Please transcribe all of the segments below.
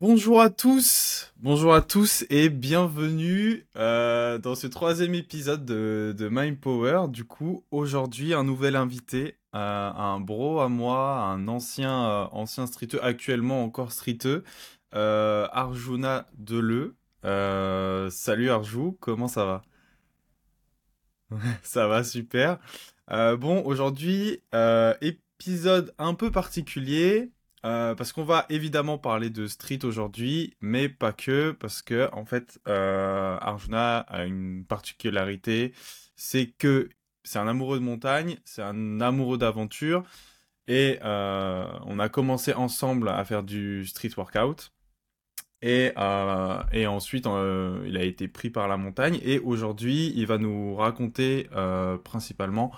Bonjour à tous, bonjour à tous et bienvenue euh, dans ce troisième épisode de, de Mind Power. Du coup, aujourd'hui, un nouvel invité, euh, un bro à moi, un ancien euh, ancien streeteux, actuellement encore streeteux, Arjuna Deleu. Salut Arjou, comment ça va? Ça va super. Bon, aujourd'hui, épisode un peu particulier. Euh, parce qu'on va évidemment parler de street aujourd'hui, mais pas que, parce que en fait, euh, Arjuna a une particularité, c'est que c'est un amoureux de montagne, c'est un amoureux d'aventure, et euh, on a commencé ensemble à faire du street workout. Et, ensuite, il a été pris par la montagne. Et aujourd'hui, il va nous raconter principalement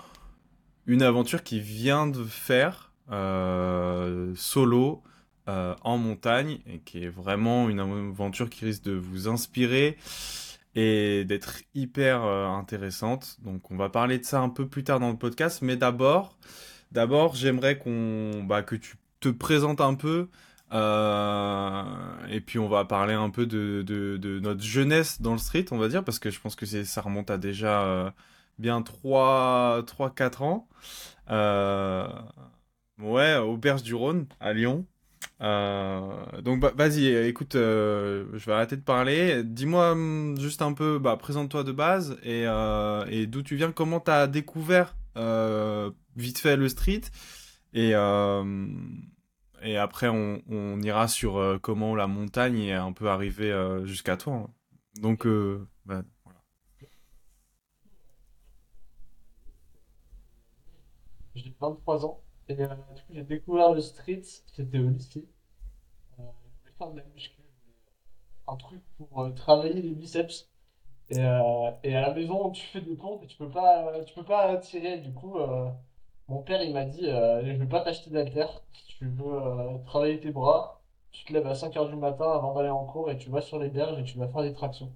une aventure qu'il vient de faire solo euh, en montagne et qui est vraiment une aventure qui risque de vous inspirer et d'être hyper euh, intéressante. Donc, on va parler de ça un peu plus tard dans le podcast. Mais d'abord, d'abord, j'aimerais qu'on, bah, que tu te présentes un peu. Euh, et puis on va parler un peu de, notre jeunesse dans le street, on va dire, parce que je pense que ça remonte à déjà euh, bien trois trois quatre ans. Euh, ouais, Auberge du Rhône, à Lyon. Euh, donc bah, vas-y, écoute, euh, je vais arrêter de parler. Dis-moi hum, juste un peu, bah, présente-toi de base et, euh, d'où tu viens, comment t'as découvert euh, vite fait le street et, euh, après on, ira sur euh, comment la montagne est un peu arrivée euh, jusqu'à toi. hein. Donc euh, bah, voilà. J'ai 23 ans et euh, du coup j'ai découvert le street, c'était au lycée. Euh, voulais un truc pour euh, travailler les biceps. Et, euh, et à la maison tu fais des pompes et tu peux pas, tu peux pas tirer. Du coup euh, mon père il m'a dit euh, je vais pas t'acheter d'haltère. Si tu veux euh, travailler tes bras, tu te lèves à 5 heures du matin avant d'aller en cours et tu vas sur les berges et tu vas faire des tractions.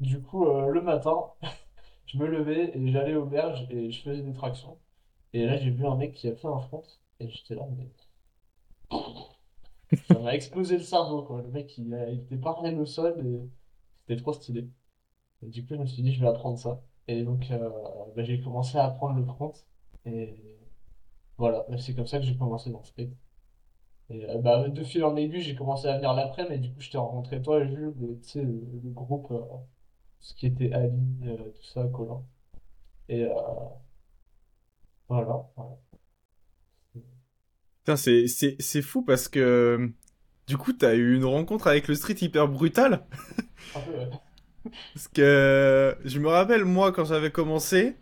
Du coup euh, le matin je me levais et j'allais aux berges et je faisais des tractions. Et là, j'ai vu un mec qui a fait un front. Et j'étais là, mais ça m'a explosé le cerveau, quoi. Le mec, il, était parallèle au sol et c'était trop stylé. Et du coup, je me suis dit, je vais apprendre ça. Et donc, euh, bah, j'ai commencé à apprendre le front. Et voilà, c'est comme ça que j'ai commencé dans le skate. Et euh, bah, de fil en aiguille, j'ai commencé à venir l'après, mais du coup, je t'ai rencontré toi, Jules, tu sais, le, groupe, euh, ce qui était Ali, tout ça, Colin. Et voilà. Putain, c'est c'est c'est fou parce que du coup t'as eu une rencontre avec le street hyper brutale. Ouais. Parce que je me rappelle moi quand j'avais commencé,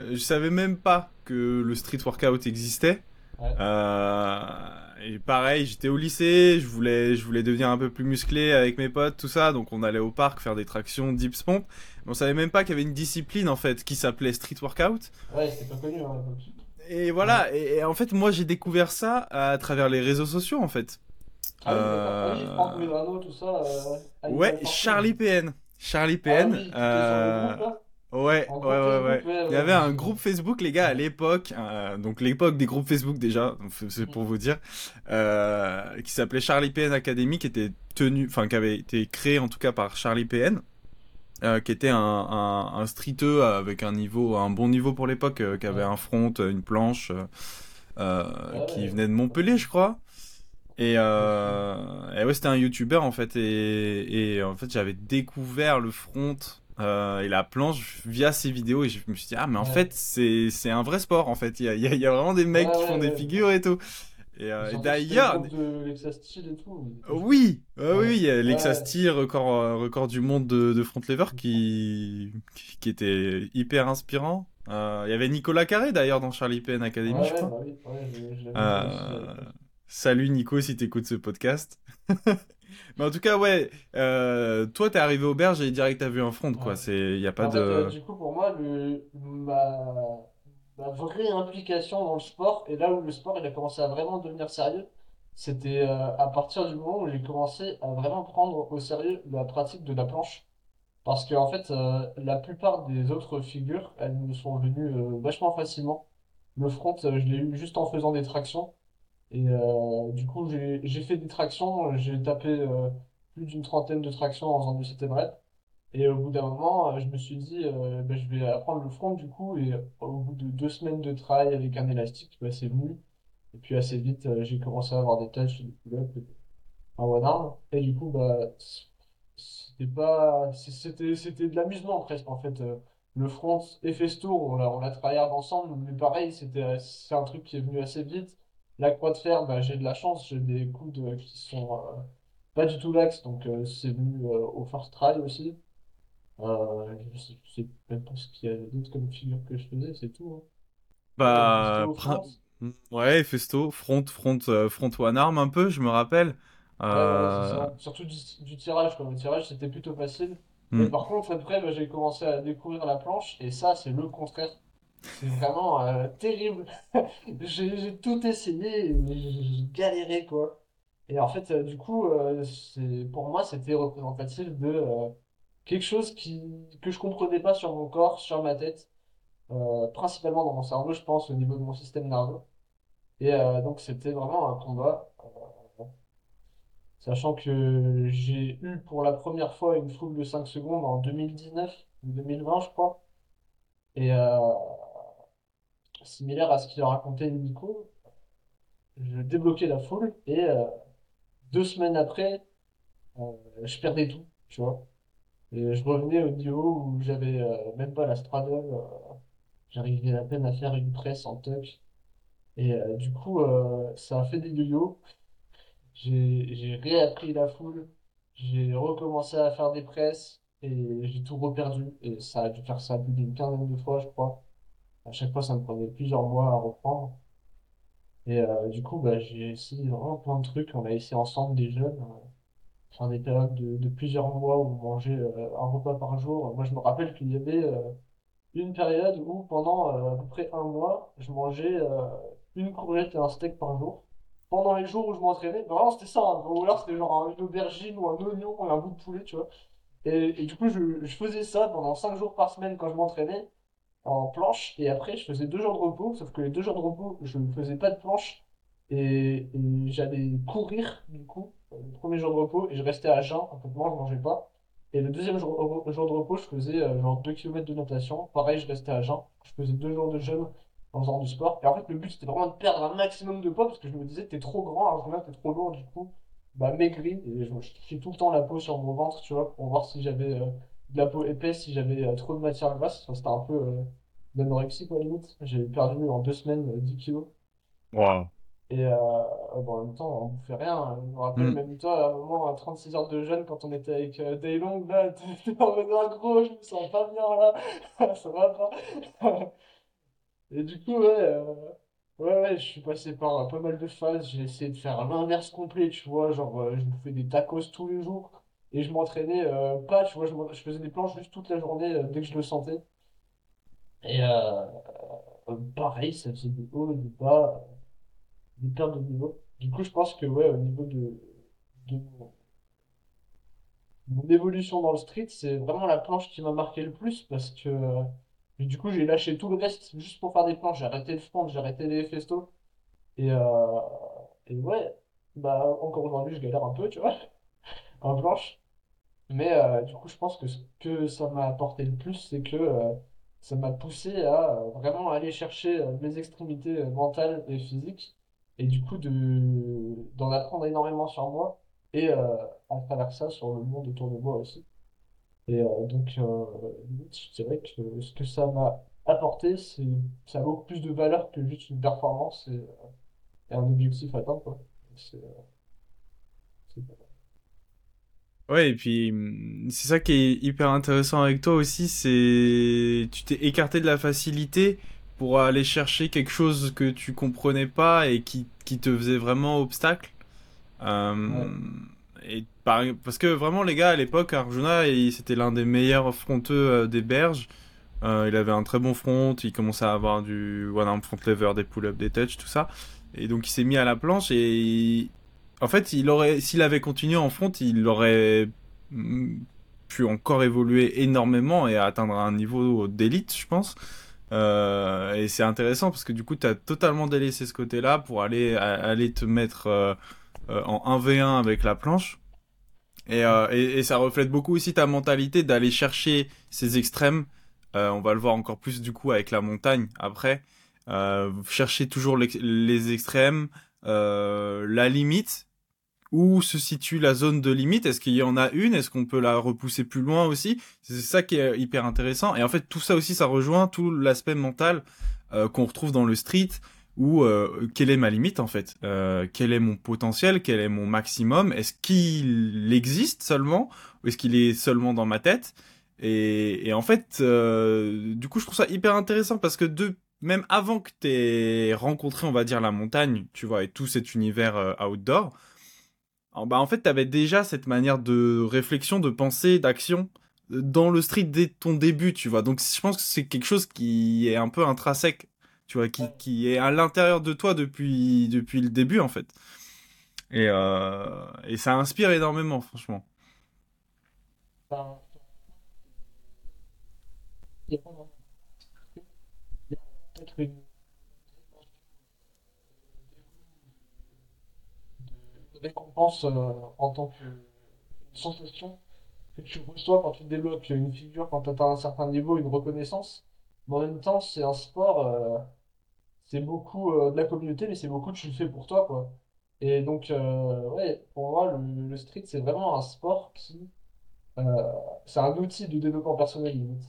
euh, je savais même pas que le street workout existait. Ouais. Euh, et pareil, j'étais au lycée, je voulais, je voulais devenir un peu plus musclé avec mes potes, tout ça, donc on allait au parc faire des tractions, dips pump. Mais on savait même pas qu'il y avait une discipline en fait qui s'appelait street workout. Ouais, c'était pas connu, hein. Et Ouais. voilà, et, et en fait moi j'ai découvert ça à travers les réseaux sociaux en fait. Ah oui. Ah oui, Franck Euh... Medrano, tout ça, euh, Ouais, Farm. Charlie PN. Charlie Ah PN. oui, sur le Euh... Ouais, En ouais, ouais, Facebook, ouais. Il y avait un groupe Facebook, les gars, à l'époque, euh, donc l'époque des groupes Facebook déjà, c'est pour vous dire, euh, qui s'appelait Charlie PN Academy, qui était tenu, enfin qui avait été créé en tout cas par Charlie PN, euh, qui était un, un, un streeteux avec un niveau, un bon niveau pour l'époque, qui avait un front, une planche, qui venait de Montpellier, je crois. Et, et ouais, c'était un YouTuber en fait, et, et en fait j'avais découvert le front euh, et la planche via ses vidéos, et je me suis dit ah mais en Ouais, fait c'est c'est un vrai sport en fait, il y a, il y a, y a vraiment des ouais, mecs qui font ouais, des figures et tout. Et, euh, et d'ailleurs, de et tout. oui, euh, oui, il y a Lexa ouais, Steel, record, euh, record du monde de, de front lever qui, qui, qui était hyper inspirant. Euh, il y avait Nicolas Carré d'ailleurs dans Charlie Pen ouais, Academy, je crois. bah oui, je, je salut Nico si t'écoutes ce podcast. Mais en tout cas, ouais, euh, toi t'es arrivé au berge et direct t'as vu un front, quoi. Ouais. C'est, y a pas En fait, euh, de. du coup, pour moi, le, ma, ma vraie implication dans le sport, et là où le sport il a commencé à vraiment devenir sérieux, c'était euh, à partir du moment où j'ai commencé à vraiment prendre au sérieux la pratique de la planche. Parce que, en fait, la plupart des autres figures, elles me sont venues vachement facilement. Le front, je l'ai eu juste en faisant des tractions. Et euh, du coup, j'ai fait des tractions, j'ai tapé euh, plus d'une trentaine de tractions en faisant du rep. Et au bout d'un moment, euh, je me suis dit, euh, ben, je vais apprendre le front du coup. Et au bout de deux semaines de travail avec un élastique, ben, c'est venu. Et puis assez vite, euh, j'ai commencé à avoir des tâches, des pull-ups, un one arm. Et du coup, bah, c'était pas, c'était, c'était de l'amusement presque en fait. Euh, Le front et Festo, on l'a, on l'a travaillé ensemble, mais pareil, c'était, c'est un truc qui est venu assez vite. La croix de fer, bah, j'ai de la chance, j'ai des coudes euh, qui sont euh, pas du tout lax, donc euh, c'est venu au first try aussi. Je sais, je sais même pas ce qu'il y a d'autre comme figure que je faisais, c'est tout. hein. Bah, ouais, Festo, front, front, front one arm un peu, je me rappelle. Ouais. Surtout du, du tirage. Le tirage, c'était plutôt facile. Mais hmm. par contre, après, bah, j'ai commencé à découvrir la planche, et ça, c'est le contraire. C'est vraiment euh, terrible. J'ai tout essayé, mais j'ai galéré, quoi. Et en fait, euh, du coup, euh, pour moi, c'était représentatif de euh, quelque chose qui, que je comprenais pas sur mon corps, sur ma tête, euh, principalement dans mon cerveau, je pense, au niveau de mon système nerveux. Et donc, c'était vraiment un combat. Sachant que j'ai eu pour la première fois une foule de 5 secondes en 2019 ou 2020, je crois. Et euh, similaire à ce qu'il a raconté Nico, je débloquais la foule et euh, deux semaines après, euh, je perdais tout, tu vois. Et je revenais au niveau où j'avais euh, même pas la straddle, j'arrivais à peine à faire une presse en tuck. Et du coup, ça a fait des yo-yo. J'ai réappris la foule, j'ai recommencé à faire des presses et j'ai tout reperdu. Et ça a dû faire ça plus d'une quinzaine de fois, je crois. À chaque fois, ça me prenait plusieurs mois à reprendre. Et euh, du coup, bah, j'ai essayé vraiment plein de trucs. On a essayé ensemble des jeunes, euh, faire des périodes de, plusieurs mois où on mangeait euh, un repas par jour. Moi, je me rappelle qu'il y avait euh, une période où pendant euh, à peu près un mois, je mangeais euh, une courgette et un steak par jour. Pendant les jours où je m'entraînais, vraiment c'était ça. hein. Ou alors c'était genre une aubergine ou un oignon et un bout de poulet, tu vois. Et, et du coup, je, je faisais ça pendant cinq jours par semaine quand je m'entraînais en planche. Et après, je faisais deux jours de repos. Sauf que les deux jours de repos, je ne faisais pas de planche. Et, j'allais courir, du coup, euh, le premier jour de repos. Et je restais à jeun complètement, je mangeais pas. Et le deuxième jour, de repos, je faisais euh, genre 2 km de natation. Pareil, je restais à jeun. Je faisais deux jours de jeûne en faisant du sport. Et en fait, le but, c'était vraiment de perdre un maximum de poids parce que je me disais, t'es trop grand, alors que t'es trop lourd, du coup, bah, maigri. Et je me tout le temps la peau sur mon ventre, tu vois, pour voir si j'avais euh, de la peau épaisse, si j'avais euh, trop de matière grasse. C'était un peu euh, de l'anorexie, quoi, limite. J'ai perdu en deux semaines euh, 10 kilos. Wow. Et euh, euh, bon, en même temps, on bouffait rien. hein. Je me rappelle Hmm. même toi, à un moment, à 36 heures de jeûne, quand on était avec euh, Daylong, là, t'étais en mode gros, je me sens pas bien là, ça va pas. Et du coup, ouais, euh, ouais, ouais, je suis passé par euh, pas mal de phases. J'ai essayé de faire l'inverse complet, tu vois. Genre, euh, je me fais des tacos tous les jours et je m'entraînais euh, pas, tu vois. Je, faisais des planches juste toute la journée euh, dès que je le sentais. Et euh, pareil, ça faisait des hauts des bas, des pertes de niveau. Du coup, je pense que, ouais, au niveau de, mon évolution dans le street, c'est vraiment la planche qui m'a marqué le plus parce que du coup, j'ai lâché tout le reste juste pour faire des planches. J'ai arrêté le front, j'ai arrêté les festos. Et, et ouais, bah encore aujourd'hui, je galère un peu, tu vois, en planche. Mais euh, du coup, je pense que ce que ça m'a apporté le plus, c'est que euh, ça m'a poussé à euh, vraiment aller chercher euh, mes extrémités euh, mentales et physiques. Et du coup, de, d'en apprendre énormément sur moi. Et euh, à travers ça, sur le monde autour de moi aussi. Et euh, donc, euh, je dirais que ce que ça m'a apporté, c'est, ça a beaucoup plus de valeur que juste une performance et, et un objectif atteint, quoi. C'est, euh, c'est- Ouais, et puis hum, c'est ça qui est hyper intéressant avec toi aussi, c'est tu t'es écarté de la facilité pour aller chercher quelque chose que tu comprenais pas et qui, qui te faisait vraiment obstacle. Euh, ouais. et par- parce que vraiment les gars à l'époque, Arjuna, il- c'était l'un des meilleurs fronteux euh, des berges. Euh, il avait un très bon front, il commençait à avoir du one arm front lever, des pull-ups, des touch, tout ça. Et donc il s'est mis à la planche et en fait, il aurait, s'il avait continué en front, il aurait mm, pu encore évoluer énormément et atteindre un niveau d'élite, je pense. Euh, et c'est intéressant parce que du coup, tu as totalement délaissé ce côté-là pour aller, aller te mettre euh, euh, en 1v1 avec la planche. Et, ça reflète beaucoup aussi ta mentalité d'aller chercher ces extrêmes. on va le voir encore plus du coup avec la montagne après. chercher toujours les extrêmes, la limite où se situe la zone de limite? Est-ce qu'il y en a une? Est-ce qu'on peut la repousser plus loin aussi? C'est ça qui est hyper intéressant. Et en fait, tout ça aussi, ça rejoint tout l'aspect mental euh, qu'on retrouve dans le street, où euh, quelle est ma limite en fait? Euh, Quel est mon potentiel? Quel est mon maximum? Est-ce qu'il existe seulement? Ou est-ce qu'il est seulement dans ma tête? Et, et, en fait, du coup, je trouve ça hyper intéressant parce que de, même avant que tu aies rencontré, on va dire, la montagne, tu vois, et tout cet univers outdoor, bah, en fait, tu avais déjà cette manière de réflexion, de pensée, d'action euh, dans le street dès ton début, tu vois. Donc, je pense que c'est quelque chose qui est un peu intrinsèque, tu vois, qui, qui est à l'intérieur de toi depuis, depuis le début, en fait. Et, euh, et ça inspire énormément, franchement. Il y a peut-être une récompense euh, en tant que sensation que tu reçois quand tu développes une figure, quand tu atteins un certain niveau, une reconnaissance. Mais en même temps, c'est un sport, euh, c'est beaucoup euh, de la communauté, mais c'est beaucoup tu le fais pour toi, quoi. Et donc, ouais, pour moi, le, le street, c'est vraiment un sport qui, c'est un outil de développement personnel, limite.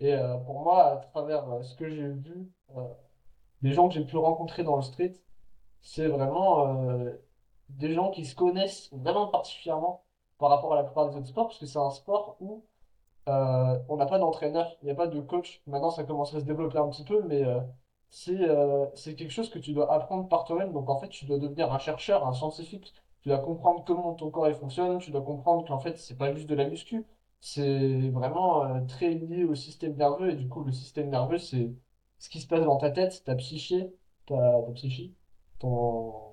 Et pour moi, à travers ce que j'ai vu, des gens que j'ai pu rencontrer dans le street, c'est vraiment des gens qui se connaissent vraiment particulièrement par rapport à la plupart des autres sports, parce que c'est un sport où euh, on n'a pas d'entraîneur, il n'y a pas de coach. Maintenant, ça commence à se développer un petit peu, mais euh, c'est euh, c'est quelque chose que tu dois apprendre par toi-même. Donc, en fait, tu dois devenir un chercheur, un scientifique. Tu dois comprendre comment ton corps fonctionne. Tu dois comprendre qu'en fait, c'est pas juste de la muscu. C'est vraiment très lié au système nerveux. Et du coup, le système nerveux, c'est ce qui se passe dans ta tête, ta psyché, ta, ta psyché, ton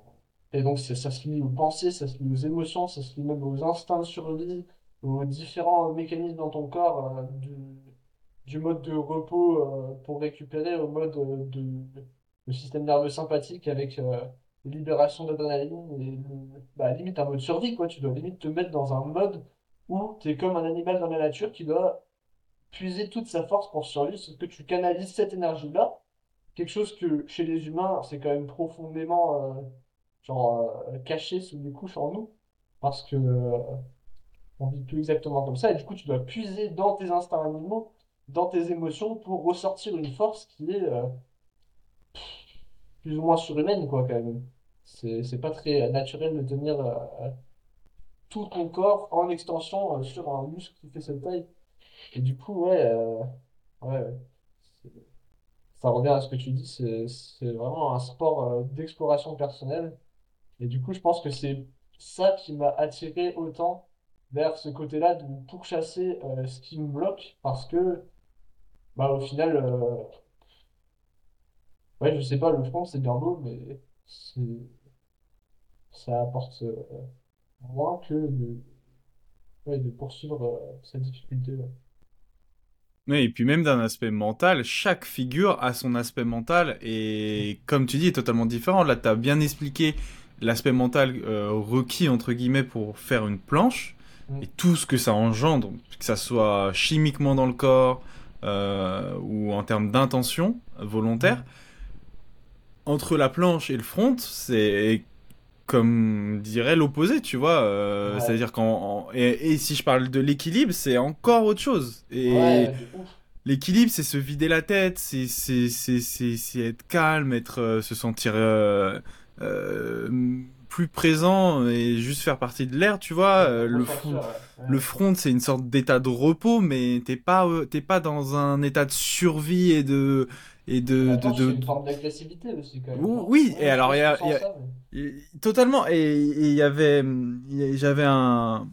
et donc, ça se lie aux pensées, ça se lie aux émotions, ça se lie même aux instincts de survie, aux différents mécanismes dans ton corps, euh, du, mode de repos euh, pour récupérer au mode euh, de, système nerveux sympathique avec libération d'adrénaline et bah, limite un mode survie, quoi. Tu dois limite te mettre dans un mode où tu es comme un animal dans la nature qui doit puiser toute sa force pour survivre, sauf que tu canalises cette énergie-là, quelque chose que chez les humains, c'est quand même profondément genre euh, caché sous des couches en nous, parce que euh, on vit plus exactement comme ça, et du coup tu dois puiser dans tes instincts animaux, dans tes émotions, pour ressortir une force qui est euh, plus ou moins surhumaine, quoi, quand même. C'est, pas très naturel de tenir tout ton corps en extension sur un muscle qui fait cette taille. Et du coup, ouais, ouais, ça revient à ce que tu dis, c'est vraiment un sport d'exploration personnelle et du coup, je pense que c'est ça qui m'a attiré autant vers ce côté-là de pourchasser euh, ce qui me bloque parce que, bah, au final, euh, ouais, je sais pas, le front c'est bien beau, mais c'est, ça apporte euh, moins que de, ouais, de poursuivre cette difficulté. Oui, et puis même d'un aspect mental, chaque figure a son aspect mental et comme tu dis, est totalement différent. Là, tu as bien expliqué l'aspect mental euh, requis entre guillemets pour faire une planche mm. et tout ce que ça engendre, que ça soit chimiquement dans le corps euh, ou en termes d'intention volontaire. Mm. Entre la planche et le front, c'est comme dirait l'opposé, tu vois. Euh, c'est-à-dire qu'en et, si je parle de l'équilibre, c'est encore autre chose. Et l'équilibre, c'est se vider la tête, c'est c'est c'est être calme, être se sentir euh, plus présent et juste faire partie de l'air, tu vois. Euh, le, front, le front, c'est une sorte d'état de repos, mais t'es pas, euh, t'es pas dans un état de survie et de, et de, de, de... une forme d'agressivité aussi quand même. Oui, et alors il y a, totalement et il y avait, j'avais un,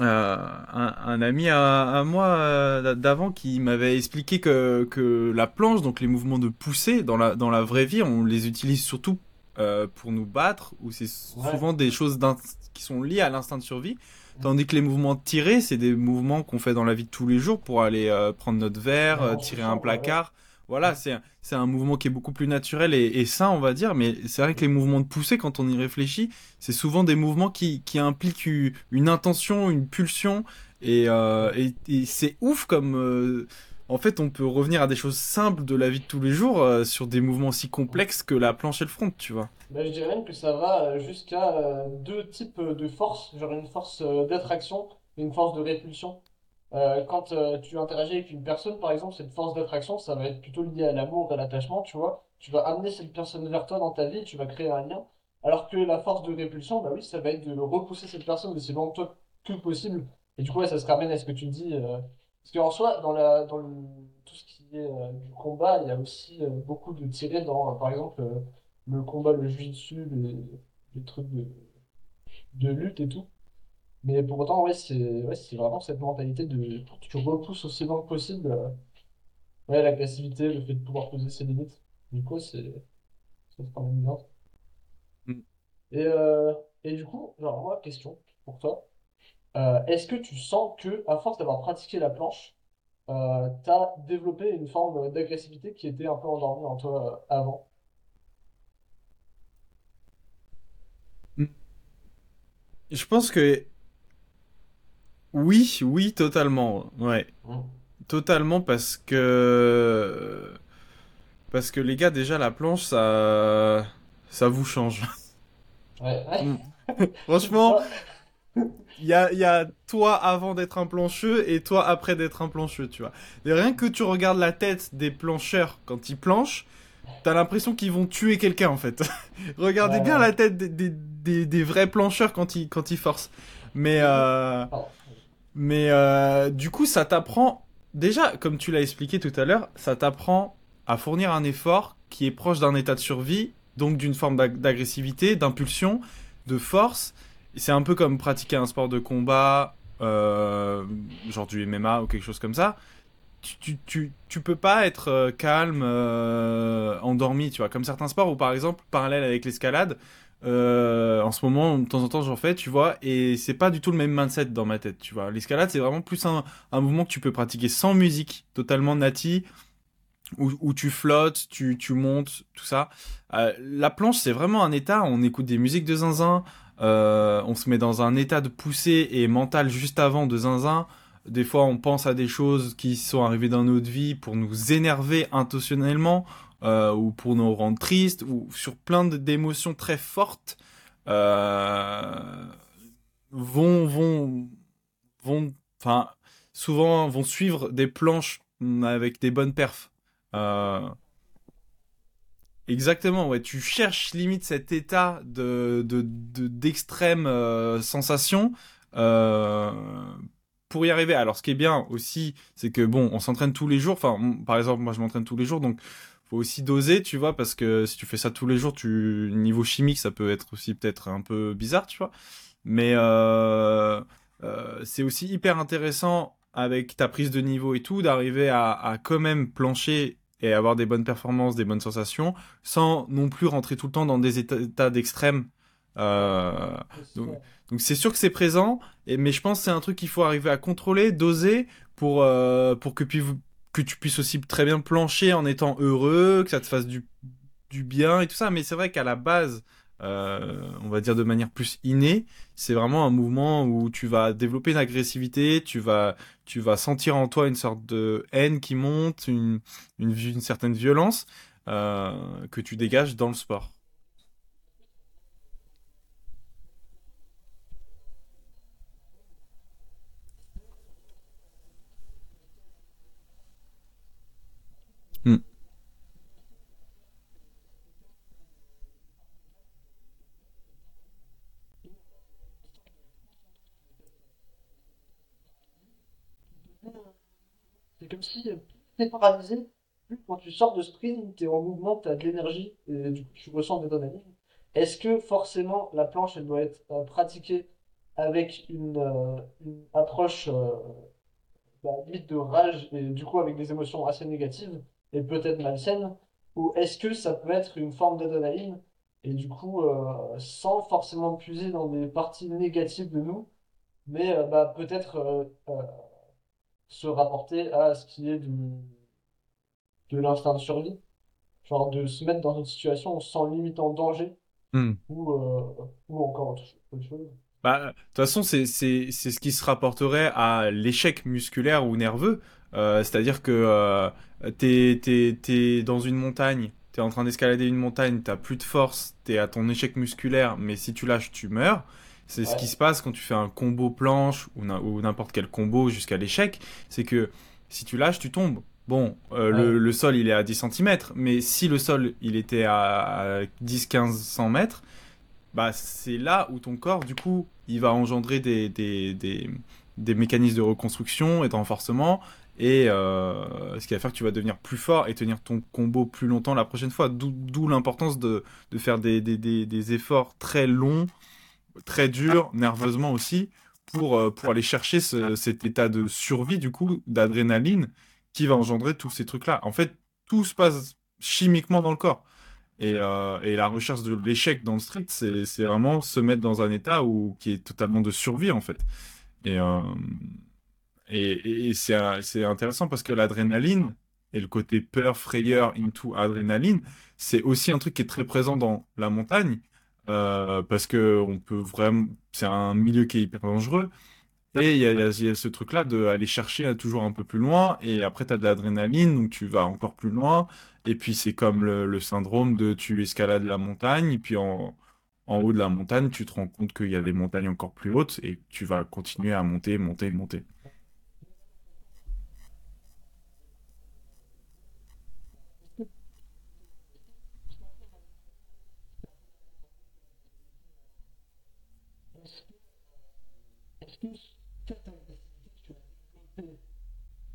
euh, un, un, ami à, à moi d'avant qui m'avait expliqué que, que la planche, donc les mouvements de poussée dans la, dans la vraie vie, on les utilise surtout euh, pour nous battre, ou c'est souvent des choses qui sont liées à l'instinct de survie. Tandis que les mouvements tirés, c'est des mouvements qu'on fait dans la vie de tous les jours pour aller euh, prendre notre verre, euh, tirer un placard. voilà, c'est c'est un mouvement qui est beaucoup plus naturel et, et sain, on va dire. Mais c'est vrai que les mouvements de poussée, quand on y réfléchit, c'est souvent des mouvements qui qui impliquent une intention, une pulsion, et euh, et, et c'est ouf comme euh, en fait, on peut revenir à des choses simples de la vie de tous les jours euh, sur des mouvements si complexes que la planche et le front, tu vois. Bah, je dirais même que ça va euh, jusqu'à euh, deux types de forces, genre une force d'attraction et une force de répulsion. Quand tu interagis avec une personne, par exemple, cette force d'attraction, ça va être plutôt lié à l'amour, à l'attachement, tu vois. Tu vas amener cette personne vers toi dans ta vie, tu vas créer un lien. Alors que la force de répulsion, bah oui, ça va être de repousser cette personne aussi loin que possible. Et du coup, ça se ramène à ce que tu dis. Parce qu'en soi, dans la, dans le, tout ce qui est euh, du combat, il y a aussi euh, beaucoup de tirés dans, par exemple, euh, le combat, le jiu-jitsu, les, les trucs de, de lutte et tout. Mais pour autant, ouais, c'est ouais, c'est vraiment cette mentalité de tu repousses aussi loin que possible. euh, ouais, l'agressivité, le fait de pouvoir poser ses limites. Du coup, c'est ça se ramène bien. Mm. Et, euh, et du coup, genre, moi, question pour toi. Euh, est-ce que tu sens que, à force d'avoir pratiqué la planche, euh, t'as développé une forme d'agressivité qui était un peu endormie en toi euh, avant? Je pense que oui, oui, totalement. Ouais, Mm. totalement parce que parce que les gars, déjà la planche, ça ça vous change. Ouais, ouais. Mm. Je sais Franchement. Il y a y a toi avant d'être un plancheux et toi après d'être un plancheux, tu vois. Et rien que tu regardes la tête des plancheurs quand ils planchent, t'as l'impression qu'ils vont tuer quelqu'un en fait. Regardez Ouais, bien ouais. la tête des, des, des, des vrais plancheurs quand ils quand ils forcent. Mais euh. Mais euh, du coup, ça t'apprend, déjà, comme tu l'as expliqué tout à l'heure, ça t'apprend à fournir un effort qui est proche d'un état de survie, donc d'une forme d'ag- d'agressivité, d'impulsion, de force. C'est un peu comme pratiquer un sport de combat, euh, genre du MMA ou quelque chose comme ça. Tu, tu, tu, peux pas être euh, calme, euh, endormi, tu vois, comme certains sports où, par exemple, parallèle avec l'escalade, euh, en ce moment, de temps en temps, j'en fais, tu vois, et c'est pas du tout le même mindset dans ma tête, tu vois. L'escalade, c'est vraiment plus un, un mouvement que tu peux pratiquer sans musique, totalement nati, où, où tu flottes, tu, tu montes, tout ça. La planche, c'est vraiment un état, on écoute des musiques de zinzin, euh, on se met dans un état de poussée et mental juste avant de zinzin. Des fois, on pense à des choses qui sont arrivées dans notre vie pour nous énerver intentionnellement, euh, ou pour nous rendre tristes, ou sur plein d'émotions très fortes, euh, vont, vont, vont, enfin, souvent vont suivre des planches mm, avec des bonnes perfs. Exactement, ouais, tu cherches limite cet état de, de, de- d'extrême euh, sensation euh, pour y arriver. Alors, ce qui est bien aussi, c'est que bon, on s'entraîne tous les jours. Enfin, par exemple, moi, je m'entraîne tous les jours, donc faut aussi doser, tu vois, parce que si tu fais ça tous les jours, tu niveau chimique, ça peut être aussi peut-être un peu bizarre, tu vois. Mais euh, euh, c'est aussi hyper intéressant avec ta prise de niveau et tout, d'arriver à quand même plancher et avoir des bonnes performances, des bonnes sensations, sans non plus rentrer tout le temps dans des états, d'extrême. Euh, donc, c'est sûr que c'est présent, et, mais je pense que c'est un truc qu'il faut arriver à contrôler, doser, pour, euh, pour que, puis, que tu puisses aussi très bien plancher en étant heureux, que ça te fasse du, du bien et tout ça. Mais c'est vrai qu'à la base, euh, on va dire de manière plus innée, c'est vraiment un mouvement où tu vas développer une agressivité, tu vas, tu vas sentir en toi une sorte de haine qui monte, une, une, certaine violence euh, que tu dégages dans le sport. Hmm. C'est comme si euh, t'es paralysé. Quand tu sors de sprint, t'es en mouvement, t'as de l'énergie et du coup tu ressens de l'adrénaline. Est-ce que forcément la planche elle doit être euh, pratiquée avec une, euh, approche euh, bah, de rage et du coup avec des émotions assez négatives et peut-être malsaines? Ou est-ce que ça peut être une forme d'adrénaline et du coup sans forcément puiser dans des parties négatives de nous, mais bah, peut-être se rapporter à ce qui est du, de l'instinct de survie. Genre de se mettre dans une situation sent limite en danger Hmm. ou, euh, ou encore autre autre chose. Bah, de toute façon, c'est ce qui se rapporterait à l'échec musculaire ou nerveux. Euh, c'est-à-dire que euh, t'es t'es dans une montagne, t'es en train d'escalader une montagne, t'as plus de force, t'es à ton échec musculaire, mais si tu lâches, tu meurs. C'est ce qui se passe quand tu fais un combo planche ou n'im- ou n'importe quel combo jusqu'à l'échec. C'est que si tu lâches, tu tombes. Bon, euh, ouais, le, le sol il est à 10 centimètres, mais si le sol il était à, à 10-15 100 mètres, bah, c'est là où ton corps, du coup, il va engendrer des, des, des, des mécanismes de reconstruction et de renforcement, et euh, ce qui va faire que tu vas devenir plus fort et tenir ton combo plus longtemps la prochaine fois. D'où, l'importance de, de faire des efforts très longs, très durs, nerveusement aussi, pour, euh, pour aller chercher ce- cet état de survie, du coup, d'adrénaline, qui va engendrer tous ces trucs-là. En fait, tout se passe chimiquement dans le corps. Et, euh, et la recherche de l'échec dans le street, c'est, vraiment se mettre dans un état où, qui est totalement de survie, en fait. Et, euh, et, et c'est intéressant parce que l'adrénaline et le côté peur, frayeur, into adrénaline, c'est aussi un truc qui est très présent dans la montagne. Euh, parce que on peut vraiment, c'est un milieu qui est hyper dangereux. Et il y a, y y ce truc-là de aller chercher à toujours un peu plus loin. Et après, tu as de l'adrénaline, donc tu vas encore plus loin. Et puis, c'est comme le, le syndrome de tu escalades la montagne. Et puis, en, en haut de la montagne, tu te rends compte qu'il y a des montagnes encore plus hautes. Et tu vas continuer à monter, monter, monter. Est-ce que cette agressivité, tu l'as développée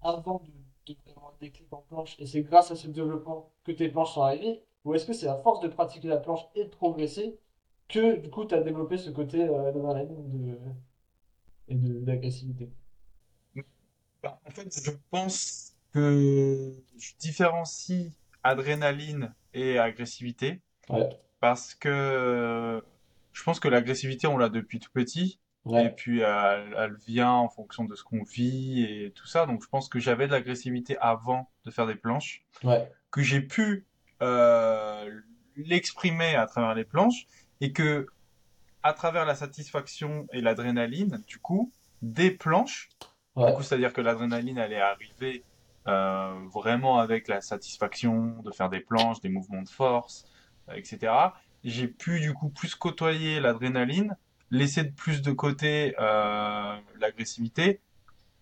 avant de, de le déclic en planche et c'est grâce à ce développement que tes planches sont arrivées? Ou est-ce que c'est à force de pratiquer la planche et de progresser que du coup tu as développé ce côté euh, de, et d'agressivité? Bah, en fait, je pense que je différencie adrénaline et agressivité Ouais, parce que je pense que l'agressivité, on l'a depuis tout petit. Et puis, elle, elle vient en fonction de ce qu'on vit et tout ça. Donc, je pense que j'avais de l'agressivité avant de faire des planches, ouais, que j'ai pu euh, l'exprimer à travers les planches et que, à travers la satisfaction et l'adrénaline, du coup, des planches, du ouais, coup, c'est-à-dire que l'adrénaline, elle est arrivée euh, vraiment avec la satisfaction de faire des planches, des mouvements de force, euh, etc. J'ai pu du coup plus côtoyer l'adrénaline, laisser de plus de côté euh, l'agressivité,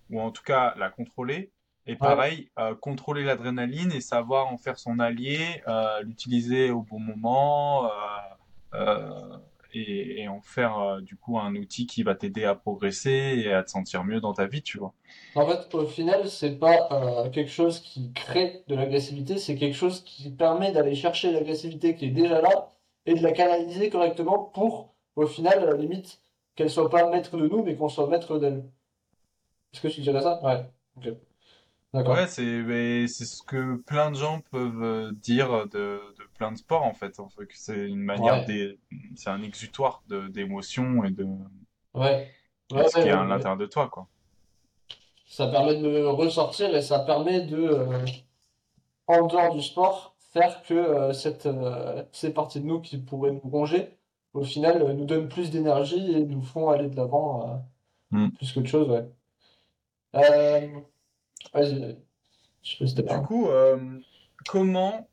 ou en tout cas la contrôler. Et ouais. pareil, euh, contrôler l'adrénaline et savoir en faire son allié, euh, l'utiliser au bon moment, euh, euh, et, et en faire du coup un outil qui va t'aider à progresser et à te sentir mieux dans ta vie, tu vois. En fait, au final, c'est pas euh, quelque chose qui crée de l'agressivité, c'est quelque chose qui permet d'aller chercher l'agressivité qui est déjà là et de la canaliser correctement pour, au final, à la limite, qu'elle soit pas maître de nous, mais qu'on soit maître d'elle. Est-ce que tu dirais ça? Ouais. Ok. Ouais, D'accord. c'est mais c'est ce que plein de gens peuvent euh, dire de, de plein de sports en fait. En fait, que c'est une manière Ouais. c'est un exutoire de d'émotions et de Ouais. Ouais, ce ouais, qui est ouais, à ouais. l'intérieur de toi, quoi. Ça permet de me ressortir et ça permet de, euh, en dehors du sport, faire que euh, cette, euh, ces parties de nous qui pourraient nous ronger, au final, euh, nous donnent plus d'énergie et nous font aller de l'avant euh, Mm. plus qu'autre chose, ouais. Euh, vas-y, vas-y. je sais pas Du coup, euh, comment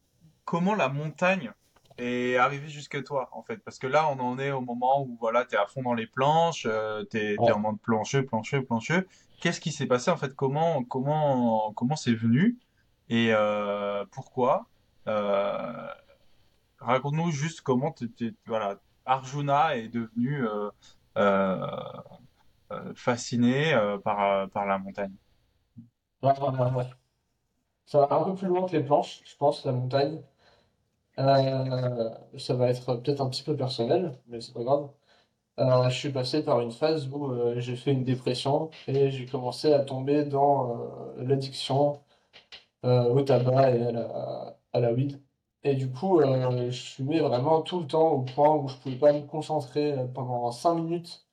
comment la montagne est arrivée jusqu'à toi en fait? Parce que là, on en est au moment où voilà, t'es à fond dans les planches, euh, t'es t'es en Ouais. mode plancheux, plancheux, plancheux. Qu'est-ce qui s'est passé en fait? Comment comment comment c'est venu? Et euh, pourquoi? Euh, Raconte-nous juste comment t'es- voilà, Arjuna est devenu euh, euh, euh, fasciné par, par la montagne. Ça va un peu plus loin que les planches, je pense, la montagne. Ça va être peut-être un petit peu personnel, mais c'est pas grave. Je suis passé par une phase où j'ai fait une dépression et j'ai commencé à tomber dans l'addiction au tabac et à la, à la weed. Et du coup, euh, je fumais vraiment tout le temps au point où je pouvais pas me concentrer euh, pendant cinq minutes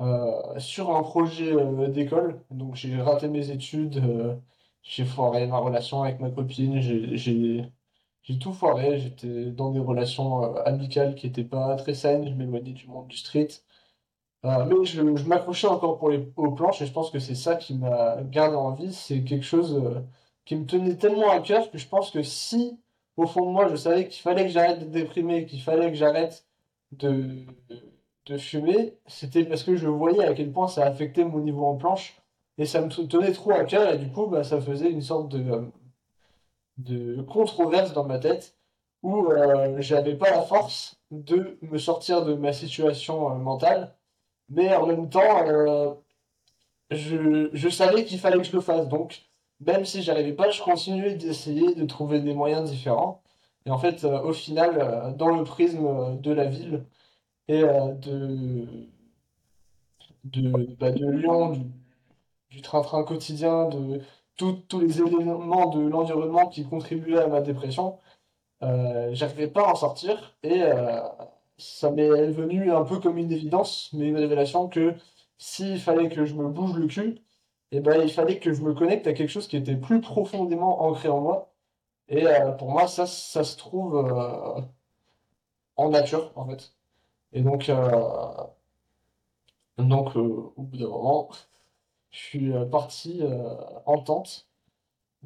euh, sur un projet euh, d'école. Donc j'ai raté mes études, j'ai foiré ma relation avec ma copine, j'ai tout foiré, j'étais dans des relations amicales qui étaient pas très saines, je m'éloignais du monde du street. Mais je, je m'accrochais encore pour les, aux planches et je pense que c'est ça qui m'a gardé en vie. C'est quelque chose qui me tenait tellement à cœur que je pense que si, au fond de moi, je savais qu'il fallait que j'arrête de déprimer, qu'il fallait que j'arrête de, de fumer, c'était parce que je voyais à quel point ça affectait mon niveau en planche. Et ça me tenait trop à cœur. Et du coup, bah, ça faisait une sorte de, de controverse dans ma tête où euh, j'avais pas la force de me sortir de ma situation euh, mentale. Mais en même temps, euh, je, je savais qu'il fallait que je le fasse. Donc, même si j'arrivais pas, je continuais d'essayer de trouver des moyens différents. Et en fait, euh, au final, euh, dans le prisme euh, de la ville et de, de, bah, de Lyon, du, train-train quotidien, de tous les éléments de l'environnement qui contribuaient à ma dépression, j'arrivais pas à en sortir. Et ça m'est venu un peu comme une évidence, mais une révélation que s'il fallait que je me bouge le cul, eh ben, il fallait que je me connecte à quelque chose qui était plus profondément ancré en moi. Et euh, pour moi, ça, ça se trouve euh, en nature, en fait. Et donc, euh, donc euh, au bout d'un moment, je suis euh, parti euh, en tente,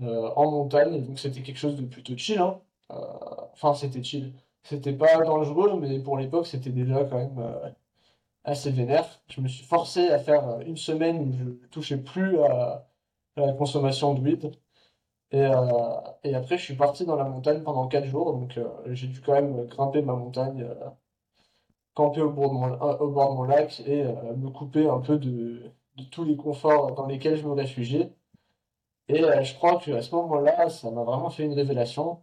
en montagne. Et donc, c'était quelque chose de plutôt chill, hein. Enfin, c'était chill. C'était pas dangereux, mais pour l'époque, c'était déjà quand même assez vénère. Je me suis forcé à faire euh, une semaine où je ne touchais plus à, à la consommation de weed. Et, euh, et après, je suis parti dans la montagne pendant 4 jours. Donc, euh, j'ai dû quand même grimper ma montagne, camper au bord de mon, lac et me couper un peu de, de tous les conforts dans lesquels je me réfugiais. Et je crois qu'à ce moment-là, ça m'a vraiment fait une révélation.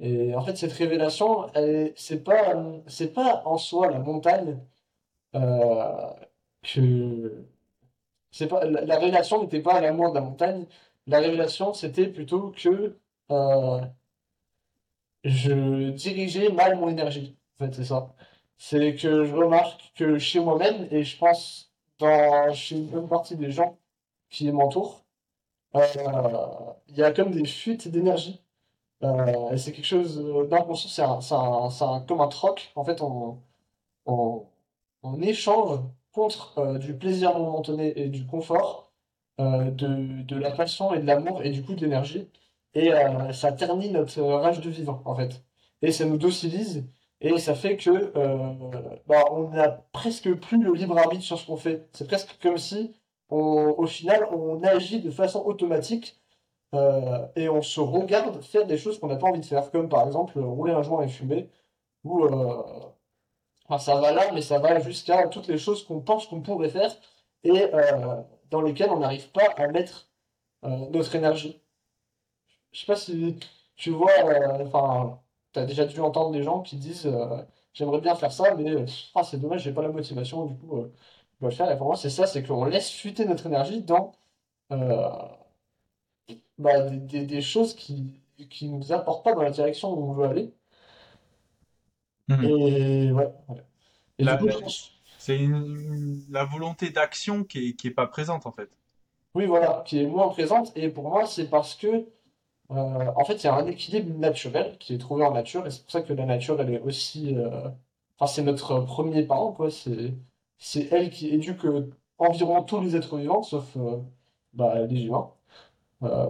Et en fait, cette révélation, c'est pas, c'est pas en soi la montagne euh, que c'est pas la, la révélation n'était pas l'amour de la montagne. La révélation, c'était plutôt que euh, je dirigeais mal mon énergie. En fait, c'est ça. C'est que je remarque que chez moi-même et je pense dans chez une bonne partie des gens qui m'entourent, euh, il y a comme des fuites d'énergie. Euh, c'est quelque chose euh, d'inconscient, c'est un, c'est un- comme un troc. En fait, on, on, échange contre euh, du plaisir momentané et du confort, de, de la passion et de l'amour et du coup de l'énergie. Et ça ternit notre rage de vivre, en fait. Et ça nous docilise et ça fait que bah, on n'a presque plus le libre arbitre sur ce qu'on fait. C'est presque comme si, au final, on agit de façon automatique euh, et on se regarde faire des choses qu'on n'a pas envie de faire, comme par exemple rouler un joint et fumer, ou euh, enfin, ça va là, mais ça va jusqu'à toutes les choses qu'on pense qu'on pourrait faire et euh, dans lesquelles on n'arrive pas à mettre euh, notre énergie. Je sais pas si tu vois, euh, enfin, t'as déjà dû entendre des gens qui disent euh, j'aimerais bien faire ça, mais euh, ah, c'est dommage, j'ai pas la motivation, du coup, euh, je dois le faire. Et pour moi, c'est ça, c'est qu'on laisse fuiter notre énergie dans euh, bah, des, des- des choses qui qui nous apportent pas dans la direction où on veut aller. Mhm. Et ouais. ouais. Et du La- coup, la- je pense, c'est une, la volonté d'action qui est, qui est pas présente en fait. oui, voilà, qui est moins présente. Et pour moi, c'est parce que, euh, en fait, il y a un équilibre naturel qui est trouvé en nature. Et c'est pour ça que la nature, elle est aussi, euh, enfin, c'est notre premier parent, quoi. C'est, c'est elle qui éduque environ tous les êtres vivants, sauf, euh, bah, les humains. Euh,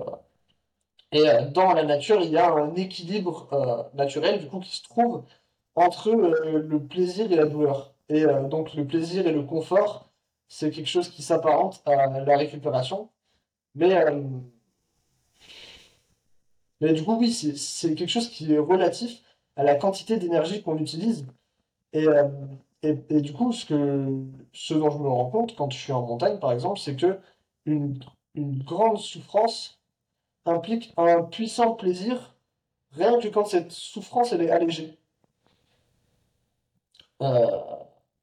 et euh, dans la nature, il y a un équilibre euh, naturel, du coup, qui se trouve entre le plaisir et la douleur. Et donc le plaisir et le confort, c'est quelque chose qui s'apparente à la récupération. Mais, mais du coup, oui, c'est quelque chose qui est relatif à la quantité d'énergie qu'on utilise. Et, et, et du coup, ce que, ce dont je me rends compte quand je suis en montagne, par exemple, c'est que une, une grande souffrance implique un puissant plaisir, rien que quand cette souffrance elle est allégée. Euh,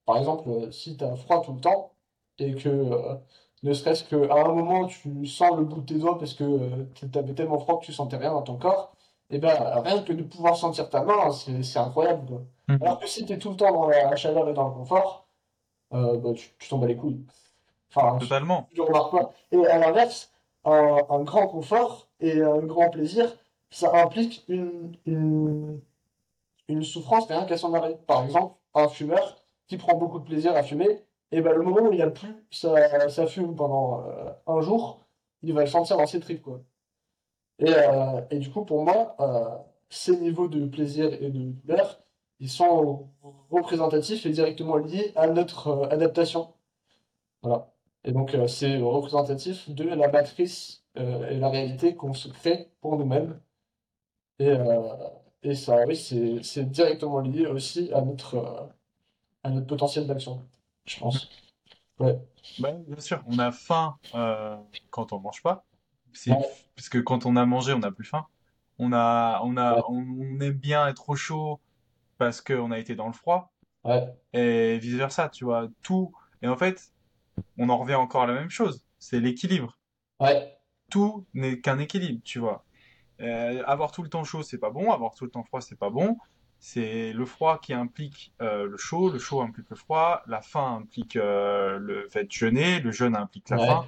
par exemple, si tu as froid tout le temps et que euh, ne serait-ce qu'à un moment tu sens le bout de tes doigts parce que euh, t'avais tellement froid que tu sentais rien dans ton corps, et ben rien que de pouvoir sentir ta main, c'est incroyable, quoi. Mhm. Alors que si tu es tout le temps dans la chaleur et dans le confort, euh, bah, tu tu t'en bats les couilles. Enfin, Totalement. je. Et à l'inverse, un, un grand confort et un grand plaisir, ça implique une, une, une souffrance rien qu'à son arrêt. Par exemple, un fumeur qui prend beaucoup de plaisir à fumer, et ben le moment où il n'y a plus ça, ça fume pendant euh, un jour, il va le sentir dans ses tripes, quoi. Et, euh, et du coup, pour moi, euh, ces niveaux de plaisir et de douleur, ils sont représentatifs et directement liés à notre adaptation. Voilà. Et donc, euh, c'est représentatif de la matrice euh, et la réalité qu'on se crée pour nous-mêmes. Et, euh, et ça, oui, c'est, directement lié aussi à notre, à notre potentiel d'action, je pense. Ouais. Bah, bien sûr, on a faim quand on mange pas. Ouais. parce que quand on a mangé, on n'a plus faim. On a, on Ouais. a, on, on aime bien être au chaud parce qu'on a été dans le froid Ouais. et vice versa, tu vois. Tout. Et en fait, on en revient encore à la même chose. C'est l'équilibre. Ouais. Tout n'est qu'un équilibre, tu vois. Euh, avoir tout le temps chaud, c'est pas bon. Avoir tout le temps froid, c'est pas bon. C'est le froid qui implique euh, le chaud, le chaud implique le froid, la faim implique euh, le fait de jeûner, le jeûne implique la faim.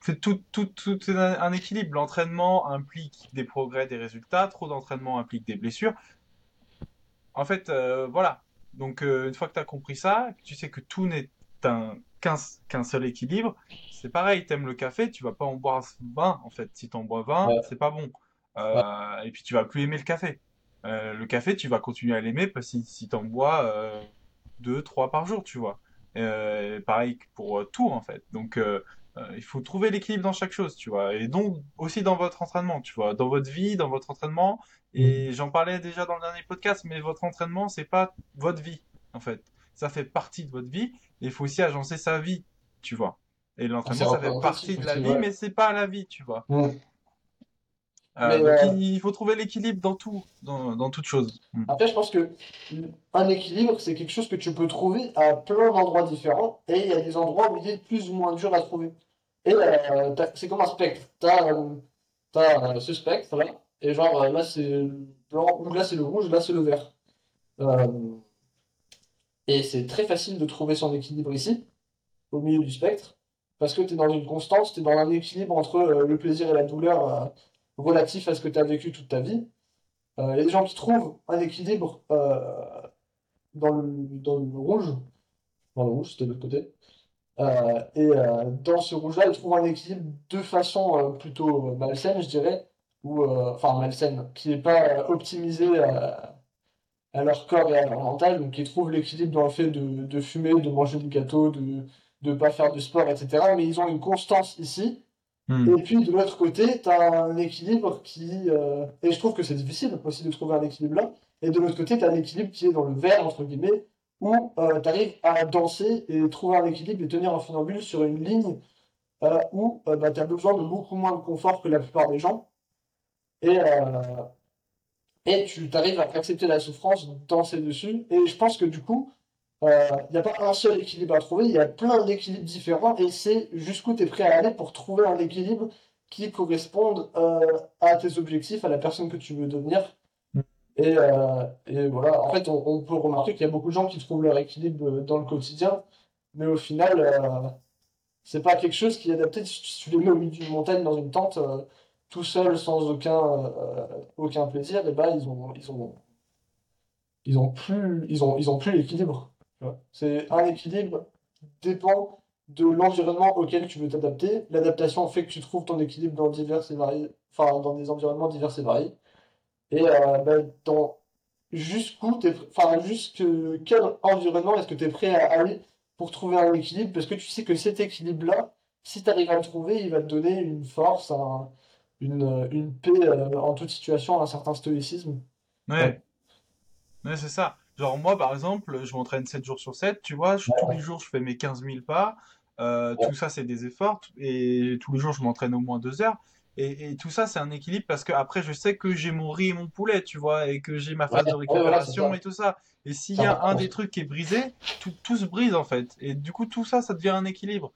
C'est tout, tout, tout un, équilibre. L'entraînement implique des progrès, des résultats. Trop d'entraînement implique des blessures. En fait, voilà. Donc, une fois que tu as compris ça, tu sais que tout n'est un- qu'un seul équilibre, c'est pareil. T'aimes le café, tu vas pas en boire 20, en fait. Si t'en bois 20, Ouais. c'est pas bon. Ouais. Euh, et puis, tu vas plus aimer le café. Euh, le café, tu vas continuer à l'aimer parce que si, si t'en bois euh, 2, 3 par jour, tu vois. Euh, pareil pour tout, en fait. Donc, il faut trouver l'équilibre dans chaque chose, tu vois. Et donc, aussi dans votre entraînement, tu vois. Dans votre vie, dans votre entraînement. Mm. Et j'en parlais déjà dans le dernier podcast, mais votre entraînement, c'est pas votre vie, en fait. Ça fait partie de votre vie. Et il faut aussi agencer sa vie, tu vois. Et l'entraînement, ça fait partie de la vie, mais c'est pas la vie, tu vois. Euh, Mais donc, il, il faut trouver l'équilibre dans tout, dans, dans toute chose. Mm. après, je pense que un équilibre, c'est quelque chose que tu peux trouver à plein d'endroits différents, et il y a des endroits où il est plus ou moins dur à trouver. Et euh, c'est comme un spectre. T'as euh, euh, ce spectre-là, et genre là c'est le blanc, ou là c'est le rouge, là c'est le vert. Euh, et c'est très facile de trouver son équilibre ici, au milieu du spectre, parce que tu es dans une constance, tu es dans un équilibre entre euh, le plaisir et la douleur euh, relatif à ce que tu as vécu toute ta vie. Euh, Il y a des gens qui trouvent un équilibre dans le, dans le rouge, dans le rouge, c'était de l'autre côté. Et dans ce rouge-là, ils trouvent un équilibre de façon plutôt malsaine, je dirais, ou enfin malsaine, qui n'est pas optimisée à leur corps et à leur mental, donc ils trouvent l'équilibre dans le fait de, de fumer, de manger du gâteau, de ne pas faire de sport, etc. Mais ils ont une constance ici. Mm. Et puis de l'autre côté, tu as un équilibre qui... euh, Et je trouve que c'est difficile aussi de trouver un équilibre là. Et de l'autre côté, tu as un équilibre qui est dans le vert, entre guillemets, où tu arrives à danser et trouver un équilibre et tenir un funambule sur une ligne euh, où tu as besoin de beaucoup moins de confort que la plupart des gens. Et, euh, et tu arrives à accepter la souffrance, danser dessus. Et je pense que du coup, il n'y a pas un seul équilibre à trouver, il y a plein d'équilibres différents et c'est jusqu'où tu es prêt à aller pour trouver un équilibre qui corresponde euh, à tes objectifs, à la personne que tu veux devenir. Et, euh, et voilà, en fait, on, on peut remarquer qu'il y a beaucoup de gens qui trouvent leur équilibre dans le quotidien, mais au final, euh, c'est pas quelque chose qui est adapté. Si tu les mets au milieu d'une montagne dans une tente, euh, tout seul, sans aucun, euh, aucun plaisir, et ben ils ont, ils ont, ils ont plus, ils ont, ils ont plus l'équilibre. C'est un équilibre dépend de l'environnement auquel tu veux t'adapter. L'adaptation fait que tu trouves ton équilibre dans divers et variés, enfin dans des environnements divers et variés. Et euh, ben, dans jusqu'où enfin jusque quel environnement est-ce que tu es prêt à aller pour trouver un équilibre? Parce que tu sais que cet équilibre-là, si tu arrives à le trouver, il va te donner une force, un- une, une paix euh, en toute situation, un certain stoïcisme. Ouais, Ouais, ouais, c'est ça. Genre, moi, par exemple, je m'entraîne 7 jours sur 7, tu vois, je- tous les jours, je fais mes 15 000 pas. Euh, tout ça, c'est des efforts. Et tous les jours, je m'entraîne au moins 2 heures. Et, et tout ça, c'est un équilibre parce que après, je sais que j'ai mon riz et mon poulet, tu vois, et que j'ai ma phase de ouais, récupération et tout ça. Et s'il y a un des trucs qui est brisé, tout, tout se brise en fait. Et du coup, tout ça, ça devient un équilibre.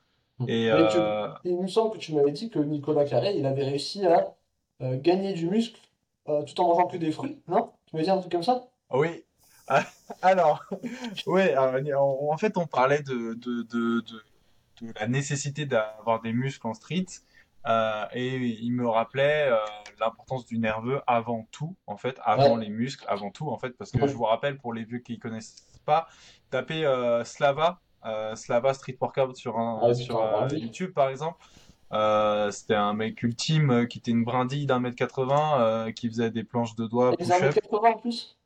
Et Mais tu, euh, il me semble que tu m'avais dit que Nicolas Carré, il avait réussi à euh, gagner du muscle euh, tout en mangeant que des fruits, non? Tu m'avais dit un truc comme ça? oui. Alors, ouais, alors, en en fait, on parlait de, de, de, de de la nécessité d'avoir des muscles en street. Euh, et il me rappelait euh, l'importance du nerveux avant tout, en fait, avant les muscles, avant tout, en fait, parce que je vous rappelle, pour les vieux qui ne connaissent pas, tapez euh, Slava, Slava Street Workout sur, un, ah sur YouTube, par exemple. c'était un mec ultime qui était une brindille d'un mètre 80 qui faisait des planches de doigts. Il faisait un mètre 80 en plus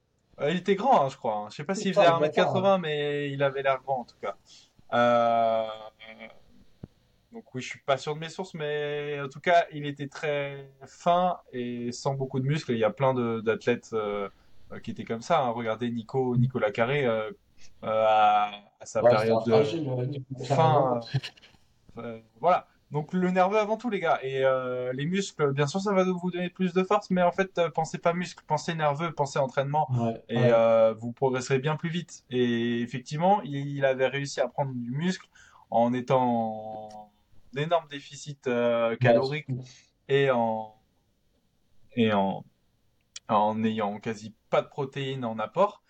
Il était grand, hein, je crois. Hein. Je sais pas s'il faisait un mètre 80, mais il avait l'air grand en tout cas. Donc oui, je suis pas sûr de mes sources, mais en tout cas, il était très fin et sans beaucoup de muscles. Il y a plein d'athlètes euh, euh, qui étaient comme ça. Hein. Regardez Nico, Nicolas Carré euh, à, sa période de fin. voilà. Donc le nerveux avant tout, les gars. Et les muscles, bien sûr, ça va vous donner plus de force, mais en fait, pensez pas muscles, pensez nerveux, pensez entraînement, et vous progresserez bien plus vite. Et effectivement, il avait réussi à prendre du muscle en étant d'énormes déficits euh, caloriques et en et en en ayant quasi pas de protéines en apport,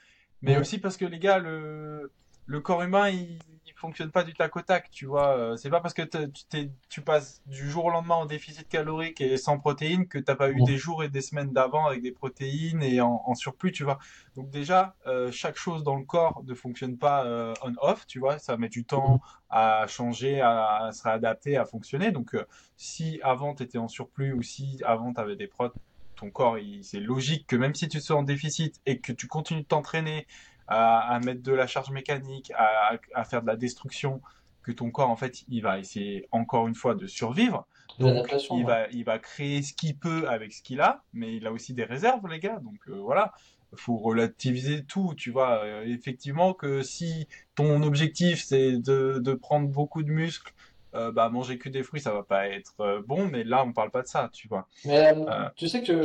mais aussi parce que les gars, le le corps humain, il, fonctionne pas du tac au tac, tu vois. Euh, c'est pas parce que tu, tu passes du jour au lendemain en déficit calorique et sans protéines que t'as pas eu des jours et des semaines d'avant avec des protéines et en, surplus, tu vois. Donc déjà, euh, chaque chose dans le corps ne fonctionne pas euh, on-off, tu vois. Ça met du temps à changer, à, se réadapter, à fonctionner. Donc si avant tu étais en surplus ou si avant tu avais des protes, ton corps, c'est logique que même si tu sois en déficit et que tu continues de t'entraîner, à, mettre de la charge mécanique, à, faire de la destruction, que ton corps, en fait, il va essayer encore une fois de survivre. Donc, il, va, il va créer ce qu'il peut avec ce qu'il a, mais il a aussi des réserves, les gars. Donc, euh, voilà faut relativiser tout, tu vois. Euh, effectivement que si ton objectif c'est de, de, prendre beaucoup de muscles, euh, bah manger que des fruits ça va pas être bon, mais là on parle pas de ça, tu vois. Mais tu sais que le,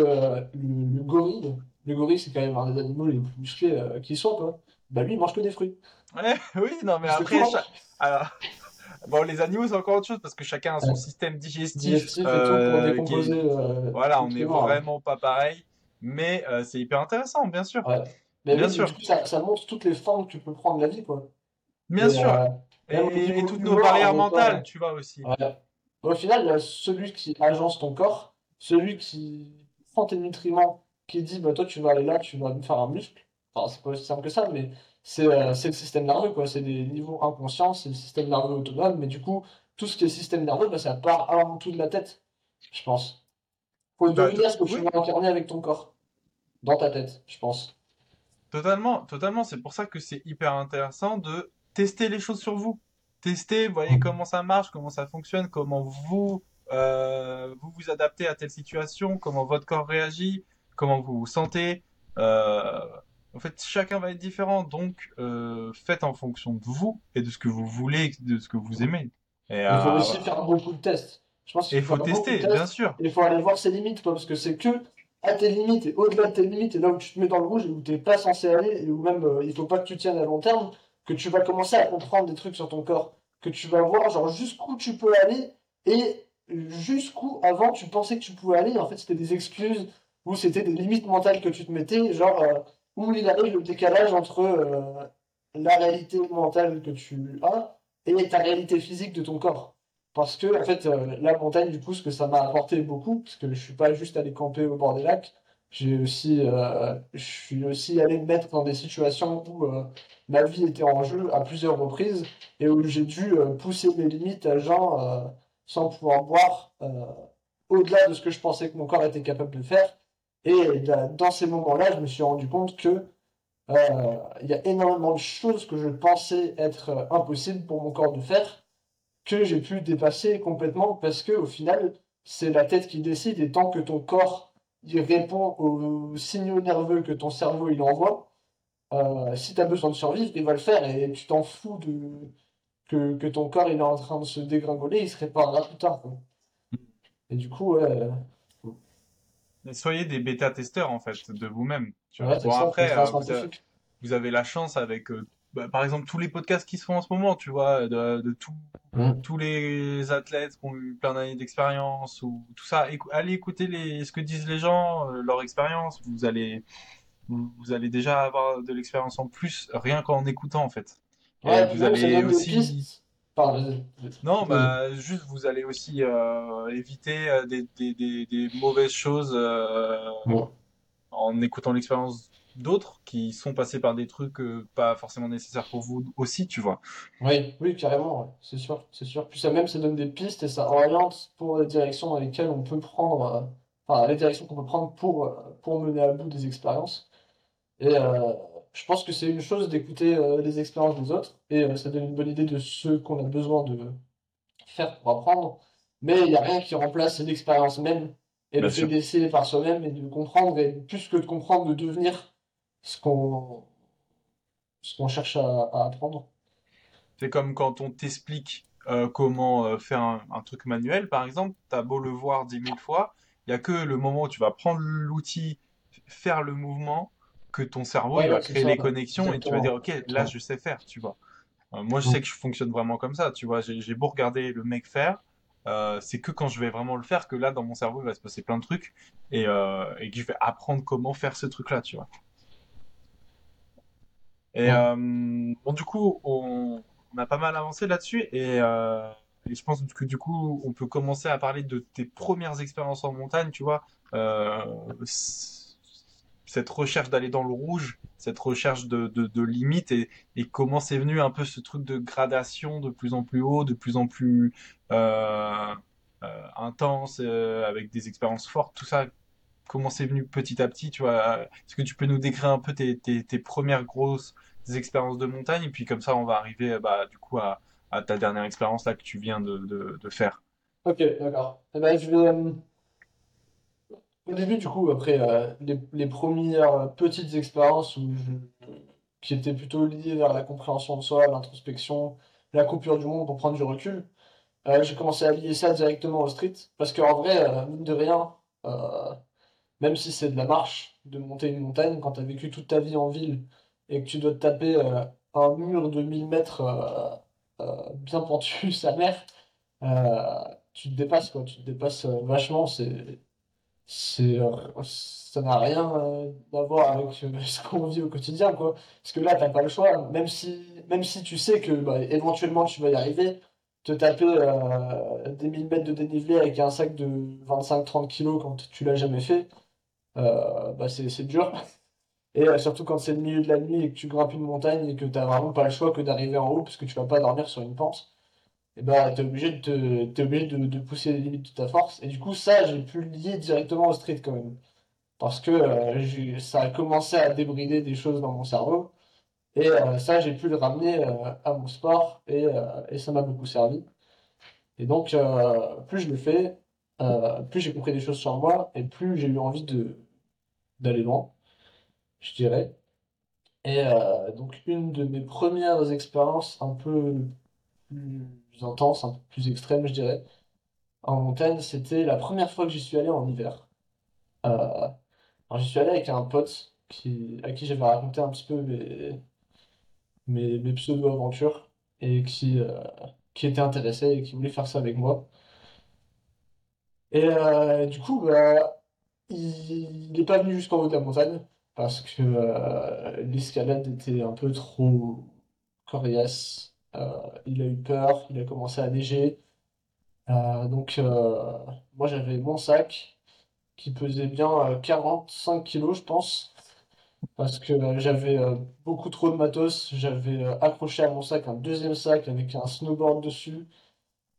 le, gorille, le gorille, c'est quand même un des animaux les plus musclés euh, qui soit, quoi. Bah lui, il mange que des fruits. Ouais, oui, non, mais après, alors, bon, les animaux, c'est encore autre chose parce que chacun a son système digestif. digestif euh, et tout pour décomposer. Euh, voilà, on n'est vraiment pas pareil, mais c'est hyper intéressant, bien sûr. Ouais. Mais bien sûr. ça, ça, montre toutes les formes que tu peux prendre la vie, quoi. Bien sûr. et, toutes nos barrières mentales, tu vois aussi. Au final, celui qui agence ton corps, celui qui prend tes nutriments qui dit bah toi tu vas aller là, tu vas me faire un muscle. Enfin, c'est pas aussi simple que ça, mais c'est euh, le système nerveux, quoi. C'est des niveaux inconscients, c'est le système nerveux autonome, mais du coup, tout ce qui est système nerveux, bah, ça part avant tout de la tête, je pense. Faut bah, deviner ce que tu vas incarner avec ton corps, dans ta tête, je pense. Totalement, totalement. C'est pour ça que c'est hyper intéressant de tester les choses sur vous. Tester, voyez comment ça marche, comment ça fonctionne, comment vous euh, vous vous adaptez à telle situation, comment votre corps réagit, comment vous vous sentez. Euh, en fait, chacun va être différent, donc euh, faites en fonction de vous et de ce que vous voulez, de ce que vous aimez. Et, il faut euh, aussi faire beaucoup de tests. Je pense il faut, tester, bien sûr. Il faut aller voir ses limites, parce que c'est que à tes limites et au-delà de tes limites, et là où tu te mets dans le rouge et où tu n'es pas censé aller, et où même il faut pas que tu tiennes à long terme, que tu vas commencer à comprendre des trucs sur ton corps, que tu vas voir genre jusqu'où tu peux aller et jusqu'où avant tu pensais que tu pouvais aller, en fait c'était des excuses où c'était des limites mentales que tu te mettais, genre euh, où il arrive le décalage entre euh, la réalité mentale que tu as et ta réalité physique de ton corps. Parce que, en fait, euh, la montagne, du coup, ce que ça m'a apporté beaucoup, parce que je suis pas juste allé camper au bord des lacs, j'ai aussi, je suis aussi allé me mettre dans des situations où ma vie était en jeu à plusieurs reprises et où j'ai dû pousser mes limites à gens sans pouvoir boire au-delà de ce que je pensais que mon corps était capable de faire et dans ces moments-là, je me suis rendu compte que euh, il y a énormément de choses que je pensais être euh, impossibles pour mon corps de faire, que j'ai pu dépasser complètement parce que au final, c'est la tête qui décide et tant que ton corps il répond aux signaux nerveux que ton cerveau il envoie, euh, si tu as besoin de survivre, il va le faire et tu t'en fous de que, que, ton corps il est en train de se dégringoler, il se réparera plus tard. Et du coup, ouais, soyez des bêta-testeurs en fait de vous-même. bon, après, euh, vous, avez, la chance avec, euh, bah, par exemple, tous les podcasts qui se font en ce moment, tu vois, de, tout, mmh. tous les athlètes qui ont eu plein d'années d'expérience ou tout ça. allez écouter les, ce que disent les gens, euh, leur expérience. Vous allez, vous, allez déjà avoir de l'expérience en plus rien qu'en écoutant en fait. Ouais, vous allez aussi. Pardon. Non, bah juste vous allez aussi euh, éviter euh, des, des, des, des mauvaises choses euh, Bon. en écoutant l'expérience d'autres qui sont passés par des trucs euh, pas forcément nécessaires pour vous aussi, tu vois. Oui, oui, carrément, ouais. C'est sûr, c'est sûr. Puis ça même, ça donne des pistes et ça oriente pour les directions dans lesquelles on peut prendre, enfin, les directions qu'on peut prendre pour, pour mener à bout des expériences. Et je pense que c'est une chose d'écouter euh, les expériences des autres et euh, ça donne une bonne idée de ce qu'on a besoin de faire pour apprendre. Mais il n'y a rien qui remplace l'expérience même et le Bien fait sûr. d'essayer par soi-même et de comprendre et plus que de comprendre, de devenir ce qu'on ce qu'on cherche à, à apprendre. C'est comme quand on t'explique euh, comment faire un, un truc manuel, par exemple, t'as beau le voir dix mille fois, il y a que le moment où tu vas prendre l'outil, faire le mouvement, que ton cerveau Ouais, il va créer ça, les connexions et tu vas dire, ok, là je sais faire, tu vois. Euh, moi je sais que je fonctionne vraiment comme ça, tu vois. J'ai beau regarder le mec faire, euh, c'est que quand je vais vraiment le faire que là dans mon cerveau il va se passer plein de trucs et, euh, et que je vais apprendre comment faire ce truc-là, tu vois. Et Ouais. euh, bon, du coup, on, on a pas mal avancé là-dessus et, euh, et je pense que du coup, on peut commencer à parler de tes premières expériences en montagne, tu vois. Euh, cette recherche d'aller dans le rouge, cette recherche de, de, limites et, comment c'est venu un peu ce truc de gradation de plus en plus haut, de plus en plus euh, euh, intense, euh, avec des expériences fortes, tout ça. Comment c'est venu petit à petit, tu vois? Est-ce que tu peux nous décrire un peu tes, premières grosses expériences de montagne? Et puis comme ça on va arriver bah, du coup à, ta dernière expérience là que tu viens de, faire. Ok, d'accord. Eh ben, je vais, au début, du coup, après euh, les, premières petites expériences qui étaient plutôt liées vers la compréhension de soi, l'introspection, la coupure du monde pour prendre du recul, euh, j'ai commencé à lier ça directement au street. Parce qu'en vrai, euh, mine de rien, même si c'est de la marche, de monter une montagne, quand tu as vécu toute ta vie en ville et que tu dois te taper un mur de 1000 mètres bien pentu, sa mère, tu te dépasses, quoi. Tu te dépasses vachement. C'est, c'est, ça n'a rien euh, à voir avec euh, ce qu'on vit au quotidien, quoi. Parce que là, t'as pas le choix. Même si, même si tu sais que bah, éventuellement tu vas y arriver, te taper euh, des 1000 mètres de dénivelé avec un sac de 25-30 kilos quand tu l'as jamais fait, euh, bah c'est dur. Et surtout quand c'est le milieu de la nuit et que tu grimpes une montagne et que t'as vraiment pas le choix que d'arriver en haut parce que tu vas pas dormir sur une pente, et bah t'es obligé de te, t'es obligé de, de pousser les limites de ta force. Et du coup, ça, j'ai pu le lier directement au street quand même. Parce que euh, ça a commencé à débrider des choses dans mon cerveau. Et euh, ça, j'ai pu le ramener euh, à mon sport et, euh, et ça m'a beaucoup servi. Et donc, euh, plus je le fais, euh, plus j'ai compris des choses sur moi et plus j'ai eu envie de d'aller loin, je dirais. Et donc, une de mes premières expériences un peu plus intenses, un peu plus extrêmes, je dirais, en montagne, c'était la première fois que j'y suis allé en hiver. Euh, j'y suis allé avec un pote qui, à qui j'avais raconté un petit peu mes pseudo-aventures et qui, euh, qui était intéressé et qui voulait faire ça avec moi. Et euh, du coup, bah, il n'est pas venu jusqu'en haut de la montagne parce que euh, l'escalade était un peu trop coriace. Euh, il a eu peur, il a commencé à neiger. Euh, donc, euh, moi, j'avais mon sac qui pesait bien euh, 45 kilos, je pense, parce que j'avais beaucoup trop de matos. J'avais accroché à mon sac un deuxième sac avec un snowboard dessus.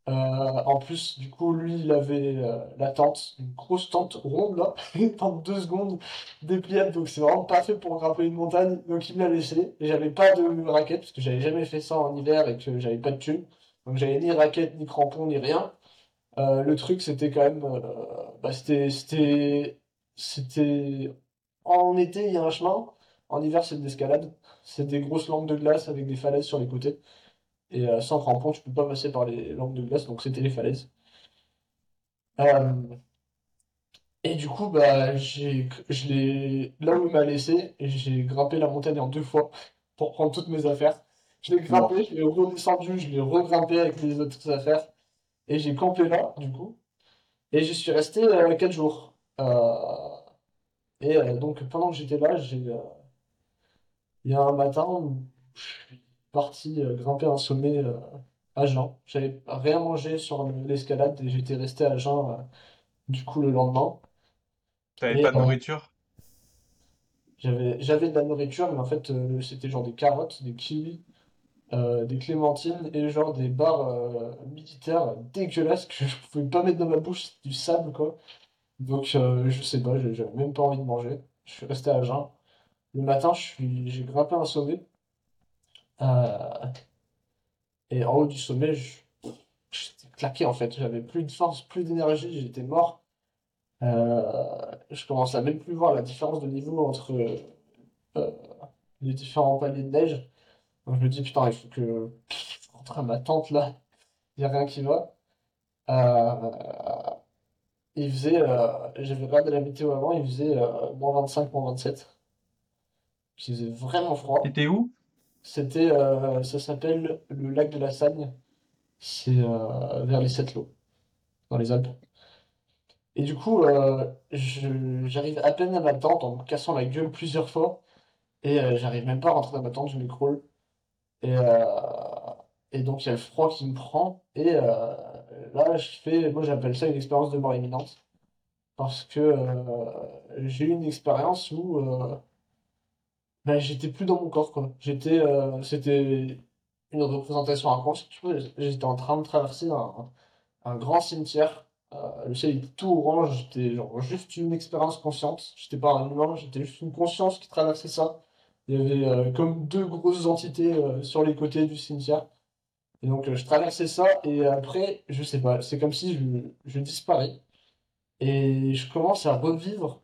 Euh, en plus, du coup, lui, il avait euh, la tente, une grosse tente ronde là, une tente deux secondes dépliable, donc c'est vraiment pas fait pour grimper une montagne. Donc il me l'a laissé. Et j'avais pas de raquette parce que j'avais jamais fait ça en hiver et que j'avais pas de thune. Donc j'avais ni raquette, ni crampons, ni rien. Euh, le truc, c'était quand même, bah, c'était, c'était, c'était, en été, il y a un chemin. En hiver, c'est de l'escalade. C'est des grosses langues de glace avec des falaises sur les côtés. Et euh, sans crampons, tu peux pas passer par les langues de glace, donc c'était les falaises. Euh, et du coup, bah, j'ai, je l'ai, là où il m'a laissé, j'ai grimpé la montagne en deux fois pour prendre toutes mes affaires. Je l'ai grimpé, je l'ai redescendu, je l'ai regrimpé avec les autres affaires, et j'ai campé là, du coup. Et j'y suis resté euh, 4 jours. Euh, et euh, donc, pendant que j'étais là, j'ai, euh, il y a un matin où je suis parti euh, grimper un sommet euh, à jeun. J'avais rien mangé sur l'escalade et j'étais resté à jeun euh, du coup le lendemain. T'avais pas de nourriture? j'avais de la nourriture, mais en fait c'était genre des carottes, des kiwis, euh, des clémentines et genre des barres euh, militaires dégueulasses que je pouvais pas mettre dans ma bouche, c'était du sable quoi. Donc euh, je sais pas, j'avais même pas envie de manger. Je suis resté à jeun. Le matin, je suis j'ai grimpé un sommet. Euh, et en haut du sommet, j'étais claqué en fait. J'avais plus de force, plus d'énergie, j'étais mort. Euh, je commence à même plus voir la différence de niveau entre euh, les différents paliers de neige. Donc je me dis, putain, il faut que je rentre à ma tente là, il n'y a rien qui va. Il faisait, j'avais regardé la météo avant, il faisait moins 25, moins 27. Il faisait vraiment froid. T'étais où? C'était, euh, ça s'appelle le lac de la Sagne. C'est euh, vers les Sept-Lô, dans les Alpes. Et du coup, euh, j'arrive à peine à ma tente en me cassant la gueule plusieurs fois. Et j'arrive même pas à rentrer dans ma tente, je m'écroule. Et, et donc il y a le froid qui me prend. Et là, je fais, moi j'appelle ça une expérience de mort imminente. Parce que j'ai eu une expérience où ben, j'étais plus dans mon corps, quoi. J'étais, euh, c'était une représentation inconsciente. J'étais en train de traverser un, un grand cimetière. Euh, le ciel était tout orange. J'étais genre juste une expérience consciente. J'étais pas un humain, j'étais juste une conscience qui traversait ça. Il y avait euh, comme deux grosses entités sur les côtés du cimetière. Et donc je traversais ça et après, je sais pas, c'est comme si je, je disparais. Et je commence à revivre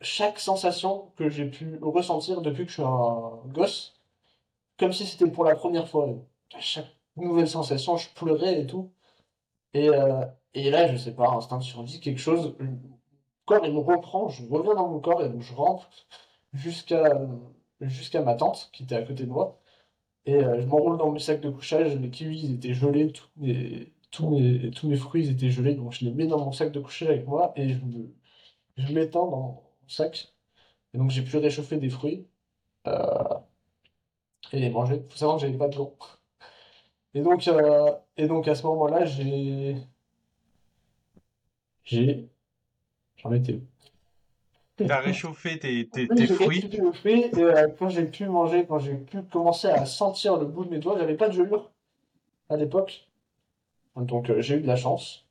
chaque sensation que j'ai pu ressentir depuis que je suis un gosse, comme si c'était pour la première fois. Chaque nouvelle sensation, je pleurais et tout. Et, euh, et là, je sais pas, instinct de survie, quelque chose, le corps il me reprend, je reviens dans mon corps et donc je rentre jusqu'à ma tante qui était à côté de moi. Et euh, je m'enroule dans mes sacs de couchage, mes kiwis étaient gelés, tous mes, tous mes, tous mes fruits étaient gelés, donc je les mets dans mon sac de couchage avec moi et je me, je m'étends dans sac. Et donc j'ai pu réchauffer des fruits euh, et les manger. Faut savoir que j'avais pas de gants. Et donc, euh, et donc à ce moment-là, j'ai, j'ai, j'en étais où? T'as réchauffé tes, tes, tes fruits? fruit et euh, quand j'ai pu manger, quand j'ai pu commencer à sentir le bout de mes doigts, j'avais pas de gelure à l'époque. Donc euh, j'ai eu de la chance.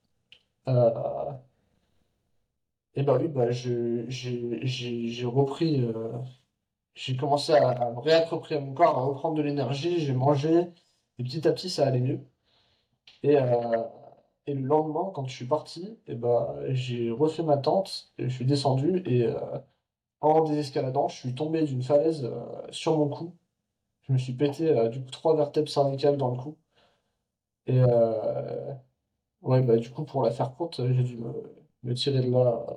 Euh, et bah oui, bah j'ai, repris, euh, j'ai commencé à, me réapproprier mon corps, à reprendre de l'énergie, j'ai mangé, et petit à petit ça allait mieux. Et, euh, et le lendemain, quand je suis parti, et bah, j'ai refait ma tente, et je suis descendu, et euh, en désescaladant, je suis tombé d'une falaise sur mon cou. Je me suis pété du coup trois vertèbres cervicales dans le cou. Et ouais, bah du coup, pour la faire courte, j'ai dû me, me tirer de là euh,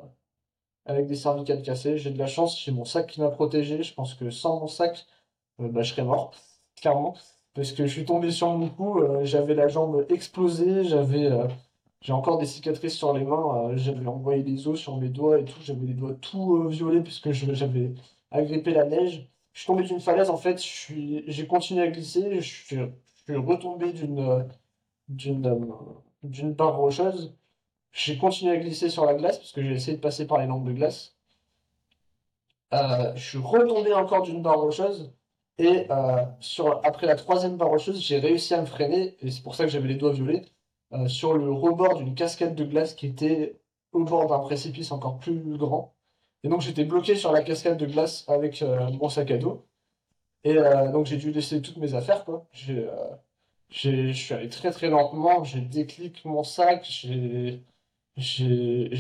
avec des cervicales cassées. J'ai de la chance, j'ai mon sac qui m'a protégé. Je pense que sans mon sac, euh, bah, je serais mort, clairement. Parce que je suis tombé sur mon cou, euh, j'avais la jambe explosée, j'avais j'ai encore des cicatrices sur les mains, j'avais envoyé des os sur mes doigts et tout, j'avais les doigts tout violets puisque j'avais agrippé la neige. Je suis tombé d'une falaise, en fait, j'ai continué à glisser, je suis, retombé d'une d'une barre rocheuse. J'ai continué à glisser sur la glace parce que j'ai essayé de passer par les lampes de glace. Euh, je suis retombé encore d'une barre rocheuse et euh, après la troisième barre rocheuse, j'ai réussi à me freiner et c'est pour ça que j'avais les doigts violets euh, sur le rebord d'une cascade de glace qui était au bord d'un précipice encore plus grand. Et donc j'étais bloqué sur la cascade de glace avec mon sac à dos. Et donc j'ai dû laisser toutes mes affaires, quoi. Je suis allé très très lentement, j'ai déclic mon sac, j'ai, j'ai,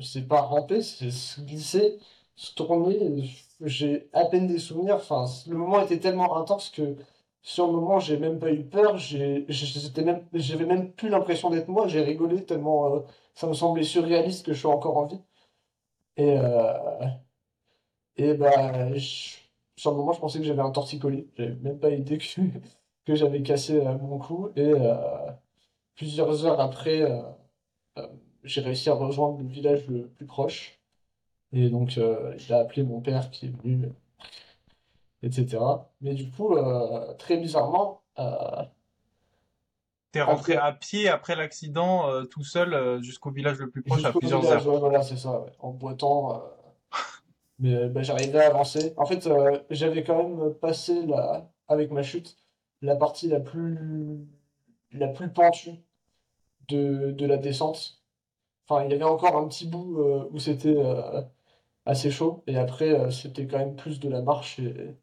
c'est pas ramper, c'est se glisser, se tourner. J'ai à peine des souvenirs. Enfin, le moment était tellement intense que sur le moment, j'ai même pas eu peur. J'étais même, j'avais même plus l'impression d'être moi. J'ai rigolé tellement euh, ça me semblait surréaliste que je suis encore en vie. Et, euh, et bah, sur le moment, je pensais que j'avais un torticolis. J'avais même pas idée que, que j'avais cassé euh, mon cou. Et plusieurs heures après, j'ai réussi à rejoindre le village le plus proche. Et donc, euh, il a appelé mon père qui est venu. etc. Mais du coup, euh, très bizarrement, euh, T'es rentré à pied après l'accident, euh, tout seul, euh, jusqu'au village le plus proche à plusieurs village, heures. ouais, voilà, c'est ça, ouais, en boitant. euh, mais euh, bah, j'arrivais à avancer. En fait, euh, j'avais quand même passé la, avec ma chute la partie la plus, la plus pentue de, de la descente. Enfin, il y avait encore un petit bout euh, où c'était euh, assez chaud, et après, euh, c'était quand même plus de la marche et,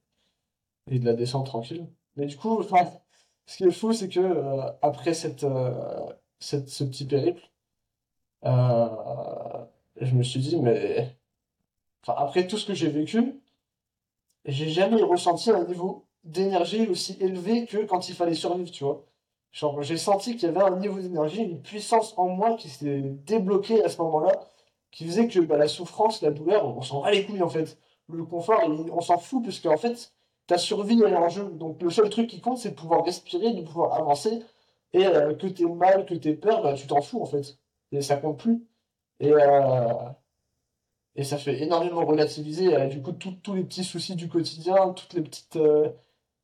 et de la descente tranquille. Mais du coup, ce qui est fou, c'est que après cette, cette, ce petit périple, je me suis dit, mais après tout ce que j'ai vécu, j'ai jamais ressenti un niveau d'énergie aussi élevé que quand il fallait survivre, tu vois. Genre, j'ai senti qu'il y avait un niveau d'énergie, une puissance en moi qui s'est débloquée à ce moment-là, qui faisait que bah, la souffrance, la douleur, on s'en bat les couilles en fait. Le confort, on s'en fout, parce qu'en fait, ta survie, est en jeu. Donc, le seul truc qui compte, c'est de pouvoir respirer, de pouvoir avancer, et euh, que t'aies mal, que t'aies peur, bah, tu t'en fous en fait. Et ça compte plus. Et, euh, et ça fait énormément relativiser, euh, du coup, tous les petits soucis du quotidien, toutes les petites,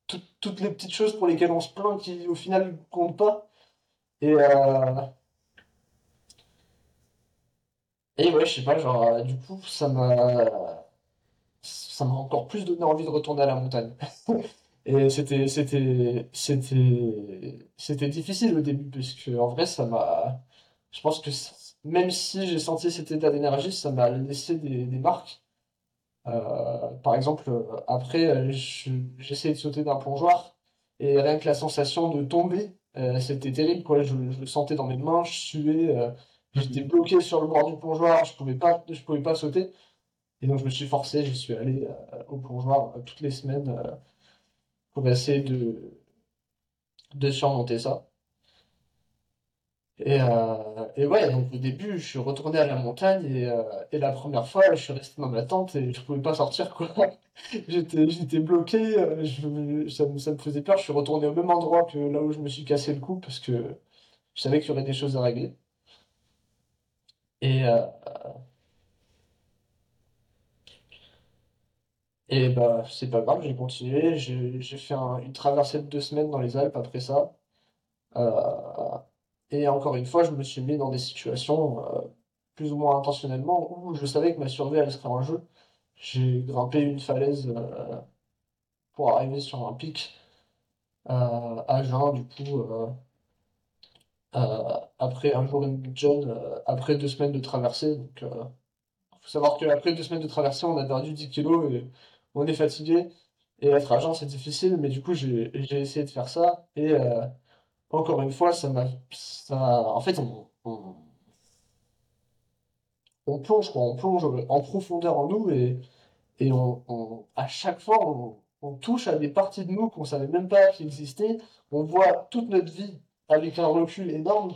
tout- toutes les petites choses pour lesquelles on se plaint qui, au final, comptent pas. Et, euh, et ouais, je sais pas, genre, euh, du coup, ça m'a, ça m'a encore plus donné envie de retourner à la montagne. Et c'était, c'était, c'était, c'était difficile au début, parce que, en vrai, ça m'a, je pense que même si j'ai senti cet état d'énergie, ça m'a laissé des, des marques. Euh, par exemple, euh, après, euh, je- j'essayais de sauter d'un plongeoir et rien que la sensation de tomber, c'était terrible, quoi. Je, je le sentais dans mes mains, je suais, j'étais Mhm. bloqué sur le bord du plongeoir, je pouvais pas, je pouvais pas sauter. Et donc, je me suis forcé, je suis allé euh, au plongeoir euh, toutes les semaines euh, pour essayer de, de surmonter ça. Et, euh, et ouais, donc au début, je suis retourné à la montagne et, euh, et la première fois, je suis resté dans ma tente et je pouvais pas sortir, quoi. J'étais, j'étais bloqué, euh, ça, me- ça me faisait peur. Je suis retourné au même endroit que là où je me suis cassé le cou parce que je savais qu'il y aurait des choses à régler. Et, et bah, c'est pas grave, j'ai continué. J'ai, j'ai fait un- une traversée de deux semaines dans les Alpes après ça. Et encore une fois, je me suis mis dans des situations, euh, plus ou moins intentionnellement, où je savais que ma survie elle serait en jeu. J'ai grimpé une falaise euh, pour arriver sur un pic euh, à jeun, du coup, euh, après un jour et John, après deux semaines de traversée. Donc, faut savoir qu'après deux semaines de traversée, on a perdu 10 kilos et on est fatigué. Et être jeun, c'est difficile, mais du coup, j'ai essayé de faire ça. Et encore une fois, ça m'a. En fait, on, on, on plonge, quoi. On plonge en profondeur en nous et, et on, à chaque fois, on, touche à des parties de nous qu'on savait même pas qui existaient. On voit toute notre vie avec un recul énorme.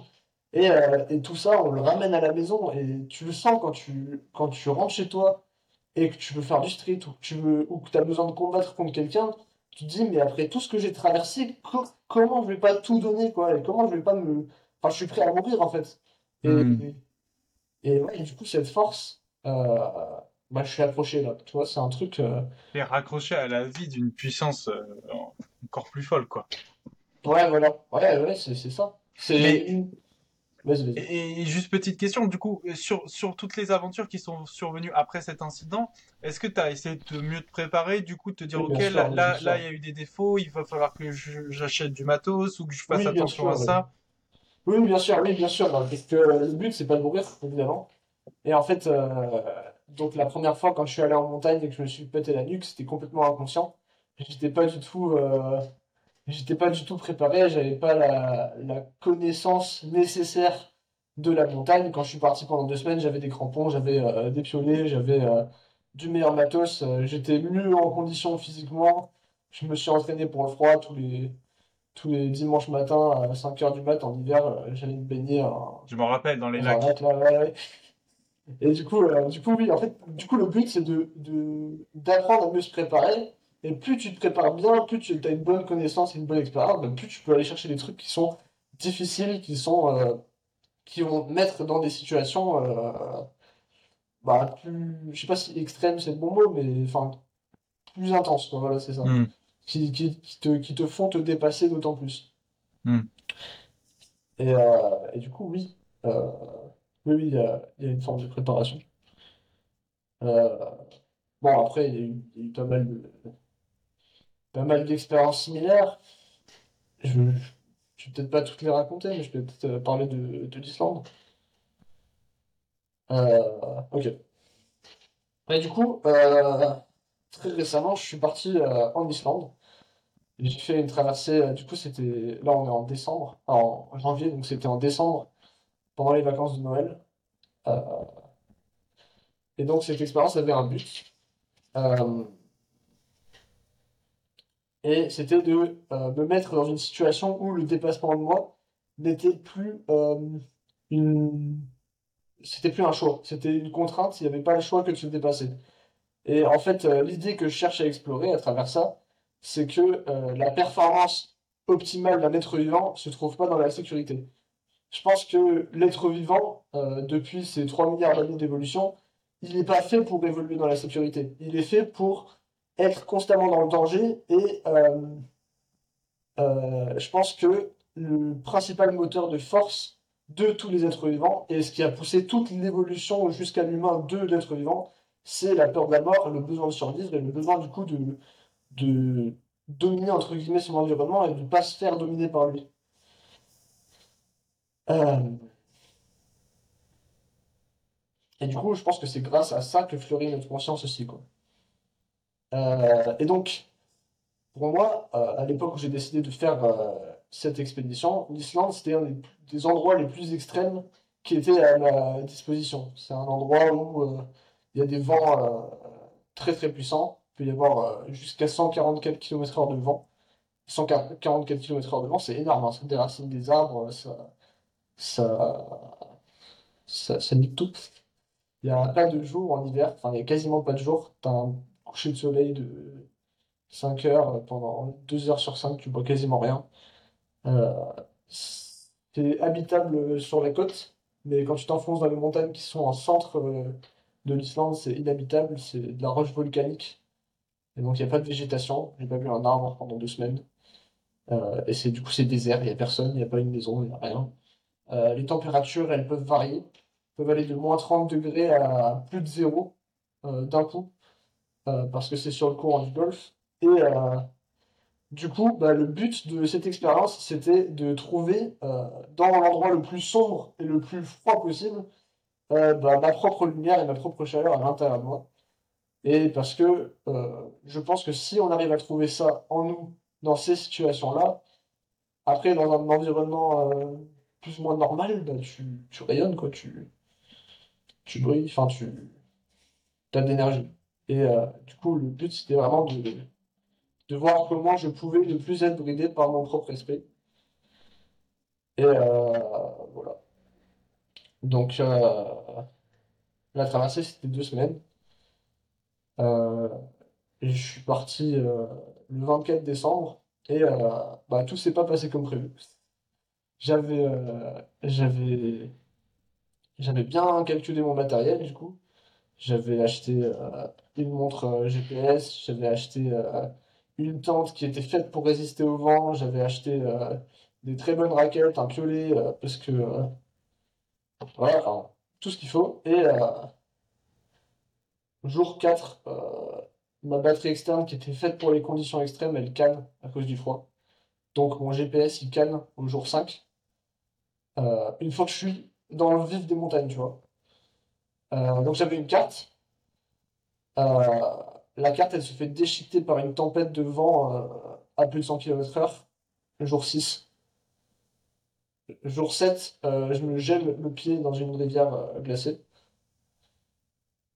Et, euh, et tout ça, on le ramène à la maison et tu le sens quand tu, quand tu rentres chez toi et que tu veux faire du street ou que tu veux, ou que as besoin de combattre contre quelqu'un, tu te dis, mais après tout ce que j'ai traversé, co- comment je vais pas tout donner, quoi, et comment je vais pas me... Enfin, je suis prêt à mourir, en fait. Et, Mhm. et, ouais, du coup, cette force, euh, bah, je suis accroché, là. Tu vois, c'est un truc... euh, T'es raccroché à la vie d'une puissance euh, encore plus folle, quoi. Ouais, voilà. Ouais, ouais, c'est c'est ça. C'est Mais une... Vas-y, vas-y. Et, et juste petite question, du coup, sur, sur toutes les aventures qui sont survenues après cet incident, est-ce que tu as essayé de mieux te préparer, du coup, de te dire, Oui, ok, sûr, là, il y a eu des défauts, il va falloir que j'achète du matos ou que je fasse Oui, attention à oui. ça? Oui, bien sûr, oui, bien sûr, bah, parce que le but, c'est pas de mourir, évidemment. Et en fait, euh, donc la première fois, quand je suis allé en montagne et que je me suis pété la nuque, c'était complètement inconscient. J'étais pas du tout, euh, j'étais pas du tout préparé, j'avais pas la, la connaissance nécessaire de la montagne. Quand je suis parti pendant deux semaines, j'avais des crampons, j'avais euh, des piolets, j'avais euh, du meilleur matos, euh, j'étais mieux en condition physiquement. Je me suis entraîné pour le froid tous les, tous les dimanches matins à 5h du mat en hiver, euh, j'allais me baigner en- Je m'en rappelle dans les lacs. lac là, ouais, ouais. Et du coup, du coup, oui, en fait, du coup, le but, c'est de, de, d'apprendre à mieux se préparer. Et plus tu te prépares bien, plus tu as une bonne connaissance et une bonne expérience, ben, plus tu peux aller chercher des trucs qui sont difficiles, qui sont, euh, qui vont te mettre dans des situations, euh, bah, plus, je sais pas si extrême c'est le bon mot, mais enfin, plus intenses, quoi, voilà, c'est ça. Hmm. Qui, qui, qui te, qui te font te dépasser d'autant plus. Hmm. Et, euh, et du coup, oui, euh, oui, oui, il y a, il y a une forme de préparation. Euh, bon, après, il y a eu, il y a eu pas mal de, pas mal d'expériences similaires. Je, je vais peut-être pas toutes les raconter, mais je vais peut-être euh, parler de, de l'Islande. Euh, ok. Et du coup, euh, très récemment, je suis parti en Islande. J'ai fait une traversée, du coup, c'était, là on est en décembre, en janvier, donc c'était en décembre, pendant les vacances de Noël. Et donc cette expérience avait un but. Et c'était de euh, me mettre dans une situation où le dépassement de moi n'était plus euh, une... C'était plus un choix, c'était une contrainte, il n'y avait pas le choix que de se dépasser. Et en fait, euh, l'idée que je cherche à explorer à travers ça, c'est que la performance optimale d'un être vivant se trouve pas dans la sécurité. Je pense que l'être vivant, depuis ces 3 milliards d'années d'évolution, il n'est pas fait pour évoluer dans la sécurité. Il est fait pour être constamment dans le danger et euh, euh, je pense que le principal moteur de force de tous les êtres vivants et ce qui a poussé toute l'évolution jusqu'à l'humain de l'être vivant, c'est la peur de la mort, le besoin de survivre et le besoin du coup de, de dominer entre guillemets son environnement et de ne pas se faire dominer par lui. Euh, et du coup, je pense que c'est grâce à ça que fleurit notre conscience aussi, quoi. Euh, et donc, pour moi, euh, à l'époque où j'ai décidé de faire euh, cette expédition, l'Islande, c'était un des, endroits les plus extrêmes qui étaient à ma disposition. C'est un endroit où il y a des vents très très puissants. Il peut y avoir jusqu'à 144 km/h de vent. 144 km/h de vent, c'est énorme. Hein. Ça déracine des arbres, ça, ça, ça, nique tout. Il n'y a pas de jour en hiver, enfin, il n'y a quasiment pas de jour. Coucher de soleil de 5 heures pendant 2 heures sur 5, tu vois quasiment rien. Euh, c'est habitable sur la côte, mais quand tu t'enfonces dans les montagnes qui sont en centre euh, de l'Islande, c'est inhabitable, c'est de la roche volcanique. Et donc il n'y a pas de végétation, j'ai pas vu un arbre pendant deux semaines. Euh, et c'est du coup c'est désert, il n'y a personne, il n'y a pas une maison, il n'y a rien. Les températures, elles peuvent varier, peuvent aller de moins 30 degrés à plus de zéro d'un coup, parce que c'est sur le courant du Golfe. Et euh, du coup, bah, le but de cette expérience, c'était de trouver euh, dans l'endroit le plus sombre et le plus froid possible euh, bah, ma propre lumière et ma propre chaleur à l'intérieur de moi. Et parce que euh, je pense que si on arrive à trouver ça en nous, dans ces situations-là, après, dans un environnement euh, plus ou moins normal, bah, tu, tu rayonnes, quoi, tu, tu brilles, enfin, tu as de l'énergie. Et euh, du coup, le but, c'était vraiment de, de voir comment je pouvais ne plus être bridé par mon propre esprit. Et euh, voilà. Donc, euh, la traversée, c'était deux semaines. Et je suis parti le 24 décembre et bah, tout s'est pas passé comme prévu. J'avais j'avais bien calculé mon matériel du coup. J'avais acheté euh, une montre euh, GPS, j'avais acheté euh, une tente qui était faite pour résister au vent, j'avais acheté des très bonnes raquettes, un piolet parce que voilà, enfin, tout ce qu'il faut. Et jour 4, euh, ma batterie externe qui était faite pour les conditions extrêmes, elle canne à cause du froid. Donc mon GPS il canne au jour 5. Euh, une fois que je suis dans le vif des montagnes, tu vois. Euh, donc j'avais une carte. Euh, la carte elle se fait déchiqueter par une tempête de vent euh, à plus de 100 km/h. Jour 6. Jour 7, euh, je me gèle le pied dans une rivière euh, glacée.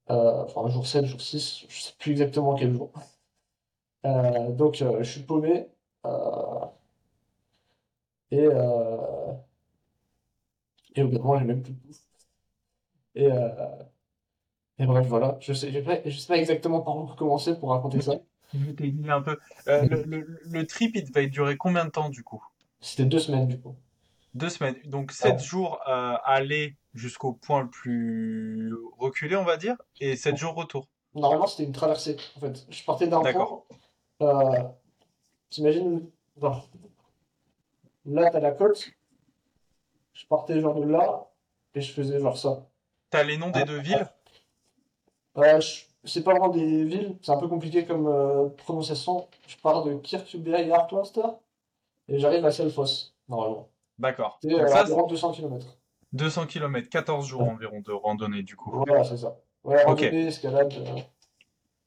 Euh, enfin, jour 7, jour 6, je sais plus exactement quel jour. Donc, je suis paumé. et, et au bout d'un moment, j'ai même plus de bouffe. Et, euh, et bref, voilà. Je sais, je sais pas, je sais pas exactement par où commencer pour raconter ça. Je vais t'aiguiller un peu. Euh, le, le, le trip, il va durer combien de temps du coup? C'était deux semaines, du coup. Deux semaines. Donc sept Ouais. jours euh, aller jusqu'au point le plus reculé, on va dire, et sept jours retour. normalement, c'était une traversée, en fait. Je partais d'un point. Euh, t'imagines, là, t'as la côte. Je partais genre de là, et je faisais genre ça. T'as les noms des deux villes? Je- c'est pas vraiment des villes, c'est un peu compliqué comme euh, prononciation. Je pars de Kirkjubæk Arklaster, et j'arrive à Selfoss, normalement. D'accord. C'est euh, ça, environ 200 km. 200 km, 14 jours environ de randonnée du coup. Voilà, c'est ça. Ouais, escalade. euh,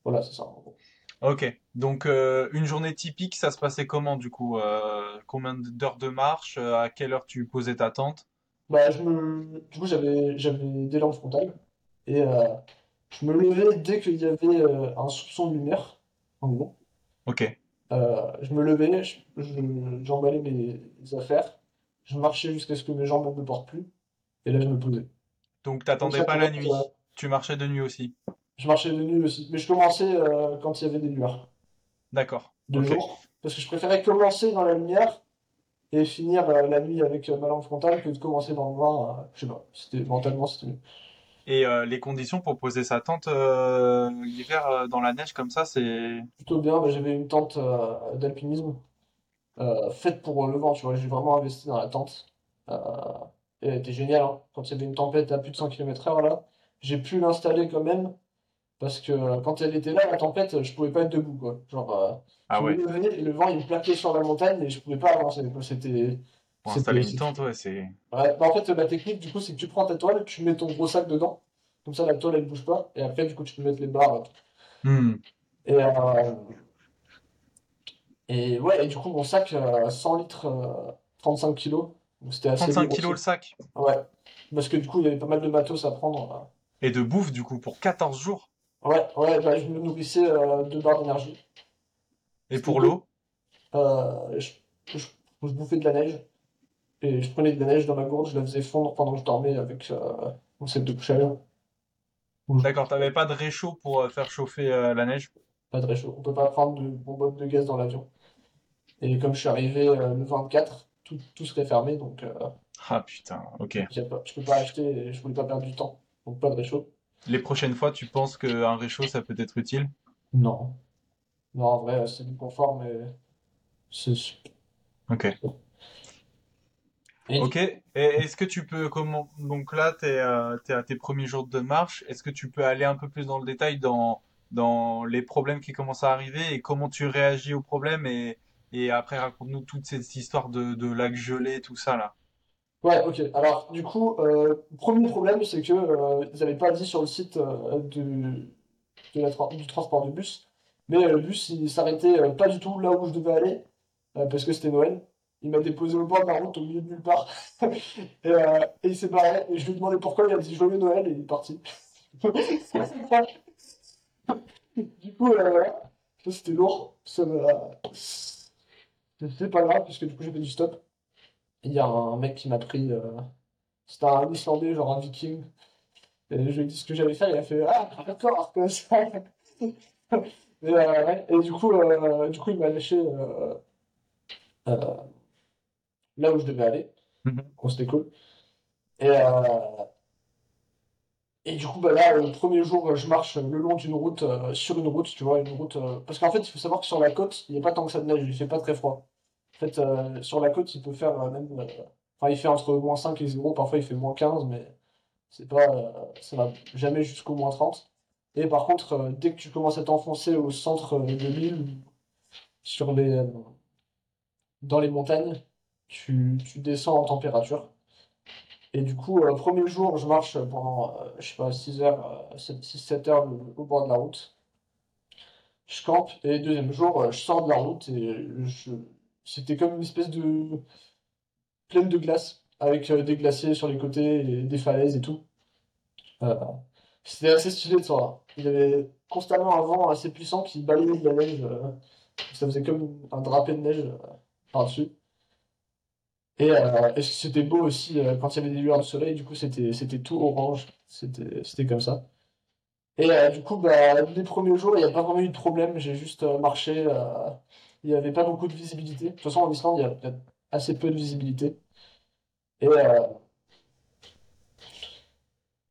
Voilà, c'est ça. en gros. Ok. Donc euh, une journée typique, ça se passait comment du coup? Euh, combien d'heures de marche? À quelle heure tu posais ta tente? Bah, je me... Du coup, j'avais j'avais des lampes frontales et euh, je me levais dès qu'il y avait euh, un soupçon de lumière, en gros. Ok. Euh, je me levais, je- je- j'emballais mes affaires, je marchais jusqu'à ce que mes jambes ne me portent plus et là, je me posais. Donc t'attendais pas la nuit. Tu marchais de nuit aussi. je marchais de nuit aussi. Mais je commençais quand il y avait des lueurs, D'accord. de jour, parce que je préférais commencer dans la lumière et finir euh, la nuit avec euh, ma lampe frontale que de commencer dans le noir. euh, je sais pas, c'était mentalement, c'était mieux. Et les conditions pour poser sa tente l'hiver dans la neige comme ça, c'est... plutôt bien. Bah, j'avais une tente d'alpinisme faite pour le vent, tu vois. J'ai vraiment investi dans la tente. Et elle était géniale, hein. Quand il y avait une tempête à plus de 100 km/h, là, j'ai pu l'installer quand même. Parce que euh, quand elle était là, la tempête, je pouvais pas être debout, quoi. Genre, euh, Ah ouais. le vent, il me plaquait sur la montagne et je pouvais pas avancer. C'était, c'était- tente, ouais, c'est... Ouais, bah, en fait, la technique, du coup, c'est que tu prends ta toile, tu mets ton gros sac dedans. Comme ça, la toile, elle bouge pas. Et après, du coup, tu peux mettre les barres. Hmm. Et, euh, et ouais, et du coup, mon sac, euh, 100 litres, euh, 35 kilos. Donc c'était assez 35 lourd kilos le sac. Ouais. Parce que du coup, il y avait pas mal de matos à prendre. Et de bouffe du coup pour 14 jours. Ouais, ouais, bah, je me nourrissais euh, de barres d'énergie. Et pour l'eau? Euh, je, je, je bouffais de la neige. Et je prenais de la neige dans ma gourde, je la faisais fondre pendant que je dormais avec euh, mon sac de couchage. D'accord, t'avais pas de réchaud pour euh, faire chauffer euh, la neige? Pas de réchaud. On peut pas prendre de bonbonne de gaz dans l'avion. Et comme je suis arrivé le 24, tout, tout serait fermé, donc euh, Ah putain, ok. pas, je peux pas acheter et je voulais pas perdre du temps. Donc pas de réchaud. Les prochaines fois, tu penses qu'un réchaud, ça peut être utile? Non. Non, en vrai, c'est du confort, mais c'est... Ok. Et Ok. Et est-ce que tu peux, comment, donc là, t'es, euh, t'es à tes premiers jours de marche. Est-ce que tu peux aller un peu plus dans le détail dans, dans les problèmes qui commencent à arriver et comment tu réagis aux problèmes et, et après raconte-nous toute cette histoire de, de lac gelé, tout ça là? Ouais, ok. Alors, du coup, euh, premier problème, c'est que euh, ils n'avaient pas dit sur le site euh, tra- du transport de bus, mais le bus, il s'arrêtait pas du tout là où je devais aller, parce que c'était Noël. Il m'a déposé au bord de la route, au milieu de nulle part, et, il s'est barré, et je lui ai demandé pourquoi, il a dit Joyeux Noël, et il est parti. Du coup, euh. Ça, c'était lourd. Ça m'a- C'est pas grave, puisque du coup, j'ai fait du stop. Il y a un mec qui m'a pris. euh, C'était un Islandais, genre un viking. Et je lui ai dit ce que j'allais faire, il a fait Ah, d'accord, comme ça. Et, euh, ouais. Et du coup, euh, du coup, il m'a lâché là où je devais aller. Mhm. Donc c'était cool. Et, et du coup, bah là, le premier jour, je marche le long d'une route, euh, sur une route, tu vois, une route. euh, Parce qu'en fait, il faut savoir que sur la côte, il n'y a pas tant que ça de neige, il fait pas très froid. En fait, euh, sur la côte, il peut faire euh, même. euh, Enfin, il fait entre moins 5 et 0, parfois il fait moins 15, mais c'est pas, ça va jamais jusqu'au moins 30. Et par contre, dès que tu commences à t'enfoncer au centre de l'île, sur les, dans les montagnes, tu, tu descends en température. Et du coup, euh, premier jour, je marche pendant, je sais pas, 6 heures, 6-7 heures le- au bord de la route. Je campe, et deuxième jour, je sors de la route et je... c'était comme une espèce de plaine de glace, avec euh, des glaciers sur les côtés des falaises et tout. Euh, c'était assez stylé de ça. Il y avait constamment un vent assez puissant qui balayait de la neige. euh, ça faisait comme un drapé de neige par-dessus. Et, c'était beau aussi quand il y avait des lueurs de soleil, du coup c'était c'était tout orange, c'était c'était comme ça. Et du coup, bah, les premiers jours, il n'y a pas vraiment eu de problème, j'ai juste marché, il n'y avait pas beaucoup de visibilité. De toute façon, en Islande, il y a, assez peu de visibilité. Et, euh,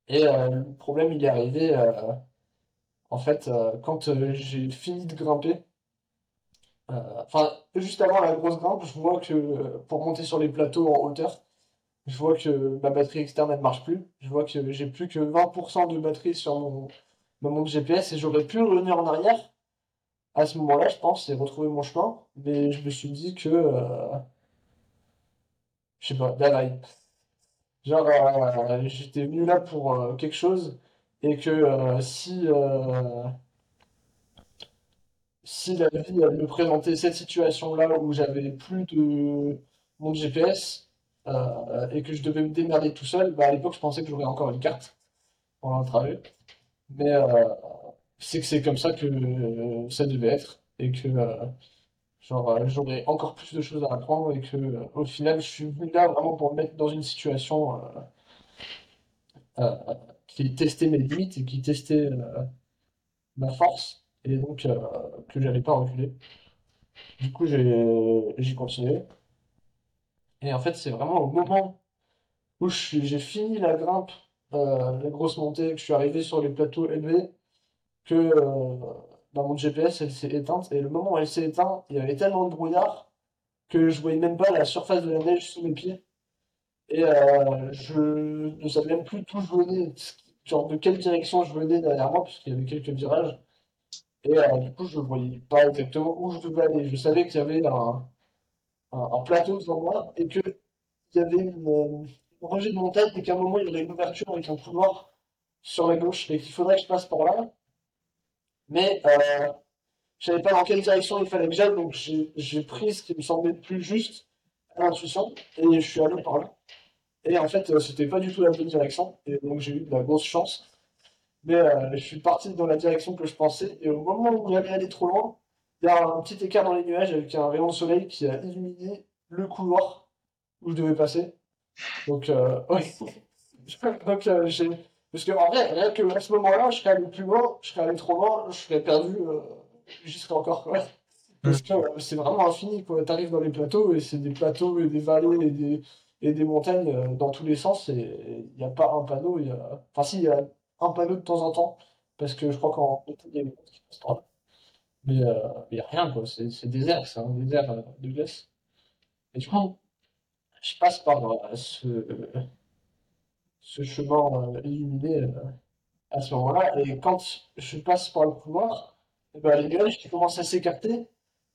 et euh, le problème, il est arrivé euh, En fait, quand j'ai fini de grimper, enfin, juste avant la grosse grimpe, je vois que pour monter sur les plateaux en hauteur, je vois que ma batterie externe elle marche plus. Je vois que j'ai plus que 20% de batterie sur mon, mon GPS et j'aurais pu revenir en arrière à ce moment-là, je pense, et retrouver mon chemin. Mais je me suis dit que, euh, je sais pas, bye. Genre, euh, j'étais venu là pour euh, quelque chose et que si, si la vie me présentait cette situation-là où j'avais plus de mon GPS et que je devais me démerder tout seul, bah à l'époque je pensais que j'aurais encore une carte pendant le. Mais c'est que c'est comme ça que euh, ça devait être et que euh, genre euh, j'aurais encore plus de choses à apprendre et que au final je suis venu là vraiment pour me mettre dans une situation qui testait mes limites et qui testait ma force et donc que j'allais pas reculer. Du coup j'ai j'ai continué et en fait c'est vraiment au moment où j'ai fini la grimpe, la grosse montée, que je suis arrivé sur les plateaux élevés que euh, bah, mon GPS elle s'est éteinte. Et le moment où elle s'est éteinte il y avait tellement de brouillard que je voyais même pas la surface de la neige sous mes pieds. Et euh, je ne savais même plus d'où je venais genre de quelle direction je venais derrière moi parce qu'il y avait quelques virages. Et euh, du coup je voyais pas exactement où je devais aller. Je savais qu'il y avait un, plateau devant moi et que il y avait une, rangée de montagnes et qu'à un moment il y aurait une ouverture avec un couloir sur la gauche et qu'il faudrait que je passe par là mais euh, je savais pas dans quelle direction il fallait que j'aille, donc j'ai pris ce qui me semblait le plus juste à l'intuition, et je suis allé par là. Et en fait, euh, c'était pas du tout la bonne direction, et donc j'ai eu de la grosse chance. Mais euh, je suis parti dans la direction que je pensais, et au moment où j'allais aller trop loin, il y a un petit écart dans les nuages avec un rayon de soleil qui a illuminé le couloir où je devais passer. Donc, euh, ouais. Donc, euh, j'ai... Parce que, en vrai, rien que à ce moment-là, je serais allé plus loin, je serais allé trop loin, je serais perdu, euh, j'y serais encore, quoi. Parce que euh, c'est vraiment infini, quoi. T'arrives dans les plateaux, et c'est des plateaux, et des vallées, et des, et des montagnes euh, dans tous les sens, et il n'y a pas un panneau, y. Enfin, si, il y a un panneau de temps en temps, parce que je crois qu'en il y a des routes qui passent par là. Mais euh, il n'y a rien, quoi. C'est désert, c'est un désert de glace. Et du coup, je passe par ce, ce chemin euh, illuminé euh, à ce moment-là. Et quand je passe par le couloir, eh ben, les nuages qui commencent à s'écarter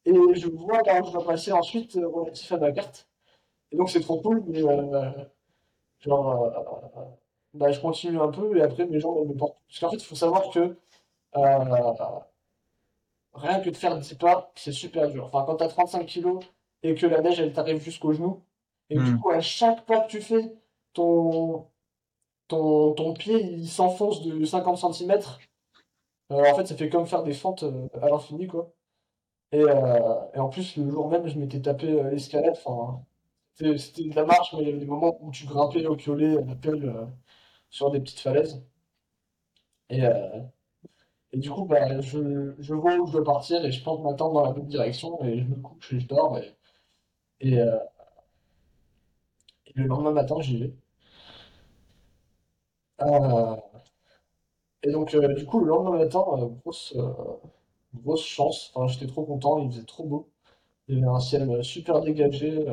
et je vois là où je dois passer ensuite euh, relatif à ma carte. Et donc c'est trop cool, mais genre, bah, je continue un peu et après mes jambes elles me portent. Parce qu'en fait, il faut savoir que rien que de faire 10 pas, c'est super dur. Enfin, quand t'as 35 kilos et que la neige elle t'arrive jusqu'aux genoux, et du Hmm. coup, à chaque pas que tu fais, ton, ton, pied il s'enfonce de 50 centimètres Euh, en fait, ça fait comme faire des fentes euh, à l'infini, quoi. Et, euh, et en plus, le jour même, je m'étais tapé l'escalade. Enfin, c'était de la marche, mais il y avait des moments où tu grimpais au piolet, à la pelle, sur des petites falaises. Et, et du coup, bah, je, je vois où je dois partir et je plante ma tente dans la bonne direction et je me couche et je dors. Et, et le lendemain matin, j'y vais. Euh, et donc, euh, du coup, le lendemain matin, euh, grosse, grosse chance. Enfin, j'étais trop content, il faisait trop beau. Il y avait un ciel super dégagé.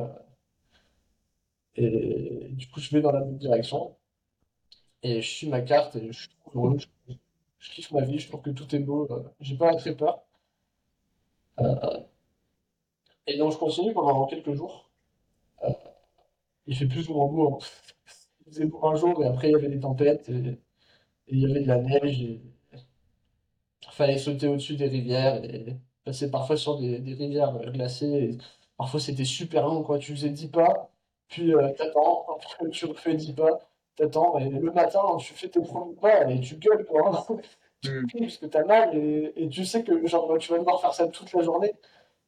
et du coup, je vais dans la bonne direction. Et je suis ma carte et je suis heureux. Je, kiffe ma vie, je trouve que tout est beau. j'ai pas très peur. Et donc, je continue pendant quelques jours. Il fait plus ou moins beau. hein. Faisait beau un jour et après, il y avait des tempêtes et, et il y avait de la neige. Et il fallait sauter au-dessus des rivières et passer parfois sur des, des rivières glacées. Et parfois, c'était super long, quoi. Tu faisais 10 pas, puis euh, t'attends, après, tu refais 10 pas, t'attends. Et le matin, tu fais tes premiers pas et tu gueules, quoi. Tu cries parce que t'as mal et, et tu sais que genre, tu vas devoir faire ça toute la journée.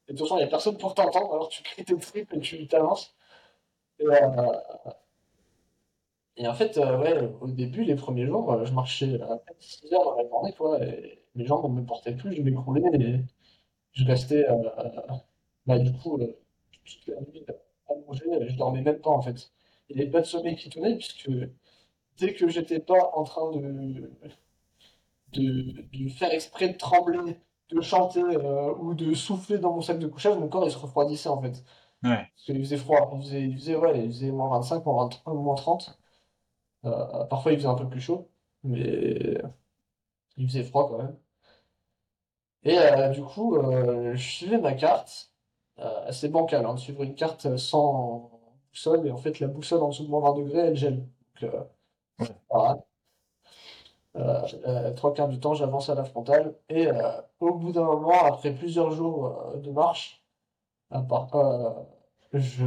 Et de toute façon, il n'y a personne pour t'entendre, alors tu cries tes tripes et tu t'avances. Et, euh, et en fait, euh, ouais, au début, les premiers jours, euh, je marchais à peine 6 heures dans la journée, quoi, et mes jambes ne me portaient plus, je m'écroulais et je restais, euh, bah, du coup, euh, toute la nuit allongé, et je dormais même pas, en fait. Il n'y avait pas de sommeil qui tenait, puisque dès que j'étais pas en train de, de, de faire exprès de trembler, de chanter euh, ou de souffler dans mon sac de couchage, mon corps il se refroidissait en fait. Ouais. Parce qu'il faisait froid, il faisait, il faisait, ouais, il faisait moins 25, moins 23, moins 30. Euh, parfois il faisait un peu plus chaud, mais il faisait froid quand même. Et euh, du coup, euh, je suivais ma carte. Assez bancale, hein, de suivre une carte sans boussole, et en fait la boussole en dessous de moins 20 degrés, elle gèle. Donc, Ouais. voilà. Trois quarts du temps, j'avance à la frontale. Et au bout d'un moment, après plusieurs jours de marche, à part, je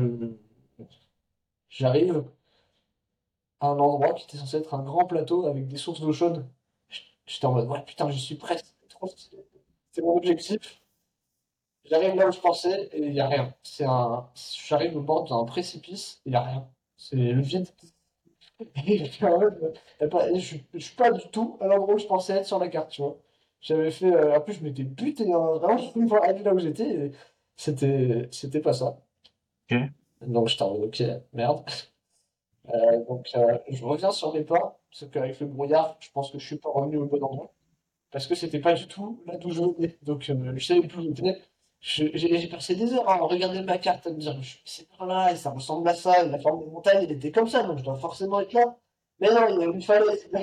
j'arrive à un endroit qui était censé être un grand plateau avec des sources d'eau chaude. J'étais en mode, ouais, putain, j'y suis presque. C'est trop stylé. C'est mon objectif. J'arrive là où je pensais et il n'y a rien. C'est un... J'arrive au bord d'un précipice, il n'y a rien. C'est le vide. Et pas- je suis je suis pas du tout à l'endroit où je pensais être sur la carte, tu vois. J'avais fait. euh, en plus, je m'étais buté hein, vraiment une fois arrivé là où j'étais. et C'était c'était pas ça. Ok. Donc j'étais en mode, ok, merde. Euh, donc euh, je reviens sur mes pas, parce qu'avec le brouillard, je pense que je suis pas revenu au bon endroit. Parce que c'était pas du tout là d'où je venais. Donc euh, je savais plus où. Je- J'ai j'ai passé des heures à regarder ma carte, à me dire, c'est par là, et ça ressemble à ça, la forme des montagnes, elle était comme ça, donc je dois forcément être là. Mais non, il y a une falaise, il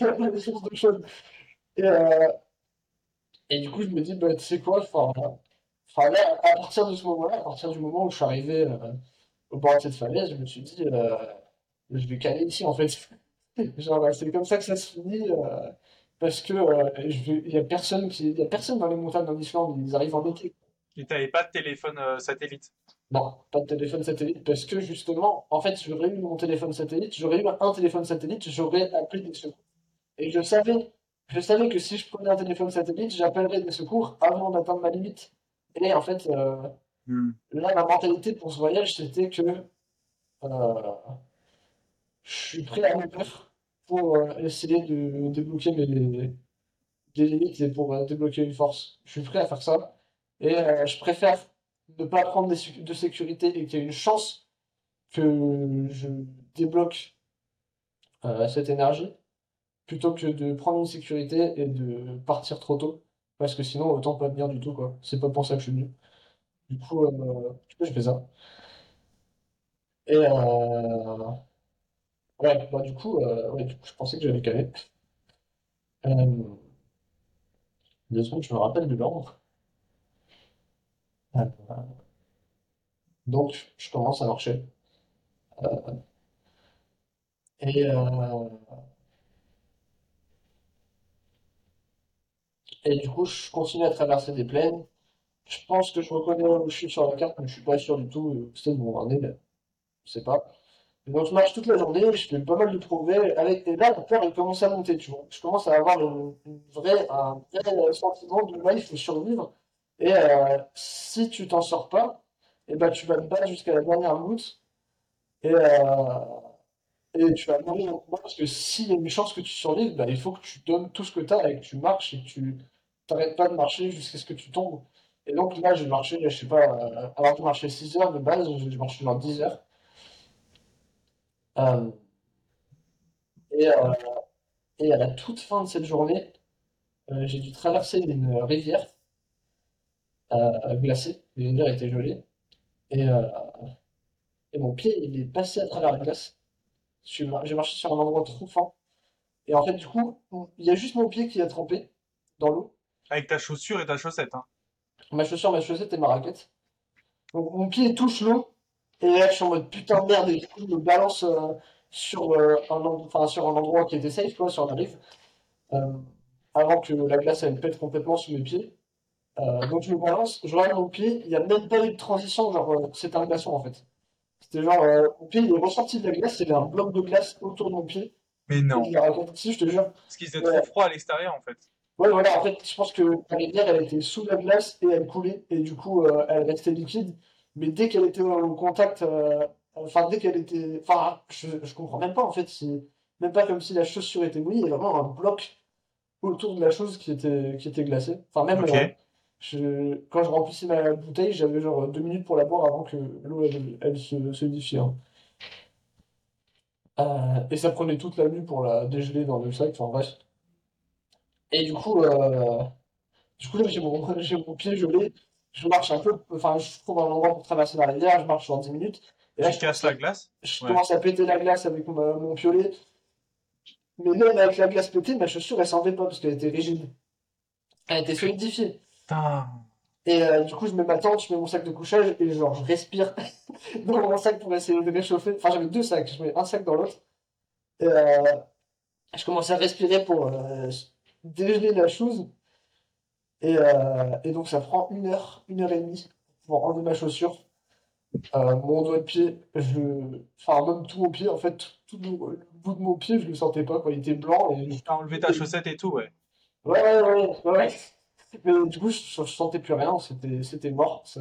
y a de choses. Et, du coup, je me dis, bah, tu sais quoi, à partir de ce moment-là, à partir du moment où je suis arrivé euh, au bord de cette falaise, je me suis dit, euh, je vais caler ici, en fait. Genre, c'est comme ça que ça se finit, euh, parce que euh, il y a personne qui, y a personne dans les montagnes en Islande, ils arrivent en été. Et t'avais pas de téléphone euh, satellite? Non, pas de téléphone satellite, parce que justement, en fait, j'aurais eu mon téléphone satellite, j'aurais eu un téléphone satellite, j'aurais appelé des secours. Et je savais, je savais que si je prenais un téléphone satellite, j'appellerais des secours avant d'atteindre ma limite. Et en fait, euh, Là, ma mentalité pour ce voyage, c'était que euh, je suis prêt à mourir pour euh, essayer de débloquer mes, des limites et pour euh, débloquer une force. Je suis prêt à faire ça. Et je préfère ne pas prendre de sécurité et qu'il y ait une chance que je débloque cette énergie plutôt que de prendre une sécurité et de partir trop tôt. Parce que sinon, autant pas venir du tout, quoi. C'est pas pour ça que je suis venu. Du coup, euh, je fais ça. Et euh, ouais, bah, du coup, euh, je pensais que j'avais calé. Euh, deux secondes, je me rappelle de l'ordre. Euh, donc, je commence à marcher. Et, euh, et du coup, je continue à traverser des plaines. Je pense que je reconnais où je suis sur la carte, mais je suis pas sûr du tout. euh, Peut-être mon année, mais je sais pas. Donc, je marche toute la journée, je fais pas mal de progrès. Avec, et là, la peur, elle commence à monter, tu vois. Je commence à avoir une, vraie, un vrai sentiment de là, il faut survivre. Et euh, si tu t'en sors pas, et ben, tu vas te battre jusqu'à la dernière goutte. Et, euh, et tu vas mourir parce que s'il y a une chance que tu survives, bah, il faut que tu donnes tout ce que tu as et que tu marches et que tu t'arrêtes pas de marcher jusqu'à ce que tu tombes. Et donc là, j'ai marché, je sais pas, euh, alors que je marchais 6 heures de base, j'ai marché genre 10 heures. Euh, et, euh, et à la toute fin de cette journée, euh, j'ai dû traverser une rivière glacée. La rivière était gelée. Et, mon pied, il est passé à travers la glace. J'ai marché sur un endroit trop fin. Et en fait, du coup, il y a juste mon pied qui a trempé dans l'eau. Avec ta chaussure et ta chaussette. Hein. Ma chaussure, ma chaussette et ma raquette. Donc mon pied touche l'eau. Et là, je suis en mode putain de merde. Et du coup, je me balance euh, sur, euh, un, enfin, sur un endroit qui était safe, quoi, sur la rive. euh, avant que la glace elle pète complètement sous mes pieds. Euh, donc je me balance, je regarde mon pied. Il n'y a même pas eu de transition. Genre, c'était un glaçon en fait. C'était genre, mon pied il est ressorti de la glace. Il y avait un bloc de glace autour de mon pied. Mais non. Je je te jure. Parce qu'il faisait Ouais. trop froid à l'extérieur en fait. Ouais, voilà, en fait, je pense que la rivière, elle était sous la glace et elle coulait, et du coup, euh, elle restait liquide. Mais dès qu'elle était au contact, euh, enfin, dès qu'elle était. Enfin, je, je comprends même pas, en fait, c'est même pas comme si la chaussure était mouillée, il y avait vraiment un bloc autour de la chose qui était, qui était glacée. Enfin, même Ok. euh, je, quand je remplissais ma bouteille, j'avais genre deux minutes pour la boire avant que l'eau, elle, elle se solidifie. hein. Et ça prenait toute la nuit pour la dégeler dans le sac, enfin bref. Et du coup, euh, du coup, là, j'ai mon, j'ai mon pied gelé. Je marche un peu, enfin, je trouve un endroit pour traverser la rivière, je marche en 10 minutes. Et là, Tu je casses commence la glace? je Ouais. commence à péter la glace avec mon, mon piolet. Mais même avec la glace pétée, ma chaussure, elle s'en fait pas parce qu'elle était rigide. Elle était solidifiée. Putain. Et euh, du coup, je mets ma tente, je mets mon sac de couchage et genre, je respire dans mon sac pour essayer de réchauffer. Enfin, j'avais deux sacs, je mets un sac dans l'autre. Et euh, je commence à respirer pour euh, dégeler la chose. Et, euh, et donc, ça prend une heure, une heure et demie pour enlever ma chaussure. Euh, mon doigt de pied, je... enfin, même tout mon pied, en fait, tout le, le bout de mon pied, je le sentais pas, quoi. Il était blanc et T'as enlevé ta chaussette et tout, ouais. Ouais, ouais, ouais, ouais. Mais du coup, je, je sentais plus rien, c'était, mort. Ça...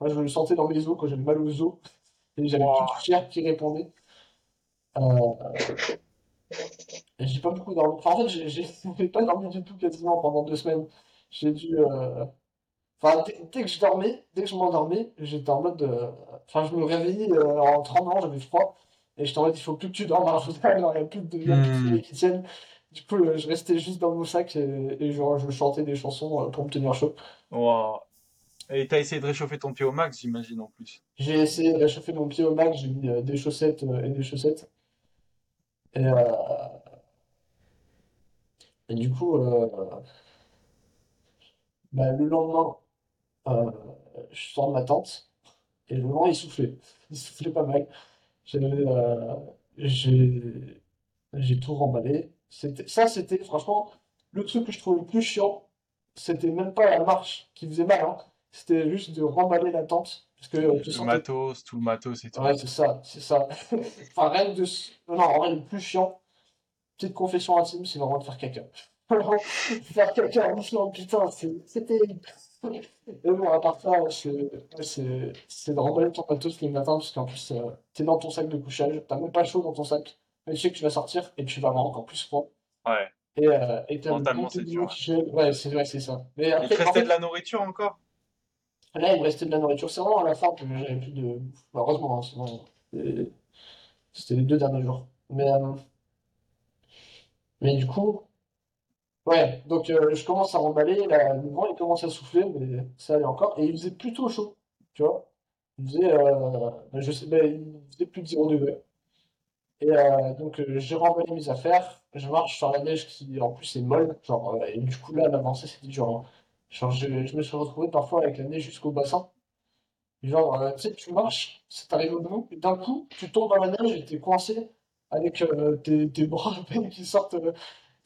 Moi, je le sentais dans mes os quand j'avais mal aux os et j'avais Wow. de chair qui répondait. Euh, j'ai pas beaucoup dormi. Enfin, en fait, j'ai j'ai- j'ai pas dormi du tout quasiment pendant deux semaines. J'ai dû. euh, Enfin, dès, dès que je dormais, dès que je m'endormais, j'étais en mode. euh, Enfin, je me réveillais euh, en tremblant, j'avais froid. Et j'étais en mode, il faut plus que tu dormes fauteuil, alors il n'y a plus de, il y a plus de Hmm. filets qui tiennent. Du coup, euh, je restais juste dans mon sac et, et genre, je chantais des chansons euh, pour me tenir chaud. Wow. Et t'as essayé de réchauffer ton pied au max, j'imagine, en plus. J'ai essayé de réchauffer mon pied au max, j'ai mis euh, des chaussettes euh, et des chaussettes. Et, du coup, euh, bah, le lendemain, euh, je sors de ma tente et le vent il soufflait. Il soufflait pas mal. Euh, j'ai, tout remballé. Ça, c'était franchement le truc que je trouvais le plus chiant. C'était même pas la marche qui faisait mal, hein. C'était juste de remballer la tente. Parce que euh, Le matos, tout le matos et tout. Ouais, c'est ça, c'est ça. Enfin, rien de... Non, en vrai, le plus chiant, petite confession intime, c'est vraiment de faire caca. Faire caca en bouffant, putain, c'est terrible. Et bon, à part ça, c'est ouais, de remballer ton matos le matin, parce qu'en plus, euh, t'es dans ton sac de couchage, t'as même pas chaud dans ton sac, mais tu sais que tu vas sortir et tu vas avoir encore plus froid. Ouais. Et euh, t'as le Mentalement, c'est de dur, qui. Ouais, c'est c'est ça. Mais Il te après, en restait fait, de la nourriture encore? Là, il me restait de la nourriture. C'est vraiment à la fin que j'avais plus de... Heureusement, hein, sinon... euh, C'était les deux derniers jours. Mais, euh, mais du coup, ouais, donc euh, je commence à remballer, là, le vent il commence à souffler, mais ça allait encore. Et il faisait plutôt chaud, tu vois. Il faisait, ben, je sais, ben, il faisait plus de 0 degré. Et donc j'ai remballé mes affaires, je marche sur la neige qui en plus est molle, genre, et du coup là, l'avancée c'était dur. hein. Genre, je, je me suis retrouvé parfois avec la neige jusqu'au bassin. Genre, euh, tu sais, tu marches, ça t'arrive au bout, et d'un coup, tu tombes dans la neige et t'es coincé avec euh, tes, bras qui sortent euh,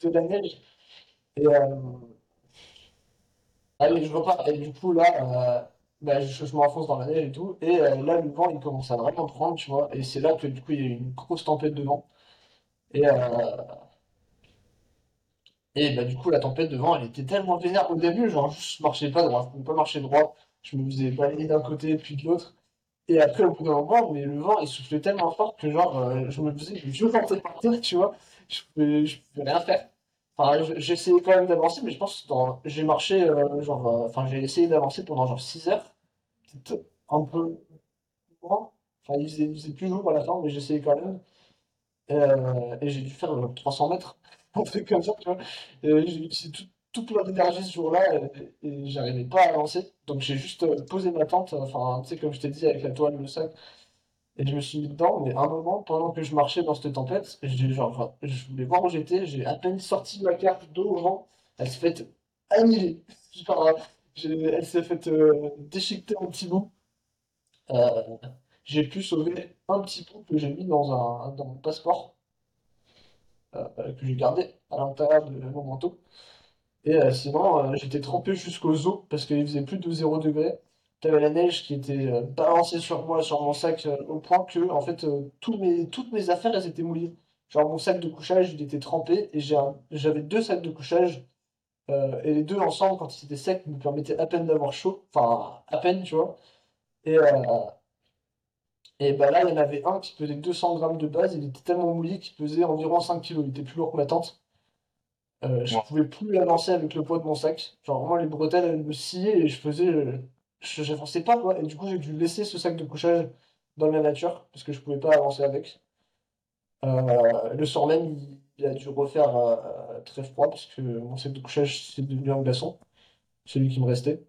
de la neige. Et allez, je repars. Et du coup, là, bah, je, je m'enfonce dans la neige et tout. Et là, le vent, il commence à vraiment prendre, tu vois. Et c'est là que, du coup, il y a une grosse tempête de vent. Et, et bah, du coup, la tempête de vent, elle était tellement vénère au début, genre, je marchais pas droit, je pouvais pas marcher droit. Je me faisais balayer d'un côté puis de l'autre. Et après, au bout d'un moment, mais le vent, il soufflait tellement fort que, genre, euh, je me faisais violenter par terre, tu vois. Je pouvais, je pouvais rien faire. Enfin, je- j'ai essayé quand même d'avancer, mais je pense que j'ai marché, euh, genre, euh, enfin, j'ai essayé d'avancer pendant genre 6 heures. C'était un peu loin. Enfin, il faisait, plus jour à la fin, mais essayé quand même. Et j'ai dû faire euh, 300 mètres, un comme ça, tu vois. J'ai utilisé tout, tout plein d'énergie ce jour-là et, j'arrivais pas à avancer. Donc j'ai juste euh, posé ma tente, enfin, tu sais, comme je t'ai dit, avec la toile, le sac. Et je me suis mis dedans, mais un moment, pendant que je marchais dans cette tempête, j'ai genre, je voulais voir où j'étais, j'ai à peine sorti ma carte d'eau au vent, elle s'est faite annihiler. Genre, elle s'est faite euh, déchiqueter en petits bouts. Euh, j'ai pu sauver un petit bout que j'ai mis dans un, dans mon passeport, que j'ai gardé à l'intérieur de mon manteau. Et euh, sinon, euh, j'étais trempé jusqu'aux os parce qu'il faisait plus de 0 degré. T'avais la neige qui était euh, balancée sur moi, sur mon sac, euh, au point que, en fait, euh, tous mes, toutes mes affaires, elles étaient mouillées. Genre, mon sac de couchage, il était trempé et j'avais deux sacs de couchage. euh, et les deux ensemble, quand ils étaient secs, me permettaient à peine d'avoir chaud. Enfin, à peine, tu vois. Et, euh, et bah là, il y en avait un qui pesait 200 grammes de base. Il était tellement mouillé qu'il pesait environ 5 kilos. Il était plus lourd que ma tente. Euh, je pouvais plus l'avancer avec le poids de mon sac. Genre vraiment les bretelles elles me sciaient et je faisais, euh, je j'avançais pas quoi. Et du coup j'ai dû laisser ce sac de couchage dans la nature parce que je pouvais pas avancer avec. Euh, le soir même il a dû refaire euh, très froid parce que mon sac de couchage c'est devenu un glaçon, celui qui me restait.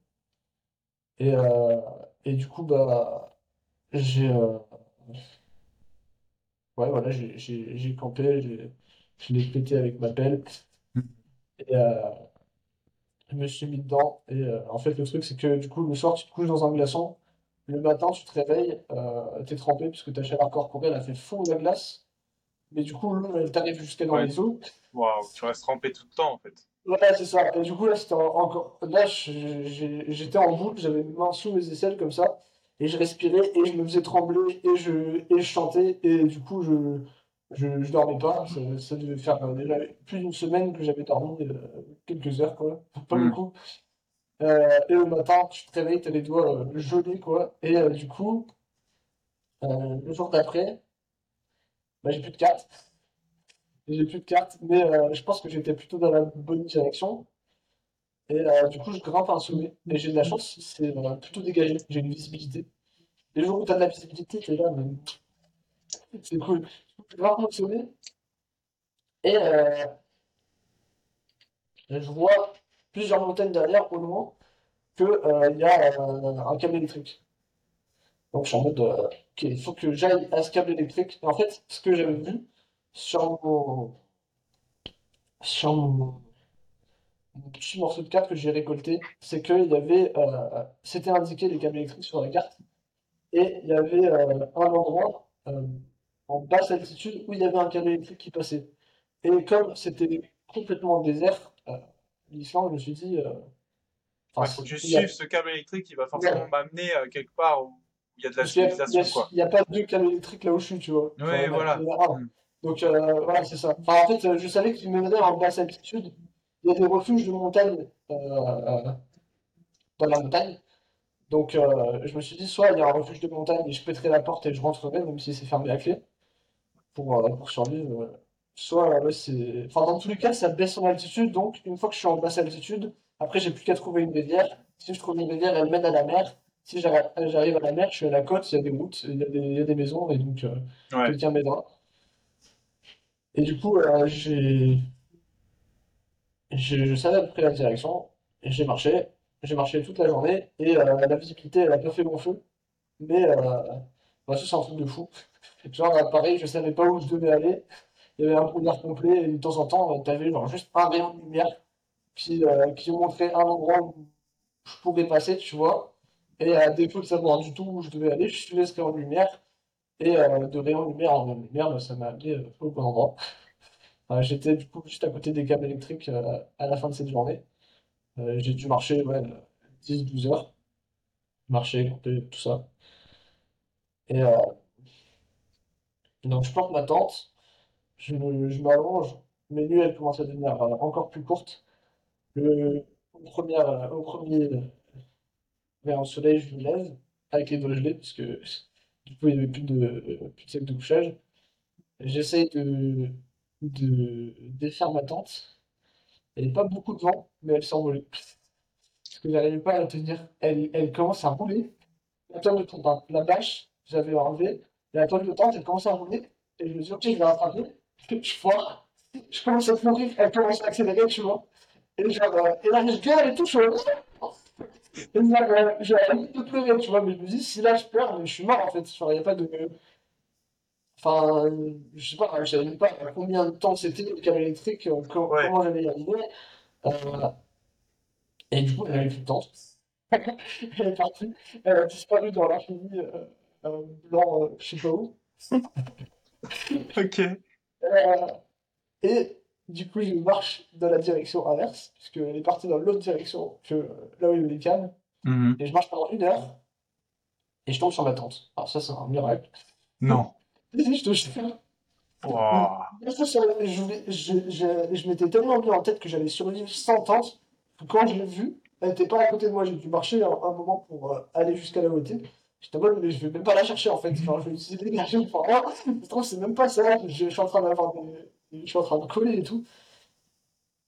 Et, et du coup, bah, j'ai euh, ouais, voilà, j'ai campé, je l'ai pété avec ma pelle. Et euh, je me suis mis dedans. Et euh, en fait, le truc, c'est que du coup, le soir, tu te couches dans un glaçon. Le matin, tu te réveilles, t'es trempé puisque ta chaleur corporelle a fait fondre la glace. Mais du coup, l'eau, elle t'arrive jusqu'à dans Ouais. les os. Waouh, tu restes trempé tout le temps en fait. Ouais, c'est ça. Et du coup, là, c'était en- encore. Là, j'étais en boucle, j'avais mes mains sous mes aisselles comme ça. Et je respirais et je me faisais trembler et je, et je chantais. Et du coup, je, je, je dormais pas. Ça, ça devait faire euh, déjà plus d'une semaine que j'avais dormi, euh, quelques heures, quoi. Pas Mm. beaucoup. Euh, et le matin, tu te réveilles, t'as les doigts gelés, quoi. Et du coup, le jour d'après, bah, j'ai plus de cartes. J'ai plus de cartes, mais je pense que j'étais plutôt dans la bonne direction. Et euh, du coup, je grimpe un sommet. Et j'ai de la chance, c'est euh, plutôt dégagé. J'ai une visibilité. Les jours où t'as de la visibilité, t'es là, mais c'est cool. Je grimpe mon sommet. Et euh, je vois plusieurs montagnes derrière, au loin, que euh, il y a un câble électrique. Donc je suis en mode, ok, il faut que j'aille à ce câble électrique. Et en fait, ce que j'avais vu sur mon petit morceau de carte que j'ai récolté, c'est qu'il y avait, euh, c'était indiqué les câbles électriques sur la carte, et il y avait euh, un endroit euh, en basse altitude où il y avait un câble électrique qui passait. Et comme c'était complètement désert, l'Islande, je me suis dit, Ouais, faut que je il a- suive ce câble électrique qui va forcément m'amener quelque part où il y a de la il civilisation il n'y a, pas deux câbles électriques là où je suis, tu vois. Oui, Enfin, il voilà. il. Mm. Donc voilà, c'est ça. Enfin, en fait, je savais qu'il mènerait en basse altitude. Il y a des refuges de montagne dans la montagne. Donc euh, je me suis dit, soit il y a un refuge de montagne et je pèterai la porte et je rentrerai, même si c'est fermé à clé, pour, euh, pour survivre. euh. Soit, euh, c'est... Enfin, dans tous les cas, ça baisse en altitude. Donc, une fois que je suis en basse altitude, après, j'ai plus qu'à trouver une rivière. Si je trouve une rivière, elle mène à la mer. Si j'arrive à la mer, je suis à la côte, il y a des routes, il y a des, il y a des maisons, et donc euh, Ouais. quelqu'un m'aidera. Et du coup, j'ai, je, je savais à peu près la direction, j'ai marché. J'ai marché toute la journée, et euh, la visibilité, elle a pas fait long feu. Mais euh, bah, ça, c'est un truc de fou. Genre, euh, pareil, je savais pas où je devais aller. Il y avait un brouillard complet, et de temps en temps, tu avais genre juste un rayon de lumière qui, euh, qui montrait un endroit où je pouvais passer, tu vois. Et à défaut de savoir du tout où je devais aller, je suivais ce rayon de lumière. Et euh, de rayon de lumière en rayon de lumière, bah, ça m'a amené euh, au bon endroit. Enfin, j'étais du coup juste à côté des câbles électriques euh, à la fin de cette journée. Euh, j'ai dû marcher ouais, 10-12 heures. Marcher, couper, tout ça. Et euh, donc je plante ma tente, je, m'allonge, mes nuits elles commencent à devenir euh, encore plus courtes. Le, au premier, euh, au premier euh, rayon de soleil, je me lève avec les doigts gelés parce que du coup il n'y avait plus de, euh, plus de sac de couchage. J'essaye de, de défaire ma tente. Il n'y avait pas beaucoup de vent, mais elle s'envolait. Parce que j'arrivais pas à la tenir. Elle, elle commence à rouler. La toile de tente, la bâche, j'avais enlevé. La toile de tente, elle commence à rouler. Et je me dis, ok, je vais rattraper. Je foire. Je commence à courir. Elle commence à accélérer, tu vois. Et, genre, euh, là, je gueule et tout. Je... Et là, euh, j'ai de pleurer, tu vois. Mais je me dis, si là, je pleure, je suis mort, en fait. Il n'y a pas de... Enfin, euh, je sais pas, je savais même pas combien de temps c'était le câble électrique, euh, co- Ouais. comment arriver. Euh, et du coup, elle avait plus de temps. Elle est partie. Elle a disparu dans l'infini euh, euh, blanc, euh, je sais pas où. Ok. Euh, et du coup, je marche dans la direction inverse, puisqu'elle est partie dans l'autre direction que là où il y avait les câbles. Mhm. Et je marche pendant une heure, et je tombe sur ma tente. Alors ça, c'est un miracle. Non. Je te jure. Je, je, je, m'étais tellement mis en tête que j'allais survivre sans tente que quand je l'ai vue, elle n'était pas à côté de moi. J'ai dû marcher un, un moment pour euh, aller jusqu'à elle était. J'étais en mode, mais je vais même pas la chercher en fait. Enfin, je me suis dégagé pour rien. Je trouve que c'est même pas ça. Je, suis en train d'avoir des. Je suis en train de coller et tout.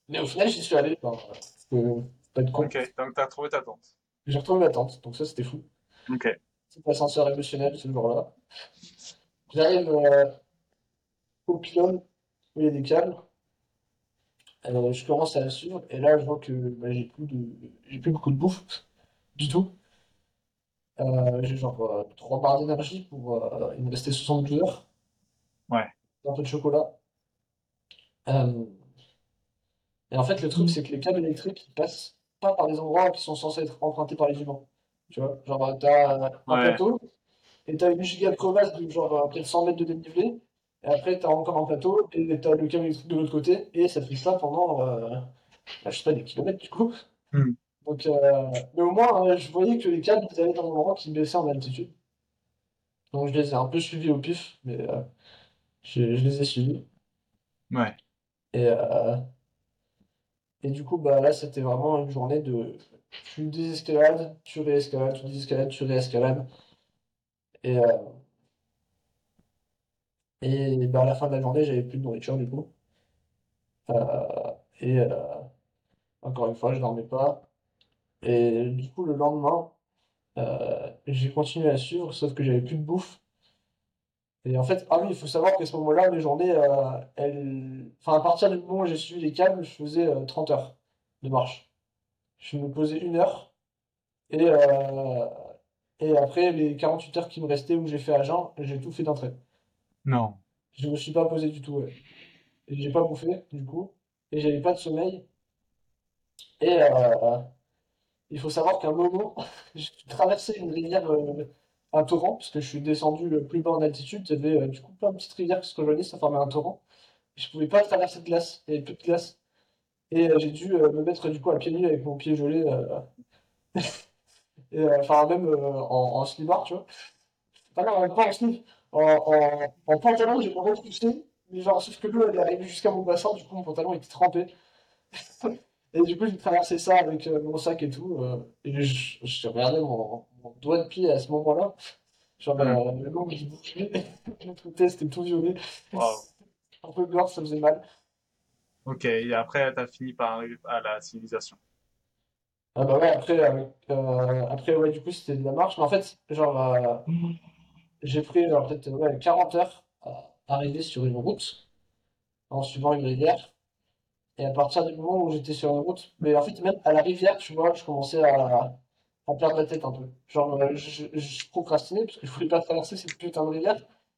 Mais au final, j'y suis allé. Enfin, que, pas de con. Ok, donc t'as trouvé ta tente. J'ai retrouvé ma tente, donc ça c'était fou. Ok. C'est un ascenseur émotionnel ce jour-là. J'arrive euh, au pylône où il y a des câbles. Euh, je commence à la suivre et là je vois que bah, j'ai plus de j'ai plus beaucoup de bouffe du tout. Euh, j'ai genre euh, 3 barres d'énergie pour euh, il me restait 72 heures, Ouais. un peu de chocolat. Euh, et en fait le truc c'est que les câbles électriques ils passent pas par des endroits qui sont censés être empruntés par les humains. Tu vois, genre euh, t'as un Ouais. plateau et t'as une giga crevasse de genre euh, peut-être 100 mètres de dénivelé et après t'as encore un plateau et t'as le câble électrique de l'autre côté et ça fait ça pendant euh, bah, je sais pas, des kilomètres du coup. Hmm. Donc, euh, mais au moins, euh, je voyais que les câbles, ils allaient dans un endroit qui baissait en altitude. Donc, je les ai un peu suivis au pif, mais je, je les ai suivis. Ouais. Et, et du coup, bah, là, c'était vraiment une journée de. Tu désescalades, tu réescalades, tu désescalades, tu réescalades. Et, euh, et bah, à la fin de la journée, j'avais plus de nourriture du coup. Euh, et euh, encore une fois, je dormais pas. Et du coup, le lendemain, j'ai continué à suivre, sauf que j'avais plus de bouffe. Et en fait, ah oui, il faut savoir qu'à ce moment-là, mes journées, elles... enfin, à partir du moment où j'ai suivi les câbles, je faisais euh, 30 heures de marche. Je me posais une heure, et, euh, et après, les 48 heures qui me restaient où j'ai fait jeun, j'ai tout fait d'un trait. Non. Je me suis pas posé du tout, ouais. Et j'ai pas bouffé, du coup, et j'avais pas de sommeil. Et euh, il faut savoir qu'à un moment, j'ai traversé une rivière, euh, un torrent, parce que je suis descendu le plus bas en altitude. Il y avait euh, du coup plein de petites rivières qui se rejoignaient, ça formait un torrent. Je pouvais pas traverser de glace, il y avait plus de glace. Et j'ai dû me mettre du coup à pieds nus avec mon pied gelé, et, euh, enfin même euh, en, en slibard, tu vois. Enfin non, pas en slip, en, en, en pantalon, j'ai pas poussé, mais genre, sauf que l'eau elle est arrivée jusqu'à mon bassin, du coup mon pantalon était trempé. Et du coup, j'ai traversé ça avec euh, mon sac et tout. et je, je regardais mon, mon doigt de pied à ce moment-là. Genre, euh, le long, il bougeait. Le tout c'était tout violet. Wow. Un peu gore, ça faisait mal. Ok, et après, t'as fini par arriver à la civilisation. Ah bah ouais, après, euh, euh, après ouais, du coup, c'était de la marche. Mais en fait, genre, euh, j'ai pris peut-être ouais, 40 heures à arriver sur une route en suivant une rivière. Et à partir du moment où j'étais sur une route, mais en fait, même à la rivière, tu vois, je commençais à, à perdre la tête un peu. Genre, euh, je, je procrastinais parce que je voulais pas traverser cette putain de rivière.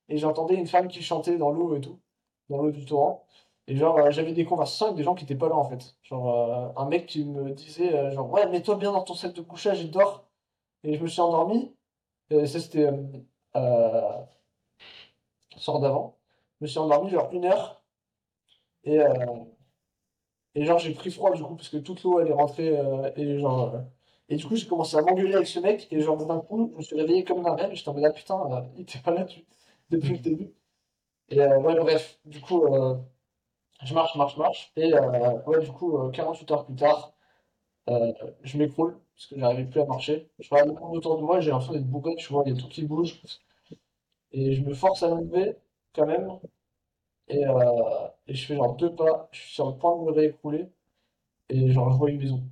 Et j'entendais une femme qui chantait dans l'eau et tout, dans l'eau du torrent. Et genre, euh, j'avais des conversations avec des gens qui étaient pas là en fait. Genre, euh, un mec qui me disait, euh, genre, ouais, mets-toi bien dans ton sac de couchage et dors. Et je me suis endormi. Et ça, c'était soir d'avant. Je me suis endormi genre une heure. Et, et genre, j'ai pris froid du coup, parce que toute l'eau elle est rentrée. et genre. et du coup, j'ai commencé à m'engueuler avec ce mec. Et genre, d'un coup, je me suis réveillé comme un rêve. J'étais en mode, ah putain, il était pas là depuis le début. Et ouais, bref, du coup, euh, je marche, marche, marche. Et euh, ouais, du coup, euh, 48 heures plus tard, euh, je m'écroule parce que j'arrivais plus à marcher. Je regarde le monde autour de moi, j'ai l'impression d'être bourré, tu vois, il y a tout qui bouge. Et je me force à me lever quand même. Et, euh, et je fais genre deux pas, je suis sur le point de me réécrouler. Et genre, je vois une maison.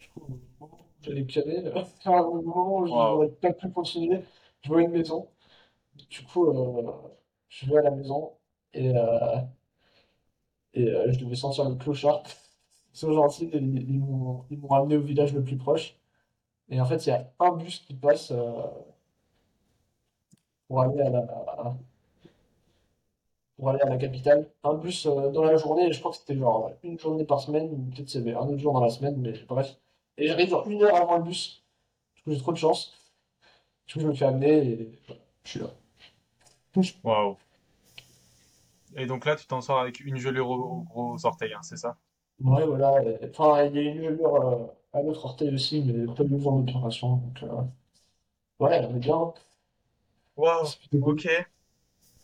Du coup, j'allais caler, euh, au moment où je Wow. n'aurais pas pu continuer, je vois une maison. Du coup, euh, je vais à la maison et, euh, et euh, je devais sentir le clochard. Ils sont ils, ils m'ont ramené au village le plus proche. Et en fait, il y a un bus qui passe euh, pour aller à la, pour aller à la capitale. Un bus euh, dans la journée, je crois que c'était genre une journée par semaine, ou peut-être c'est un autre jour dans la semaine, mais bref. Et j'arrive genre une heure avant le bus. Du coup, j'ai trop de chance. Je me fais amener et je suis là. Waouh. Et donc là, tu t'en sors avec une gelure au, gros orteil, hein, c'est ça? Ouais, voilà. Enfin, il y a une gelure euh, à l'autre orteil aussi, mais pas besoin d'opération. Donc, euh, ouais, on est bien. Waouh. C'est plutôt cool. Ok.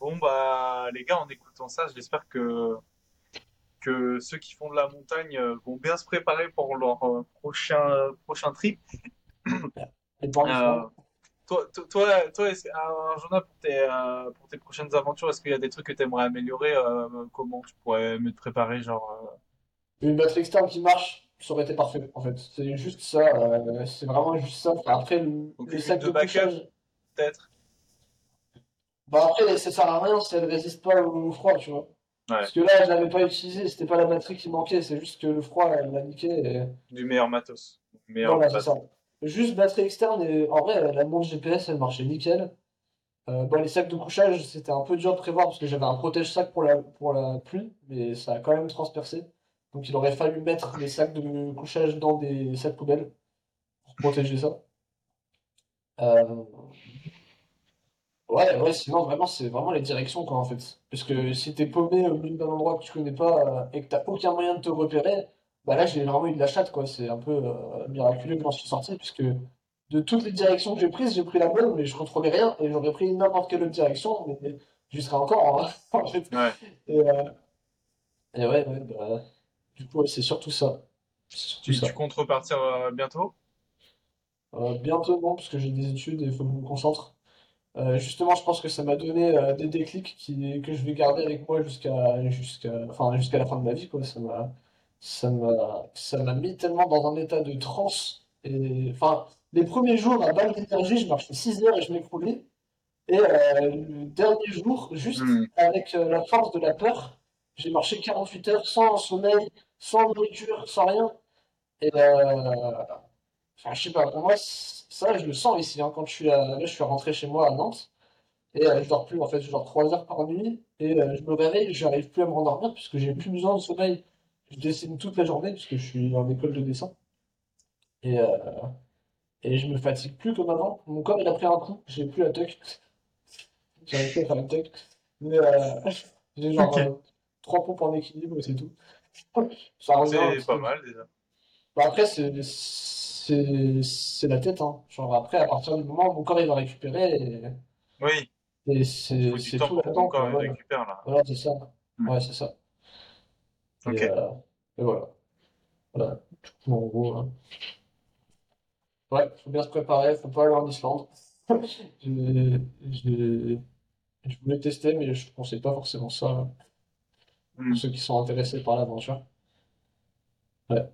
Bon, bah, les gars, en écoutant ça, j'espère que, que ceux qui font de la montagne euh, vont bien se préparer pour leur euh, prochain, prochain trip. Et pour Euh, toi, toi, toi, toi, euh, pour tes, euh, pour tes prochaines aventures, est-ce qu'il y a des trucs que tu aimerais améliorer? euh, comment tu pourrais mieux te préparer, genre, euh, une batterie externe qui marche, ça aurait été parfait, en fait. C'est juste ça. c'est vraiment juste ça. Après, le, les sacs de de backup, couchage. peut-être? Bah après, ça sert à rien si elle résiste pas au froid, tu vois. Parce que là, je l'avais pas utilisé, c'était pas la batterie qui manquait, c'est juste que le froid, elle l'a niqué. Et... Du meilleur matos. Juste batterie externe, et en vrai, la montre GPS, elle marchait nickel. Euh, bon, les sacs de couchage, c'était un peu dur de prévoir parce que j'avais un protège-sac pour la, pour la pluie, mais ça a quand même transpercé. Donc il aurait fallu mettre les sacs de couchage dans des sacs poubelles pour protéger ça. Euh, Ouais, ouais, sinon vraiment, c'est vraiment les directions, quoi, en fait. Parce que si t'es paumé au milieu d'un endroit que tu connais pas euh, et que t'as aucun moyen de te repérer, bah là, j'ai vraiment eu de la chatte, quoi. C'est un peu euh, miraculeux que j'en suis sorti, puisque de toutes les directions que j'ai prises, j'ai pris la bonne, mais je contrôlais rien, et j'aurais pris n'importe quelle autre direction, mais j'y serais encore, hein, en fait. Ouais. Et, euh, et ouais, ouais, bah, du coup, ouais, c'est surtout ça. Surtout Tu, ça. tu comptes repartir euh, bientôt? Bientôt, non, parce que j'ai des études et il faut que je me concentre. Justement, je pense que ça m'a donné des déclics qui, que je vais garder avec moi jusqu'à jusqu'à enfin, jusqu'à la fin de ma vie, quoi. Ça m'a ça m'a ça m'a mis tellement dans un état de transe. Et, enfin, les premiers jours, à balle d'énergie, je marchais 6 heures et je m'écroulais. Et euh, le dernier jour, juste Hmm. avec euh, la force de la peur, j'ai marché 48 heures sans sommeil, sans nourriture, sans rien. Et euh, Enfin, je sais pas, pour moi, ça, je le sens ici. hein, quand je suis, à- là, je suis rentré chez moi à Nantes et euh, je dors plus, en fait, je dors 3 heures par nuit et je me réveille, je n'arrive plus à me rendormir puisque j'ai plus besoin de sommeil. Je dessine toute la journée puisque je suis en école de dessin et, euh, et je me fatigue plus comme avant. Mon corps, il a pris un coup, j'ai plus la tuck. J'arrive plus à faire la tuck. Mais euh, j'ai genre euh, trois pompes en équilibre et c'est tout. Ça C'est petit pas peu. mal déjà. Bah après, c'est la tête, hein. Genre après, à partir du moment où mon corps il va récupérer, et, Oui, et c'est tout là-dedans, Voilà, récupère là. voilà c'est ça. Hmm. Ouais, c'est ça. Et, Ok. euh, et voilà. Voilà. Coup, en gros, hein. Ouais, faut bien se préparer, faut pas aller en Islande. Je voulais tester, mais je conseille pas forcément ça hein, Hmm. pour ceux qui sont intéressés par l'aventure. Ouais.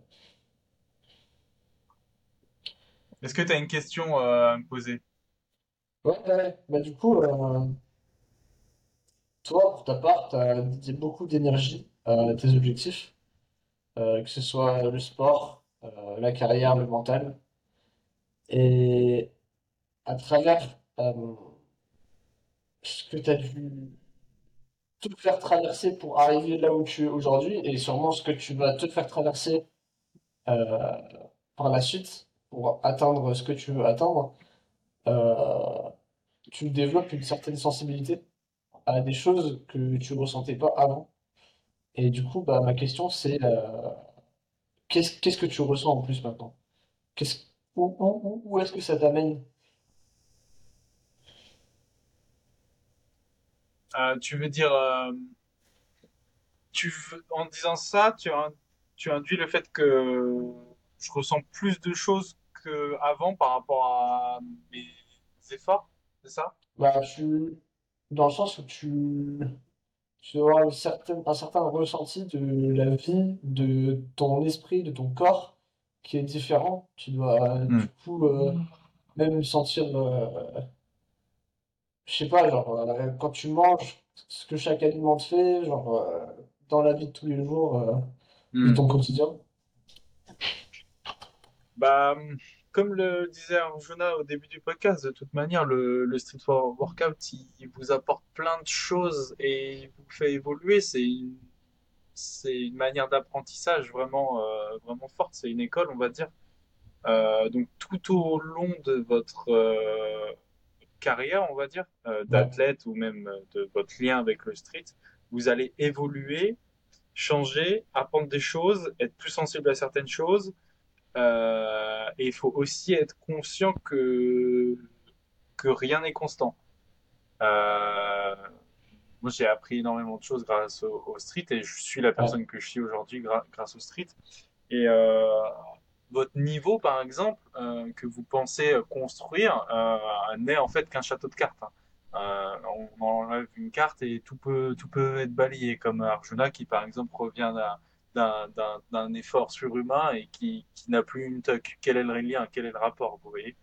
Est-ce que tu as une question euh, à me poser? Ouais, ouais. Bah du coup, euh, toi, pour ta part, tu as dédié beaucoup d'énergie à tes objectifs, euh, que ce soit le sport, euh, la carrière, le mental. Et à travers euh, ce que tu as dû te faire traverser pour arriver là où tu es aujourd'hui, et sûrement ce que tu vas te faire traverser euh, par la suite pour atteindre ce que tu veux atteindre, euh, tu développes une certaine sensibilité à des choses que tu ressentais pas avant. Et du coup, bah, ma question, c'est euh, qu'est-ce, qu'est-ce que tu ressens en plus maintenant? Qu'est-ce, où, où, où- où est-ce que ça t'amène? Euh, tu veux dire, euh, tu veux- en disant ça, tu, tu induis le fait que je ressens plus de choses qu'avant par rapport à mes efforts, c'est ça? Bah, tu, dans le sens où tu, tu dois avoir une certaine, un certain ressenti de la vie, de ton esprit, de ton corps, qui est différent. Tu dois, Hmm. du coup, euh, même sentir, euh, je sais pas, genre, euh, quand tu manges, ce que chaque aliment te fait, genre, euh, dans la vie de tous les jours, euh, de Hmm. ton quotidien. Bah, comme le disait Arjuna au début du podcast, de toute manière, le, le street for- workout, il, il vous apporte plein de choses et il vous fait évoluer. C'est une, manière d'apprentissage vraiment, euh, vraiment forte. C'est une école, on va dire. Euh, donc, tout au long de votre euh, carrière, on va dire, d'athlète ou même de votre lien avec le street, vous allez évoluer, changer, apprendre des choses, être plus sensible à certaines choses. Euh, et il faut aussi être conscient que, que rien n'est constant. Euh, moi, j'ai appris énormément de choses grâce au, au street et je suis la personne que je suis aujourd'hui grâce au street. Et euh, votre niveau, par exemple, euh, que vous pensez construire, euh, n'est en fait qu'un château de cartes. hein. Euh, on enlève une carte et tout peut, tout peut être balayé, comme Arjuna qui, par exemple, revient d'un d'un effort surhumain et qui, qui n'a plus une tuck. Quel est le lien? Quel est le rapport? Vous voyez?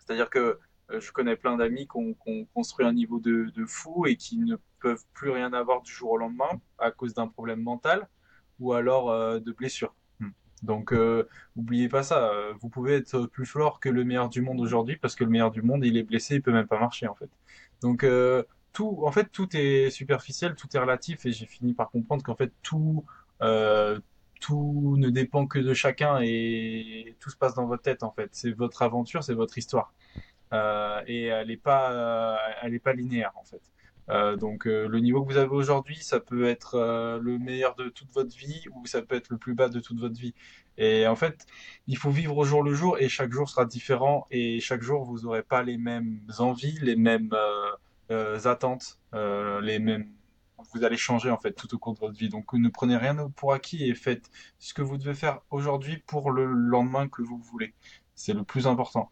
C'est-à-dire que Euh, je connais plein d'amis qui ont, qui ont construit un niveau de, de fou et qui ne peuvent plus rien avoir du jour au lendemain à cause d'un problème mental ou alors euh, de blessures. Hmm. Donc, euh, oubliez pas ça. euh, Vous pouvez être plus fort que le meilleur du monde aujourd'hui parce que le meilleur du monde, il est blessé, il peut même pas marcher en fait. Donc, euh, tout, en fait, tout est superficiel, tout est relatif et j'ai fini par comprendre qu'en fait, tout, tout ne dépend que de chacun et tout se passe dans votre tête en fait. C'est votre aventure, c'est votre histoire. Euh, et elle n'est pas, euh, elle est pas linéaire en fait. Euh, donc euh, le niveau que vous avez aujourd'hui, ça peut être euh, le meilleur de toute votre vie ou ça peut être le plus bas de toute votre vie. Et en fait, il faut vivre au jour le jour et chaque jour sera différent et chaque jour vous n'aurez pas les mêmes envies, les mêmes euh, euh, attentes, euh, les mêmes. Vous allez changer en fait tout au cours de votre vie. Donc ne prenez rien pour acquis et faites ce que vous devez faire aujourd'hui pour le lendemain que vous voulez. C'est le plus important.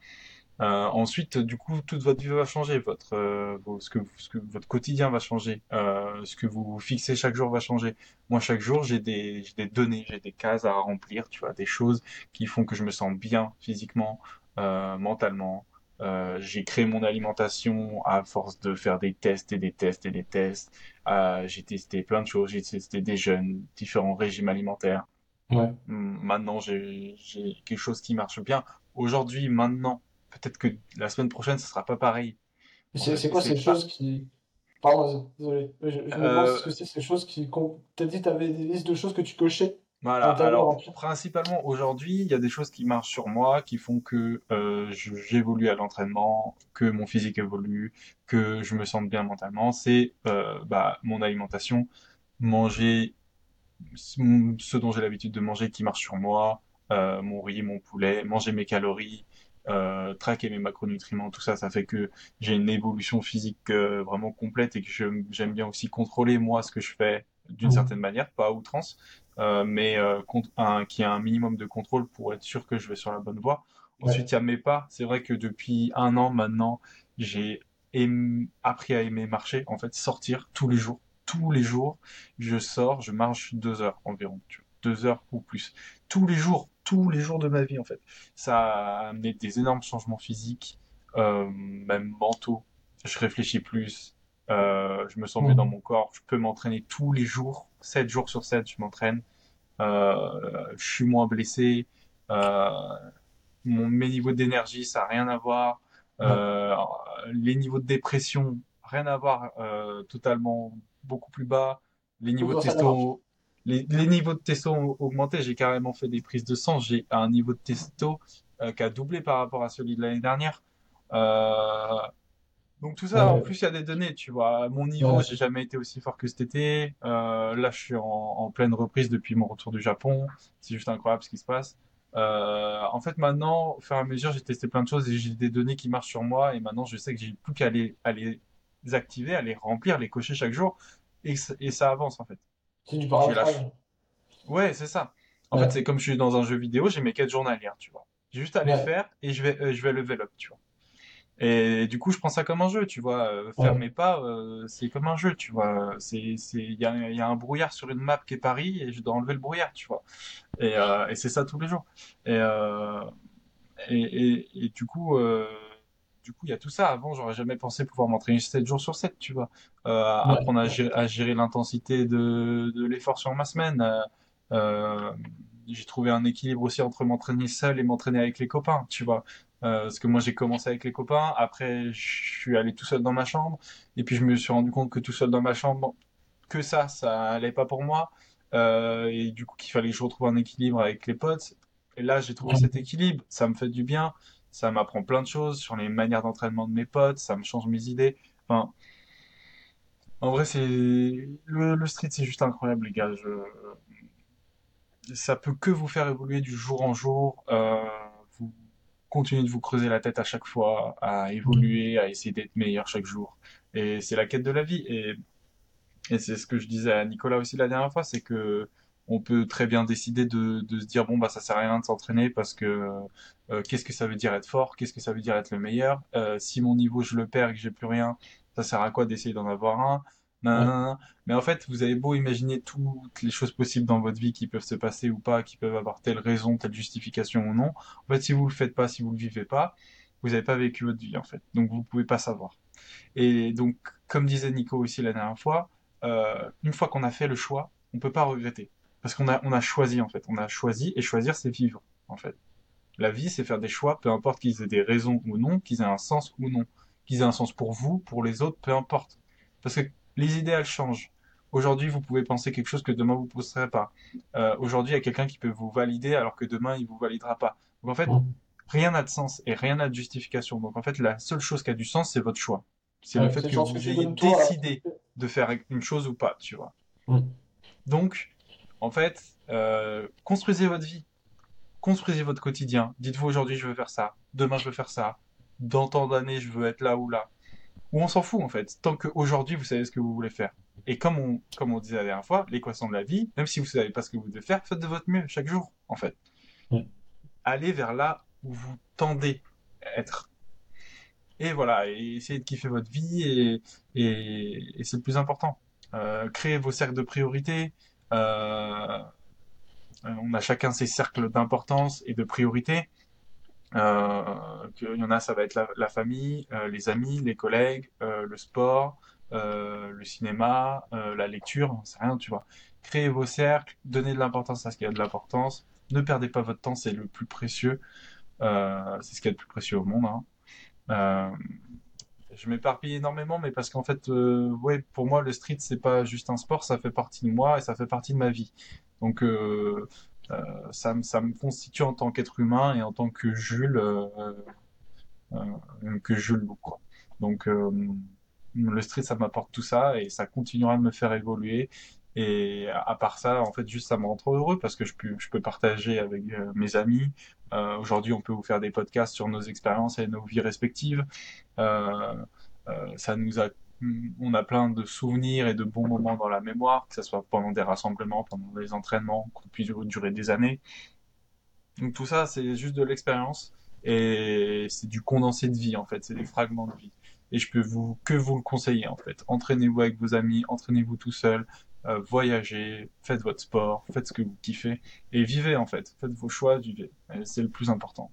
Euh, ensuite, du coup, toute votre vie va changer, votre, euh, ce que, ce que votre quotidien va changer, euh, ce que vous fixez chaque jour va changer. Moi, chaque jour, j'ai des, des données, j'ai des cases à remplir, tu vois, des choses qui font que je me sens bien physiquement, euh, mentalement. Euh, j'ai créé mon alimentation à force de faire des tests et des tests et des tests. Euh, j'ai testé plein de choses, j'ai testé des jeûnes, différents régimes alimentaires. Ouais. Hum, Maintenant, j'ai, quelque chose qui marche bien. Aujourd'hui, maintenant, peut-être que la semaine prochaine, ce sera pas pareil. C'est quoi ces pas. choses qui... Pardon, désolé. Je, je me demande Euh, ce que c'est ces choses qui... T'as dit que t'avais des listes de choses que tu cochais voilà. Alors, principalement aujourd'hui, il y a des choses qui marchent sur moi, qui font que euh, j'évolue à l'entraînement, que mon physique évolue, que je me sente bien mentalement. C'est euh, bah, mon alimentation, manger ce dont j'ai l'habitude de manger qui marche sur moi, euh, mon riz, mon poulet, manger mes calories, euh, traquer mes macronutriments, tout ça, ça fait que j'ai une évolution physique euh, vraiment complète et que j'aime bien aussi contrôler moi ce que je fais d'une Mhm. certaine manière, pas à outrance, mais euh, cont- un, qui a un minimum de contrôle pour être sûr que je vais sur la bonne voie. Ensuite, il y a mes pas. C'est vrai que depuis un an maintenant, j'ai aim- appris à aimer marcher, en fait, sortir tous les jours. Tous les jours, je sors, je marche deux heures environ, tu vois, deux heures ou plus. Tous les jours, tous les jours de ma vie, en fait. Ça a amené des énormes changements physiques, euh, même mentaux. Je réfléchis plus, euh, je me sens mieux dans mon corps. Je peux m'entraîner tous les jours, sept jours sur sept, je m'entraîne. Euh, je suis moins blessé. Euh, mon, mes niveaux d'énergie, ça n'a rien à voir. Euh, les niveaux de dépression, rien à voir, euh, totalement beaucoup plus bas. Les niveaux de testo, les, les niveaux de testo ont augmenté. J'ai carrément fait des prises de sang. J'ai un niveau de testo euh, qui a doublé par rapport à celui de l'année dernière. Euh, donc tout ça, en plus, il y a des données, tu vois. Mon niveau, Ouais. j'ai jamais été aussi fort que cet été. Euh, là, je suis en, en pleine reprise depuis mon retour du Japon. C'est juste incroyable ce qui se passe. Euh, en fait, maintenant, au fur et à mesure, j'ai testé plein de choses et j'ai des données qui marchent sur moi. Et maintenant, je sais que j'ai plus qu'à les, à les activer, à les remplir, les cocher chaque jour. Et, ça- et ça avance, en fait. C'est du paramétrage. Ouais, c'est ça. En fait, c'est comme je suis dans un jeu vidéo, j'ai mes quêtes journalières, tu vois. J'ai juste à les Ouais. faire et je vais, euh, je vais level up, tu vois. Et du coup, je prends ça comme un jeu, tu vois. Euh, faire Ouais. mes pas, euh, c'est comme un jeu, tu vois. C'est, c'est, il y a, y a un brouillard sur une map qui est Paris et je dois enlever le brouillard, tu vois. Et, euh, et c'est ça tous les jours. Et, euh, et, et, et du coup, du coup, il y a tout ça. Avant, j'aurais jamais pensé pouvoir m'entraîner 7 jours sur 7, tu vois. Ouais. apprendre à gérer, à gérer l'intensité de, de l'effort sur ma semaine. J'ai trouvé un équilibre aussi entre m'entraîner seul et m'entraîner avec les copains, tu vois. Euh, parce que moi, j'ai commencé avec les copains. Après, je suis allé tout seul dans ma chambre. Et puis, je me suis rendu compte que tout seul dans ma chambre, que ça, ça allait pas pour moi. Euh, et du coup, qu'il fallait que je retrouve un équilibre avec les potes. Et là, j'ai trouvé cet équilibre. Ça me fait du bien. Ça m'apprend plein de choses sur les manières d'entraînement de mes potes. Ça me change mes idées. Enfin, en vrai, c'est le, street, c'est juste incroyable, les gars. Ça peut que vous faire évoluer du jour en jour. Euh, continuez de vous creuser la tête à chaque fois, à évoluer, à essayer d'être meilleur chaque jour. Et c'est la quête de la vie. Et, et c'est ce que je disais à Nicolas aussi la dernière fois, c'est que on peut très bien décider de, se dire bon bah ça sert à rien de s'entraîner parce que euh, qu'est-ce que ça veut dire être fort, qu'est-ce que ça veut dire être le meilleur? Euh, si mon niveau je le perds et que j'ai plus rien, ça sert à quoi d'essayer d'en avoir un? Nan, nan, nan. Mais en fait, vous avez beau imaginer toutes les choses possibles dans votre vie qui peuvent se passer ou pas, qui peuvent avoir telle raison, telle justification ou non. En fait, si vous le faites pas, si vous le vivez pas, vous n'avez pas vécu votre vie en fait. Donc vous pouvez pas savoir. Et donc, comme disait Nico aussi la dernière fois, euh, une fois qu'on a fait le choix, on peut pas regretter. Parce qu'on a, on a choisi en fait. On a choisi et choisir c'est vivre en fait. La vie c'est faire des choix, peu importe qu'ils aient des raisons ou non, qu'ils aient un sens ou non. Qu'ils aient un sens pour vous, pour les autres, peu importe. Parce que les idéales changent. Aujourd'hui, vous pouvez penser quelque chose que demain vous ne penserez pas. Euh, Aujourd'hui, il y a quelqu'un qui peut vous valider alors que demain il vous validera pas. Donc en fait, rien n'a de sens et rien n'a de justification. Donc en fait, la seule chose qui a du sens, c'est votre choix. C'est Ouais, le fait que vous que ayez toi, décidé de faire une chose ou pas, tu vois. Mm. Donc, en fait, euh, construisez votre vie. Construisez votre quotidien. Dites-vous aujourd'hui, je veux faire ça. Demain, je veux faire ça. Dans tant d'années, je veux être là ou là. Ou on s'en fout, en fait. Tant qu'aujourd'hui, vous savez ce que vous voulez faire. Et comme on, comme on disait la dernière fois, l'équation de la vie, même si vous savez pas ce que vous devez faire, faites de votre mieux chaque jour, en fait. Mm. Allez vers là où vous tendez à être. Et voilà, et essayez de kiffer votre vie et, et, et c'est le plus important. Euh, créez vos cercles de priorité. Euh, on a chacun ses cercles d'importance et de priorité. Euh, que- il y en a, ça va être la, famille, euh, les amis, les collègues, euh, le sport, euh, le cinéma, la lecture, c'est rien, tu vois. Créez vos cercles, donnez de l'importance à ce qui a de l'importance. Ne perdez pas votre temps, c'est le plus précieux. C'est ce qu'il y a de plus précieux au monde. Hein. Je m'éparpille énormément, mais parce qu'en fait, euh, pour moi, le street, c'est pas juste un sport, ça fait partie de moi et ça fait partie de ma vie. Donc, ça, me- ça me constitue en tant qu'être humain et en tant que Jules, euh, euh, que Jules quoi. Donc, euh, le street, ça m'apporte tout ça et ça continuera de me faire évoluer. Et à part ça, en fait, juste ça me rend trop heureux parce que je peux, je peux partager avec euh, mes amis. Euh, aujourd'hui, on peut vous faire des podcasts sur nos expériences et nos vies respectives. Euh, euh, ça nous a, on a plein de souvenirs et de bons moments dans la mémoire, que ce soit pendant des rassemblements, pendant des entraînements, qui puissent durer des années. Donc tout ça, c'est juste de l'expérience et c'est du condensé de vie en fait, c'est des fragments de vie. Et je peux vous que vous le conseiller en fait. Entraînez-vous avec vos amis, entraînez-vous tout seul, euh, voyagez, faites votre sport, faites ce que vous kiffez et vivez en fait. Faites vos choix, vivez. C'est le plus important.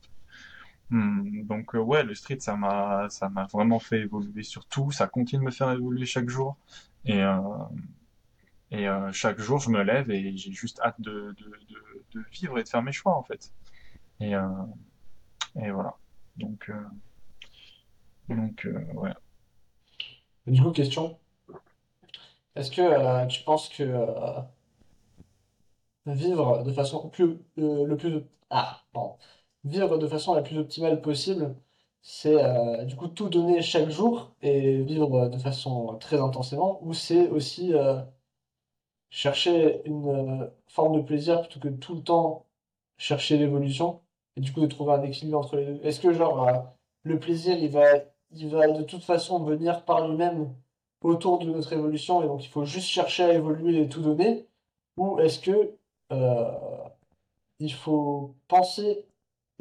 Donc euh, ouais, le street, ça m'a, ça m'a vraiment fait évoluer sur tout. Ça continue de me faire évoluer chaque jour. Et euh, et euh, chaque jour, je me lève et j'ai juste hâte de, de, de, de vivre et de faire mes choix en fait. Et euh, et voilà. Donc euh, donc euh, ouais. Du coup, question. Est-ce que tu penses que vivre de façon plus, le plus, ah, pardon. Vivre de façon la plus optimale possible, c'est euh, du coup tout donner chaque jour et vivre de façon très intensément, ou c'est aussi euh, chercher une euh, forme de plaisir plutôt que tout le temps chercher l'évolution et du coup de trouver un équilibre entre les deux. Est-ce que genre le plaisir il va il va de toute façon venir par lui-même autour de notre évolution et donc il faut juste chercher à évoluer et tout donner ou est-ce que il faut penser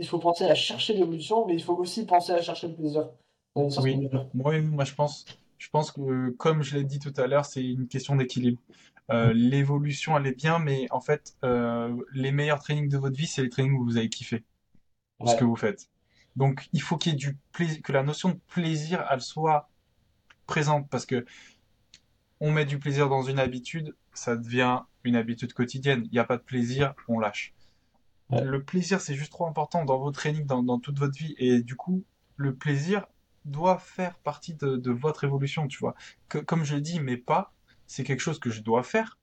il faut penser à chercher l'évolution mais il faut aussi penser à chercher le plaisir Oui, moi, oui, moi je pense, je pense que comme je l'ai dit tout à l'heure, c'est une question d'équilibre. Euh, l'évolution, elle est bien, mais en fait, euh, les meilleurs trainings de votre vie, c'est les trainings où vous avez kiffé ce Ouais. que vous faites. Donc, il faut qu'il y ait du plaisir, que la notion de plaisir, elle soit présente, parce que on met du plaisir dans une habitude, ça devient une habitude quotidienne. Il n'y a pas de plaisir, on lâche. Ouais. Le plaisir, c'est juste trop important dans vos trainings, dans, dans toute votre vie, et du coup, le plaisir doit faire partie de, de votre évolution, tu vois. Que, comme je dit, mais pas, c'est quelque chose que je dois faire,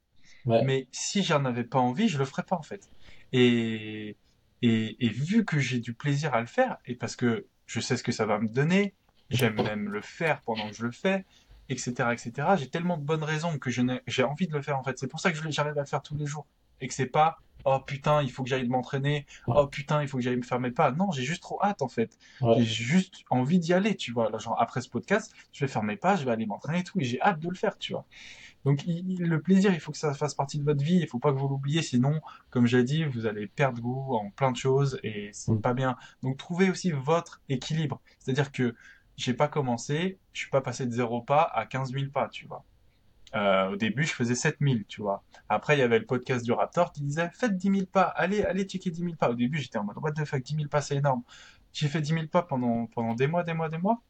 Ouais. mais si j'en avais pas envie, je le ferais pas en fait. Et, et, et vu que j'ai du plaisir à le faire, et parce que je sais ce que ça va me donner, j'aime même le faire pendant que je le fais, etc., etc., j'ai tellement de bonnes raisons que j'ai envie de le faire en fait. C'est pour ça que j'arrive à le faire tous les jours. Et que c'est pas, oh putain, il faut que j'aille m'entraîner, oh putain, il faut que j'aille me faire mes pas. Non, j'ai juste trop hâte en fait. Ouais. J'ai juste envie d'y aller, tu vois. Là, genre, après ce podcast, je vais faire mes pas, je vais aller m'entraîner et tout, et j'ai hâte de le faire, tu vois. Donc il- le plaisir, il faut que ça fasse partie de votre vie, il faut pas que vous l'oubliez, sinon, comme j'ai dit, vous allez perdre goût en plein de choses et c'est Mm. pas bien. Donc trouvez aussi votre équilibre. C'est-à-dire que j'ai pas commencé, je suis pas passé de zéro pas à 15 000 pas, tu vois. Euh, au début, je faisais 7000, tu vois. Après, il y avait le podcast du Raptor qui disait, faites 10 000 pas, allez, allez checker 10 000 pas. Au début, j'étais en mode, what the fuck, 10 000 pas, c'est énorme. j'ai fait 10 000 pas pendant, pendant des mois, des mois, des mois.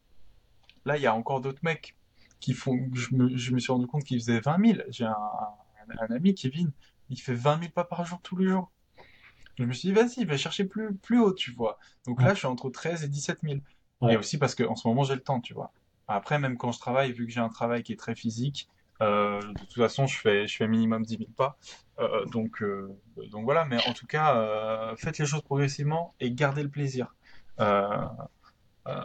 Là, il y a encore d'autres mecs qui font, je me, je me suis rendu compte qu'ils faisaient 20 000. J'ai un, un, un ami, Kevin, il fait 20 000 pas par jour tous les jours. Je me suis dit, vas-y, va chercher plus, plus haut, tu vois. Donc là, je suis entre 13 et 17 000. Ouais. Et aussi parce qu'en ce moment, j'ai le temps, tu vois. Après, même quand je travaille, vu que j'ai un travail qui est très physique, de toute façon, je fais, je fais minimum 10 000 pas. Euh, donc, euh, donc voilà, mais en tout cas, euh, faites les choses progressivement et gardez le plaisir. Euh, euh,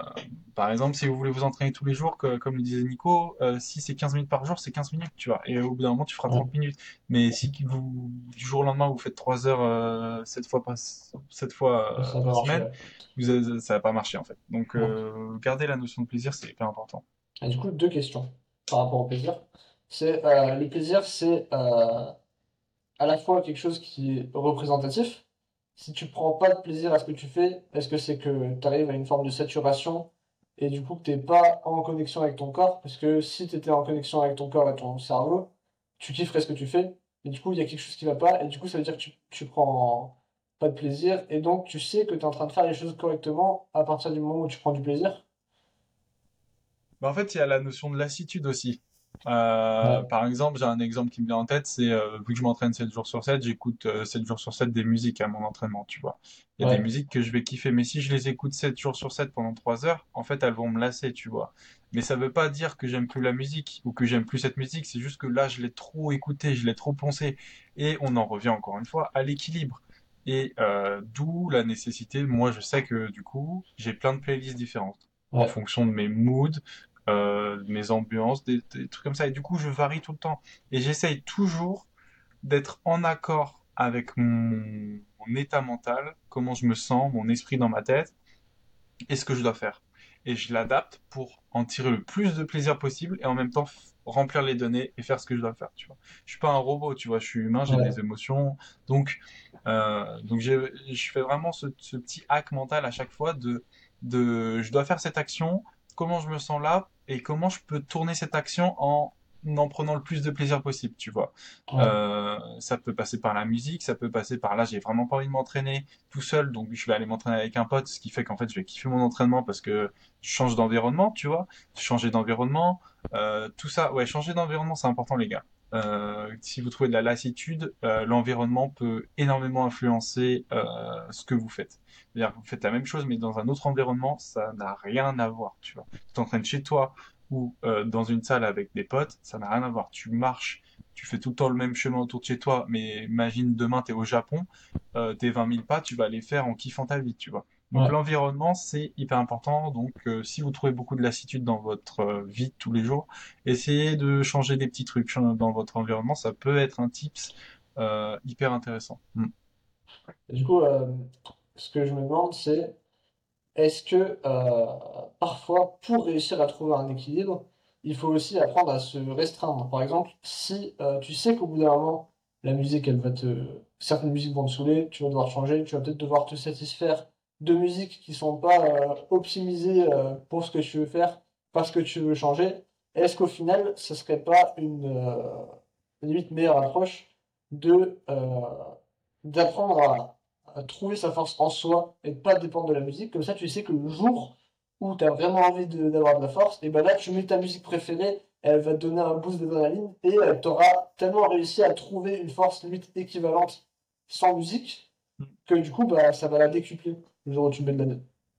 par exemple, si vous voulez vous entraîner tous les jours, que- comme le disait Nico, euh, si c'est 15 minutes par jour, c'est 15 minutes, tu vois. Et au bout d'un moment, tu feras Ouais. 30 minutes. Mais si vous, du jour au lendemain, vous faites 3 heures, euh, 7 fois par, 7 fois euh, par semaine, vous ça va pas marcher en fait. Donc, Ouais. euh, garder la notion de plaisir, c'est hyper important. Et du coup, deux questions par rapport au plaisir. C'est euh, le plaisir, c'est euh, à la fois quelque chose qui est représentatif. Si tu prends pas de plaisir à ce que tu fais, est-ce que c'est que tu arrives à une forme de saturation et du coup que t'es pas en connexion avec ton corps? Parce que si tu étais en connexion avec ton corps et ton cerveau, tu kifferais ce que tu fais. Et du coup, il y a quelque chose qui va pas. Et du coup, ça veut dire que tu, prends pas de plaisir. Et donc, tu sais que tu es en train de faire les choses correctement à partir du moment où tu prends du plaisir. Bah, en fait, il y a la notion de lassitude aussi. Euh, Ouais. par exemple, j'ai un exemple qui me vient en tête, c'est euh, vu que je m'entraîne 7 jours sur 7, j'écoute euh, 7 jours sur 7 des musiques à mon entraînement, tu vois. Il y a Ouais. des musiques que je vais kiffer, mais si je les écoute 7 jours sur 7 pendant 3 heures, en fait, elles vont me lasser, tu vois. Mais ça veut pas dire que j'aime plus la musique ou que j'aime plus cette musique, c'est juste que là, je l'ai trop écouté, je l'ai trop poncé. Et on en revient encore une fois à l'équilibre. Et euh, d'où la nécessité, moi je sais que du coup, j'ai plein de playlists différentes en fonction de mes moods, euh, mes ambiances, des, des trucs comme ça. Et du coup, je varie tout le temps. Et j'essaye toujours d'être en accord avec mon, mon état mental, comment je me sens, mon esprit dans ma tête, et ce que je dois faire. Et je l'adapte pour en tirer le plus de plaisir possible et en même temps remplir les données et faire ce que je dois faire, tu vois. Je suis pas un robot, tu vois, je suis humain, j'ai Ouais. des émotions. Donc, euh, donc je fais vraiment ce, ce petit hack mental à chaque fois de, de, je dois faire cette action, comment je me sens là et comment je peux tourner cette action en en prenant le plus de plaisir possible, tu vois. Ouais. Euh, ça peut passer par la musique, ça peut passer par là, j'ai vraiment pas envie de m'entraîner tout seul, donc je vais aller m'entraîner avec un pote, ce qui fait qu'en fait je vais kiffer mon entraînement parce que je change d'environnement, tu vois, changer d'environnement, euh, tout ça, ouais, changer d'environnement c'est important les gars. Euh, si vous trouvez de la lassitude, euh, l'environnement peut énormément influencer euh, ce que vous faites. C'est-à-dire que vous faites la même chose mais dans un autre environnement, ça n'a rien à voir, tu vois. Tu t'entraînes chez toi ou dans une salle avec des potes, ça n'a rien à voir. Tu marches tu fais tout le temps le même chemin autour de chez toi, mais imagine demain t'es au Japon, euh, tes 20 000 pas, tu vas les faire en kiffant ta vie, tu vois. Donc Ouais. l'environnement, c'est hyper important. Donc euh, si vous trouvez beaucoup de lassitude dans votre euh, vie de tous les jours, essayez de changer des petits trucs dans votre environnement. Ça peut être un tips euh, hyper intéressant. Mm. Du coup, ce que je me demande, c'est est-ce que parfois, pour réussir à trouver un équilibre, il faut aussi apprendre à se restreindre? Par exemple, si tu sais qu'au bout d'un moment, la musique, elle va te... Certaines musiques vont te saouler, tu vas devoir changer, tu vas peut-être devoir te satisfaire de musiques qui sont pas euh, optimisées euh, pour ce que tu veux faire, parce que tu veux changer. Est-ce qu'au final, ce serait pas une euh, limite meilleure approche de euh, d'apprendre à à trouver sa force en soi et de pas dépendre de la musique? Comme ça, tu sais que le jour où tu as vraiment envie de- d'avoir de la force, et ben là, tu mets ta musique préférée, elle va te donner un boost d'adrénaline et tu auras tellement réussi à trouver une force limite équivalente sans musique que du coup, bah, ça va la décupler le jour où tu mets de la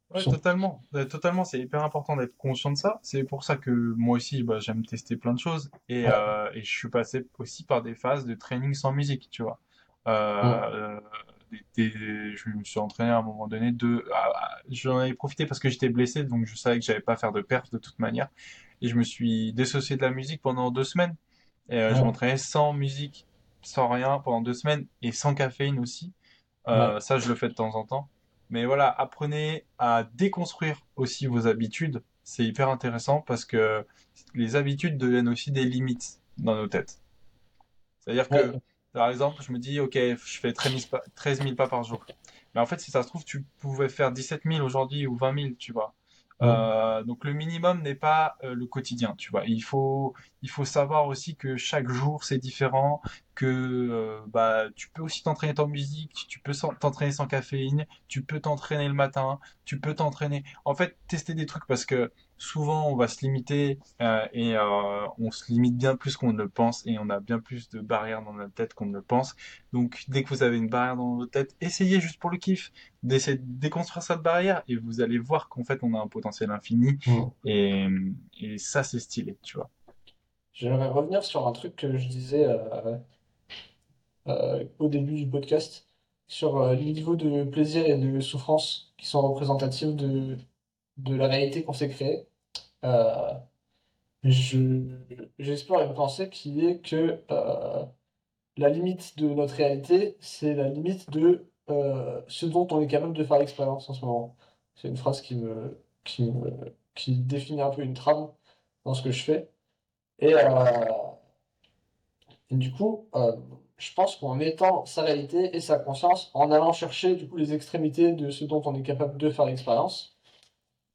Ouais, Son. totalement. Euh, Totalement, c'est hyper important d'être conscient de ça. C'est pour ça que moi aussi, bah, j'aime tester plein de choses. Et, Ouais. euh, et je suis passé aussi par des phases de training sans musique, tu vois. Euh, des- des- je me suis entraîné à un moment donné de, j'en avais profité parce que j'étais blessé, donc je savais que j'allais pas faire de perf de toute manière. Et je me suis dissocié de la musique pendant deux semaines. Et je m'entraînais sans musique, sans rien pendant deux semaines et sans caféine aussi. Ça, je le fais de temps en temps. Mais voilà, apprenez à déconstruire aussi vos habitudes. C'est hyper intéressant parce que les habitudes deviennent aussi des limites dans nos têtes. C'est-à-dire que, Ouais. par exemple, je me dis, ok, je fais 13 000 pas, 13 000 pas par jour. Mais en fait, si ça se trouve, tu pouvais faire 17 000 aujourd'hui ou 20 000, tu vois. Euh, donc le minimum n'est pas euh, le quotidien, tu vois. Il faut, il faut savoir aussi que chaque jour c'est différent, que euh, bah tu peux aussi t'entraîner en musique, tu peux t'entraîner sans caféine, tu peux t'entraîner le matin, tu peux t'entraîner. En fait, tester des trucs parce que souvent on va se limiter euh, et euh, on se limite bien plus qu'on ne le pense et on a bien plus de barrières dans notre tête qu'on ne le pense. Donc dès que vous avez une barrière dans votre tête, essayez juste pour le kiff d'essayer de déconstruire cette barrière et vous allez voir qu'en fait on a un potentiel infini Mm. et, et ça c'est stylé, tu vois. J'aimerais revenir sur un truc que je disais euh, euh, au début du podcast, sur euh, les niveaux de plaisir et de souffrance qui sont représentatifs de, de la réalité qu'on s'est créée. Euh, je, j'espère une pensée qui est que euh, la limite de notre réalité, c'est la limite de euh, ce dont on est capable de faire l'expérience en ce moment. C'est une phrase qui me, qui me, qui définit un peu une trame dans ce que je fais. Et, euh, du coup, je pense qu'en mettant sa réalité et sa conscience, en allant chercher du coup les extrémités de ce dont on est capable de faire l'expérience,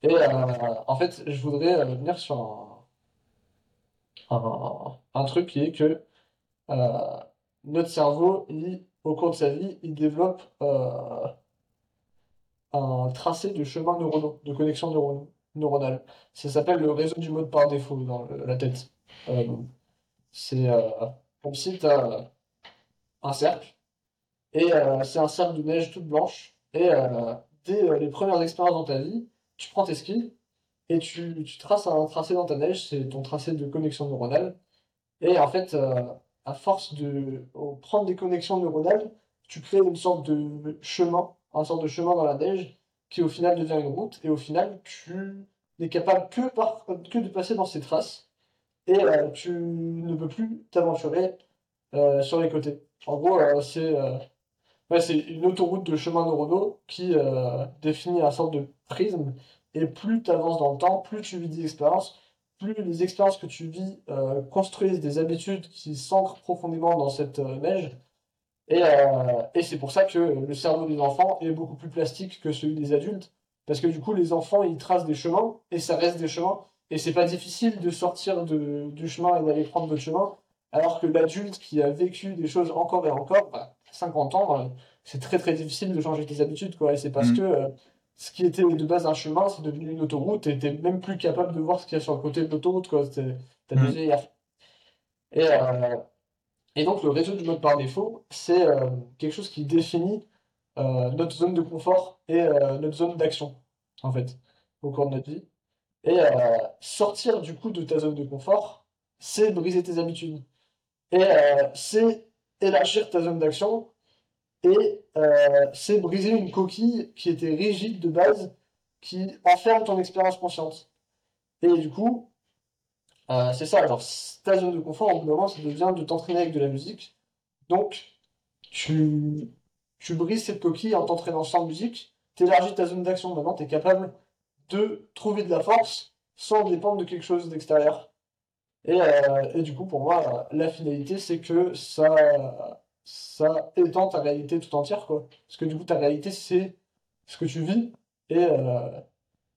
et euh, en fait, je voudrais euh, venir sur un, un, truc qui est que euh, notre cerveau, il, au cours de sa vie, il développe euh, un tracé de chemin neuronaux, de connexion neuro- neuronale. Ça s'appelle le réseau du mode par défaut dans la tête. Euh, c'est euh, comme si tu un cercle, et euh, c'est un cercle de neige toute blanche, et euh, dès euh, les premières expériences dans ta vie, tu prends tes skis, et tu, traces un tracé dans ta neige, c'est ton tracé de connexion neuronale, et en fait, euh, à force de prendre des connexions neuronales, tu crées une sorte de chemin, une sorte de chemin dans la neige, qui au final devient une route, et au final, tu n'es capable que, de passer dans ces traces, et euh, tu ne peux plus t'aventurer euh, sur les côtés. En gros, c'est c'est une autoroute de chemins neuronaux qui euh, définit un sorte de prisme, et plus tu avances dans le temps, plus tu vis des expériences, plus les expériences que tu vis euh, construisent des habitudes qui s'ancrent profondément dans cette euh, neige. Et, et c'est pour ça que le cerveau des enfants est beaucoup plus plastique que celui des adultes. Parce que du coup, les enfants, ils tracent des chemins, et ça reste des chemins. Et c'est pas difficile de sortir de, du chemin et d'aller prendre votre chemin. Alors que l'adulte qui a vécu des choses encore et encore, bah, 50 ans, c'est très très difficile de changer tes habitudes, quoi. Et c'est parce Mm. que euh, ce qui était de base un chemin, c'est devenu une autoroute, et t'es même plus capable de voir ce qu'il y a sur le côté de l'autoroute, quoi. C'est- T'as Mm. des œillères. Et, euh, et donc, le réseau du mode par défaut, c'est euh, quelque chose qui définit notre zone de confort et notre zone d'action, en fait, au cours de notre vie. Et sortir du coup de ta zone de confort, c'est briser tes habitudes. Et c'est élargir ta zone d'action. Et euh, c'est briser une coquille qui était rigide de base, qui enferme ton expérience consciente. Et du coup, euh, c'est ça. Alors, ta zone de confort, en bout moment, ça devient de t'entraîner avec de la musique. Donc, tu, tu brises cette coquille en t'entraînant sans musique, t'élargis ta zone d'action. Maintenant, tu es capable de trouver de la force sans dépendre de quelque chose d'extérieur. Et, euh, et du coup, pour moi, la finalité, c'est que ça, ça étend ta réalité tout entière, quoi. Parce que du coup, ta réalité, c'est ce que tu vis. Et, euh,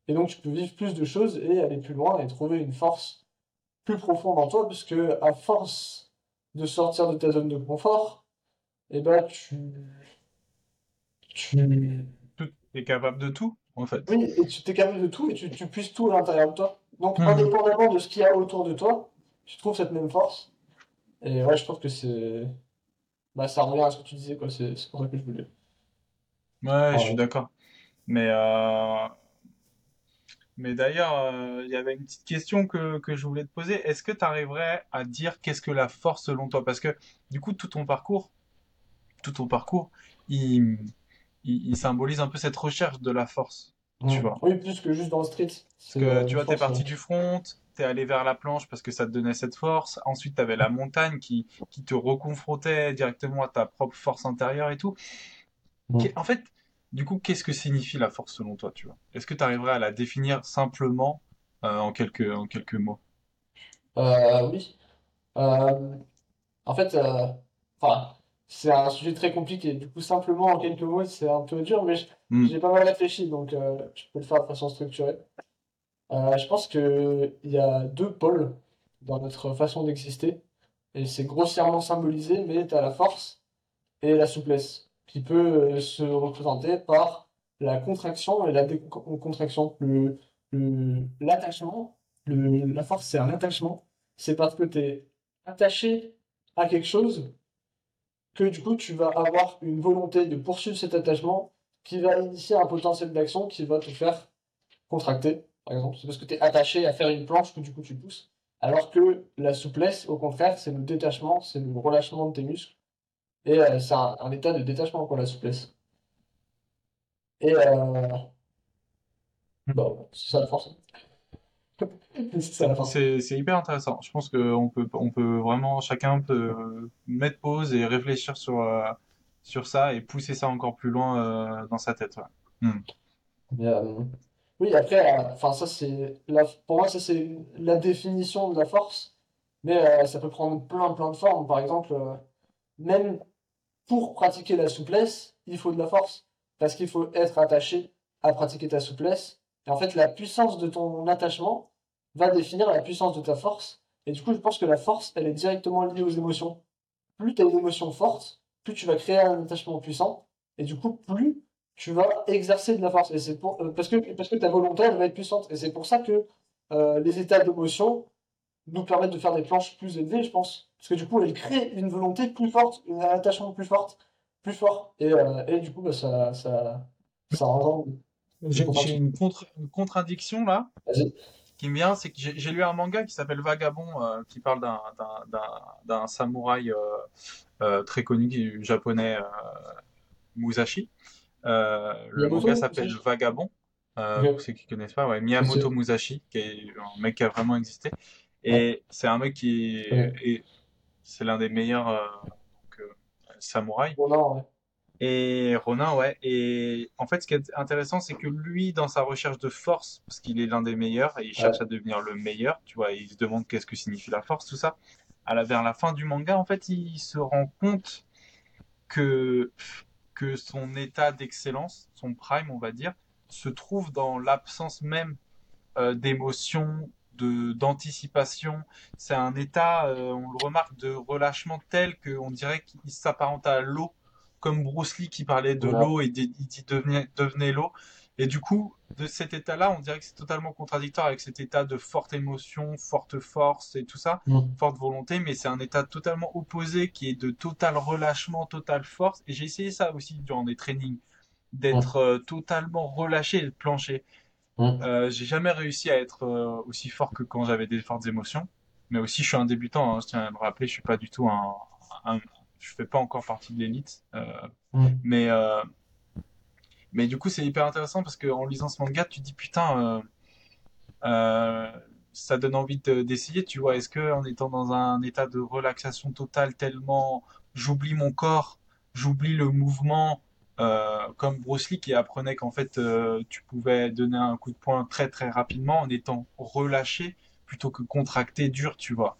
et donc, tu peux vivre plus de choses et aller plus loin et trouver une force plus profonde en toi, parce que à force de sortir de ta zone de confort, et ben tu, tu, est capable de tout, en fait. oui, et tu t'es capable de tout et tu, tu puisses tout à l'intérieur de toi. Donc, Mhm. indépendamment de ce qu'il y a autour de toi, tu trouves cette même force. Et ouais, je trouve que c'est. Bah, ça revient à ce que tu disais, quoi. C'est pour ça que je voulais. Ouais, je suis d'accord. Mais, euh, mais d'ailleurs, euh, il y avait une petite question que, que je voulais te poser. Est-ce que tu arriverais à dire qu'est-ce que la force selon toi? Parce que du coup, tout ton parcours, tout ton parcours, il, il, il symbolise un peu cette recherche de la force, tu vois. Oui, plus que juste dans le street. Parce que tu vois, t'es parti du front, t'es allé vers la planche parce que ça te donnait cette force. Ensuite, t'avais la montagne qui, qui te reconfrontait directement à ta propre force intérieure et tout. En fait, du coup, qu'est-ce que signifie la force selon toi, tu vois? Est-ce que tu arriverais à la définir simplement euh, en quelques, en quelques mots? Euh, oui. Euh, en fait, c'est un sujet très compliqué. Du coup, simplement en quelques mots, c'est un peu dur, mais Hmm. j'ai pas mal réfléchi, donc je peux le faire de façon structurée. Je pense qu'il y a deux pôles dans notre façon d'exister. Et c'est grossièrement symbolisé, mais tu as la force et la souplesse, qui peut euh, se représenter par la contraction et la décontraction. Le, l'attachement, la force, c'est un attachement. C'est parce que tu es attaché à quelque chose que du coup, tu vas avoir une volonté de poursuivre cet attachement qui va initier un potentiel d'action qui va te faire contracter, par exemple. C'est parce que tu es attaché à faire une planche que du coup tu pousses. Alors que la souplesse, au contraire, c'est le détachement, c'est le relâchement de tes muscles. Et euh, c'est un, état de détachement, pour la souplesse. Et euh... bon, c'est ça la force. c'est hyper intéressant. Je pense qu'on peut, on peut vraiment, chacun peut mettre pause et réfléchir sur, euh, sur ça et pousser ça encore plus loin euh, dans sa tête. Hmm. Euh, oui, après, enfin ça c'est la, pour moi ça c'est la définition de la force, mais ça peut prendre plein plein de formes. Par exemple, même pour pratiquer la souplesse, il faut de la force parce qu'il faut être attaché à pratiquer ta souplesse. Et en fait, la puissance de ton attachement, va définir la puissance de ta force. Et du coup, je pense que la force, elle est directement liée aux émotions. Plus tu as une émotion forte, plus tu vas créer un attachement puissant. Et du coup, plus tu vas exercer de la force. Et c'est pour, euh, parce que, parce que ta volonté, elle va être puissante. Et c'est pour ça que euh, les états d'émotion nous permettent de faire des planches plus élevées, je pense. Parce que du coup, elle crée une volonté plus forte, un attachement plus fort, plus fort. Et, euh, et du coup, bah, ça, ça, ça rend. J'ai une, contre, contradiction là. Vas-y qui me vient, c'est que j'ai lu un manga qui s'appelle Vagabond, euh, qui parle d'un samouraï euh, euh, très connu japonais, Musashi. Le manga s'appelle Vagabond, pour ceux qui connaissent pas, ouais, Miyamoto Musashi, qui est un mec qui a vraiment existé. Et c'est un mec qui est, c'est l'un des meilleurs samouraïs. Et Ronin, ouais. Et en fait, ce qui est intéressant, c'est que lui, dans sa recherche de force, parce qu'il est l'un des meilleurs et il cherche à devenir le meilleur, tu vois, il se demande qu'est-ce que signifie la force, tout ça. À la, vers la fin du manga, en fait, il se rend compte que, que son état d'excellence, son prime, on va dire, se trouve dans l'absence même euh, d'émotion, de d'anticipation. C'est un état, euh, on le remarque, de relâchement tel qu'on dirait qu'il s'apparente à l'eau comme Bruce Lee qui parlait de l'eau et il dit devenez, devenez l'eau. Et du coup, de cet état-là, on dirait que c'est totalement contradictoire avec cet état de forte émotion, forte force et tout ça, forte volonté, mais c'est un état totalement opposé qui est de total relâchement, totale force. Et j'ai essayé ça aussi durant des trainings, d'être euh, totalement relâché et de plancher. Euh, j'ai jamais réussi à être euh, aussi fort que quand j'avais des fortes émotions. Mais aussi, je suis un débutant, hein, je tiens à me rappeler, je suis pas du tout un, un, je fais pas encore partie de l'élite. Mais, mais du coup, c'est hyper intéressant parce qu'en lisant ce manga, tu te dis putain, euh, ça donne envie d'essayer, tu vois. Est-ce que en étant dans un état de relaxation totale, tellement j'oublie mon corps, j'oublie le mouvement, comme Bruce Lee qui apprenait qu'en fait tu pouvais donner un coup de poing très très rapidement en étant relâché plutôt que contracté dur, tu vois.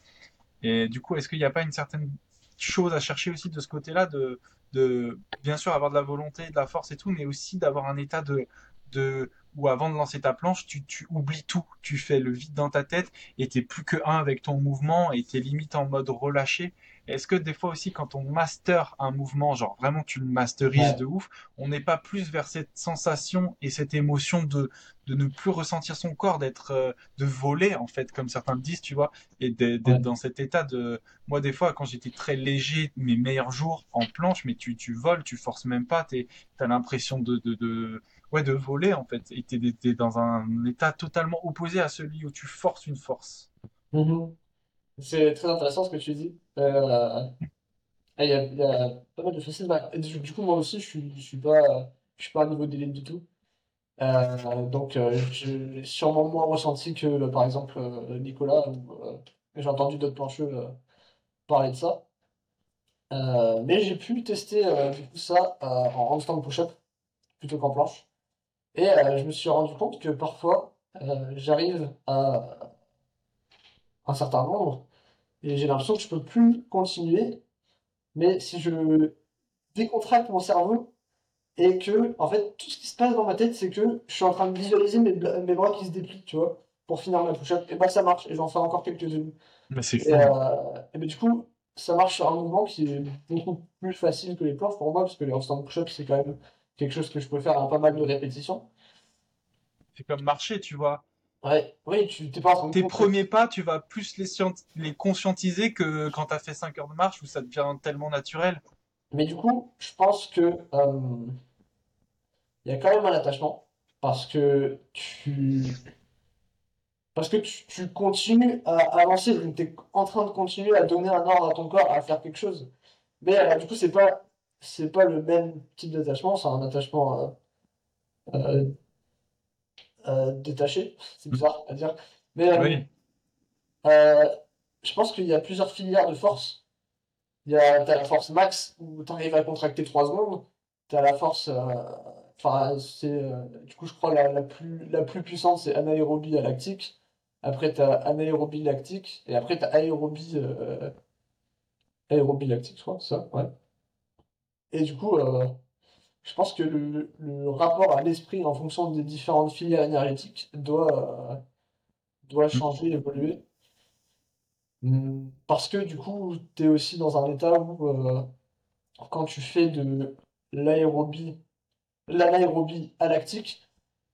Et du coup, est-ce qu'il n'y a pas une certaine chose à chercher aussi de ce côté-là, de, de bien sûr avoir de la volonté, de la force et tout, mais aussi d'avoir un état de, de où avant de lancer ta planche, tu, tu oublies tout, tu fais le vide dans ta tête et t'es plus que un avec ton mouvement et t'es limite en mode relâché est-ce que des fois aussi, quand on master un mouvement, genre vraiment tu le masterises de ouf, on n'est pas plus vers cette sensation et cette émotion de, de ne plus ressentir son corps, d'être, euh, de voler en fait, comme certains le disent, tu vois, et d'être dans cet état de, moi des fois quand j'étais très léger, mes meilleurs jours en planche, mais tu, tu voles, tu forces même pas, tu as l'impression de, de, de, ouais, de voler en fait, et t'es, es dans un état totalement opposé à celui où tu forces une force. Mm-hmm. C'est très intéressant ce que tu dis. Euh, il y a, il y a pas mal de facettes. Bah, du, du coup, moi aussi, je suis, je suis pas, je suis pas à niveau d'élite du tout. Euh, donc, euh, j'ai sûrement moins ressenti que, par exemple, euh, Nicolas, ou euh, j'ai entendu d'autres plancheux euh, parler de ça. Euh, mais j'ai pu tester euh, ça euh, en handstand push-up plutôt qu'en planche. Et euh, je me suis rendu compte que parfois, euh, j'arrive à un certain nombre j'ai l'impression que je peux plus continuer. Mais si je décontracte mon cerveau et que, en fait, tout ce qui se passe dans ma tête, c'est que je suis en train de visualiser mes, mes bras qui se déplient, tu vois. pour finir ma push-up, et bah ça marche, et j'en fais encore quelques-unes. C'est Et, euh, et ben, du coup, ça marche sur un mouvement qui est beaucoup plus facile que les planches pour moi, parce que les handstand push-up, c'est quand même quelque chose que je peux faire à pas mal de répétitions. C'est comme marcher, tu vois. Ouais, oui, tu t'es pas en train de Tes premiers pas, tu vas plus les, scient- les conscientiser que quand t'as fait 5 heures de marche où ça devient tellement naturel. Mais du coup, je pense que euh, il y a quand même un attachement, parce que tu parce que tu, tu continues à avancer, donc tu es en train de continuer à donner un ordre à ton corps à faire quelque chose. Mais euh, du coup, c'est pas c'est pas le même type d'attachement, c'est un attachement euh, euh, détaché, c'est bizarre à dire. Mais euh, Oui. euh, je pense qu'il y a plusieurs filières de force. Il y a, t'as la force max où tu arrives à contracter 3 secondes. T'as la force, enfin, c'est, du coup, je crois la, la plus, la plus puissante, c'est anaérobie à lactique. Après, t'as anaérobie lactique. Et après, t'as aérobie, euh, aérobie lactique, je crois, ça, ouais. Et du coup, euh, je pense que le, le rapport à l'esprit en fonction des différentes filières énergétiques doit, euh, doit changer, évoluer. Hmm, Parce que du coup, tu es aussi dans un état où euh, quand tu fais de l'aérobie, l'anaérobie à lactique,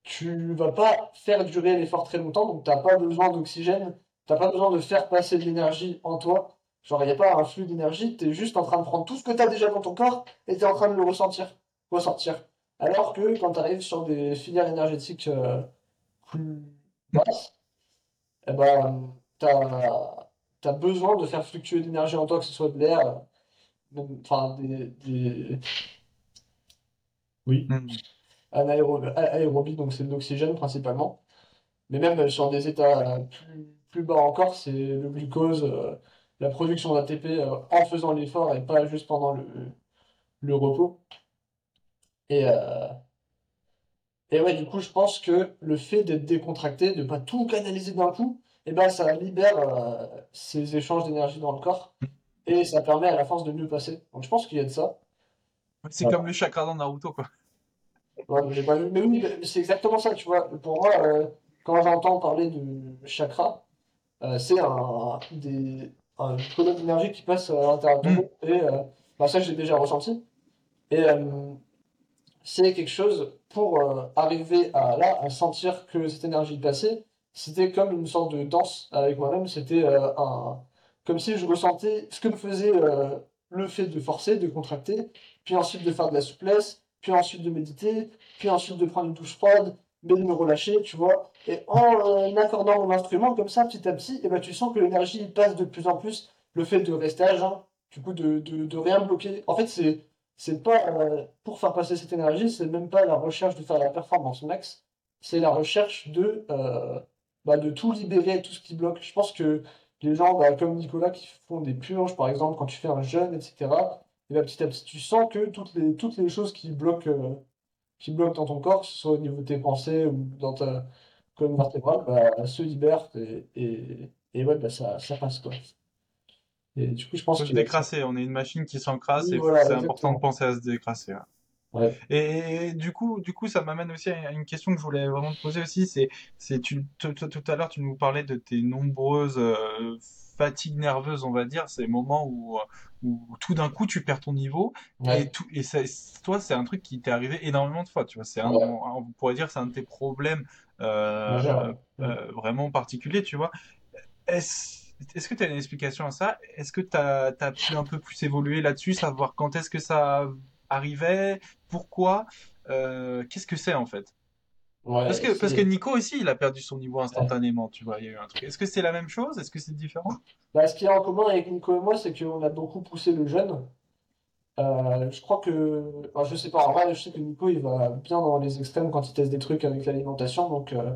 tu vas pas faire durer l'effort très longtemps, donc t'as pas besoin d'oxygène, t'as pas besoin de faire passer de l'énergie en toi. Genre, il n'y a pas un flux d'énergie, tu es juste en train de prendre tout ce que tu as déjà dans ton corps et tu es en train de le ressentir, ressortir. Alors que quand tu arrives sur des filières énergétiques euh, plus basses, eh ben, t'as, t'as besoin de faire fluctuer de l'énergie en toi, que ce soit de l'air, euh, enfin des, des... Oui, Mm. anaéro- a- aérobie, donc c'est de l'oxygène principalement. Mais même sur des états euh, plus, plus bas encore, c'est le glucose, euh, la production d'ATP euh, en faisant l'effort et pas juste pendant le, le repos. Et, euh, et ouais, du coup, je pense que le fait d'être décontracté, de pas tout canaliser d'un coup, et ben ça libère euh, ces échanges d'énergie dans le corps et ça permet à la force de mieux passer. Donc je pense qu'il y a de ça. C'est comme le chakra dans Naruto, quoi. Ouais, mais. Mais oui, c'est exactement ça, tu vois. Pour moi, euh, quand j'entends parler de chakra, euh, c'est un, des, un colonne d'énergie qui passe à l'intérieur de Mm. nous. Et euh, bah, ça, j'ai déjà ressenti. Et c'est quelque chose pour euh, arriver à là, à sentir que cette énergie passait. C'était comme une sorte de danse avec moi-même. C'était euh, un, comme si je ressentais ce que me faisait euh, le fait de forcer, de contracter, puis ensuite de faire de la souplesse, puis ensuite de méditer, puis ensuite de prendre une douche froide, mais de me relâcher, tu vois. Et en accordant mon instrument comme ça, petit à petit, et ben, tu sens que l'énergie passe de plus en plus. Le fait de rester à jeun, du coup, de, de, de rien bloquer. En fait, c'est, c'est pas euh, pour faire passer cette énergie, c'est même pas la recherche de faire la performance max, c'est la recherche de, euh, bah, de tout libérer, tout ce qui bloque. Je pense que les gens bah, comme Nicolas qui font des purges, par exemple, quand tu fais un jeûne, etc., et bah, petit à petit, tu sens que toutes les, toutes les choses qui bloquent, euh, qui bloquent dans ton corps, que ce soit au niveau de tes pensées ou dans ta colonne vertébrale, se libèrent et, et, et ça, ça passe, quoi. Et du coup, je pense Faut se décrasser. On est une machine qui s'encrasse Oui, et voilà, c'est important de penser à se décrasser. ouais. Ouais. Et du coup, du coup, ça m'amène aussi à une question que je voulais vraiment te poser aussi. C'est, c'est tu, tout, à l'heure, tu nous parlais de tes nombreuses euh, fatigues nerveuses, on va dire, ces moments où, où tout d'un coup tu perds ton niveau. Ouais. Et tout, et ça, toi, c'est un truc qui t'est arrivé énormément de fois. Tu vois, c'est un, Ouais. on pourrait dire, c'est un de tes problèmes euh, euh, vraiment particuliers. Tu vois. Est-ce est-ce que tu as une explication à ça? Est-ce que tu as, pu un peu plus évoluer là-dessus, savoir quand est-ce que ça arrivait, pourquoi, euh, qu'est-ce que c'est en fait? Ouais, Parce que, parce que Nico aussi, il a perdu son niveau instantanément, tu vois, il y a eu un truc. Est-ce que c'est la même chose? Est-ce que c'est différent? Bah, ce qu'il y a en commun avec Nico et moi, c'est qu'on a beaucoup poussé le jeûne. Euh, je crois que, enfin, je sais pas, en vrai, je sais que Nico, il va bien dans les extrêmes quand il teste des trucs avec l'alimentation, donc, euh,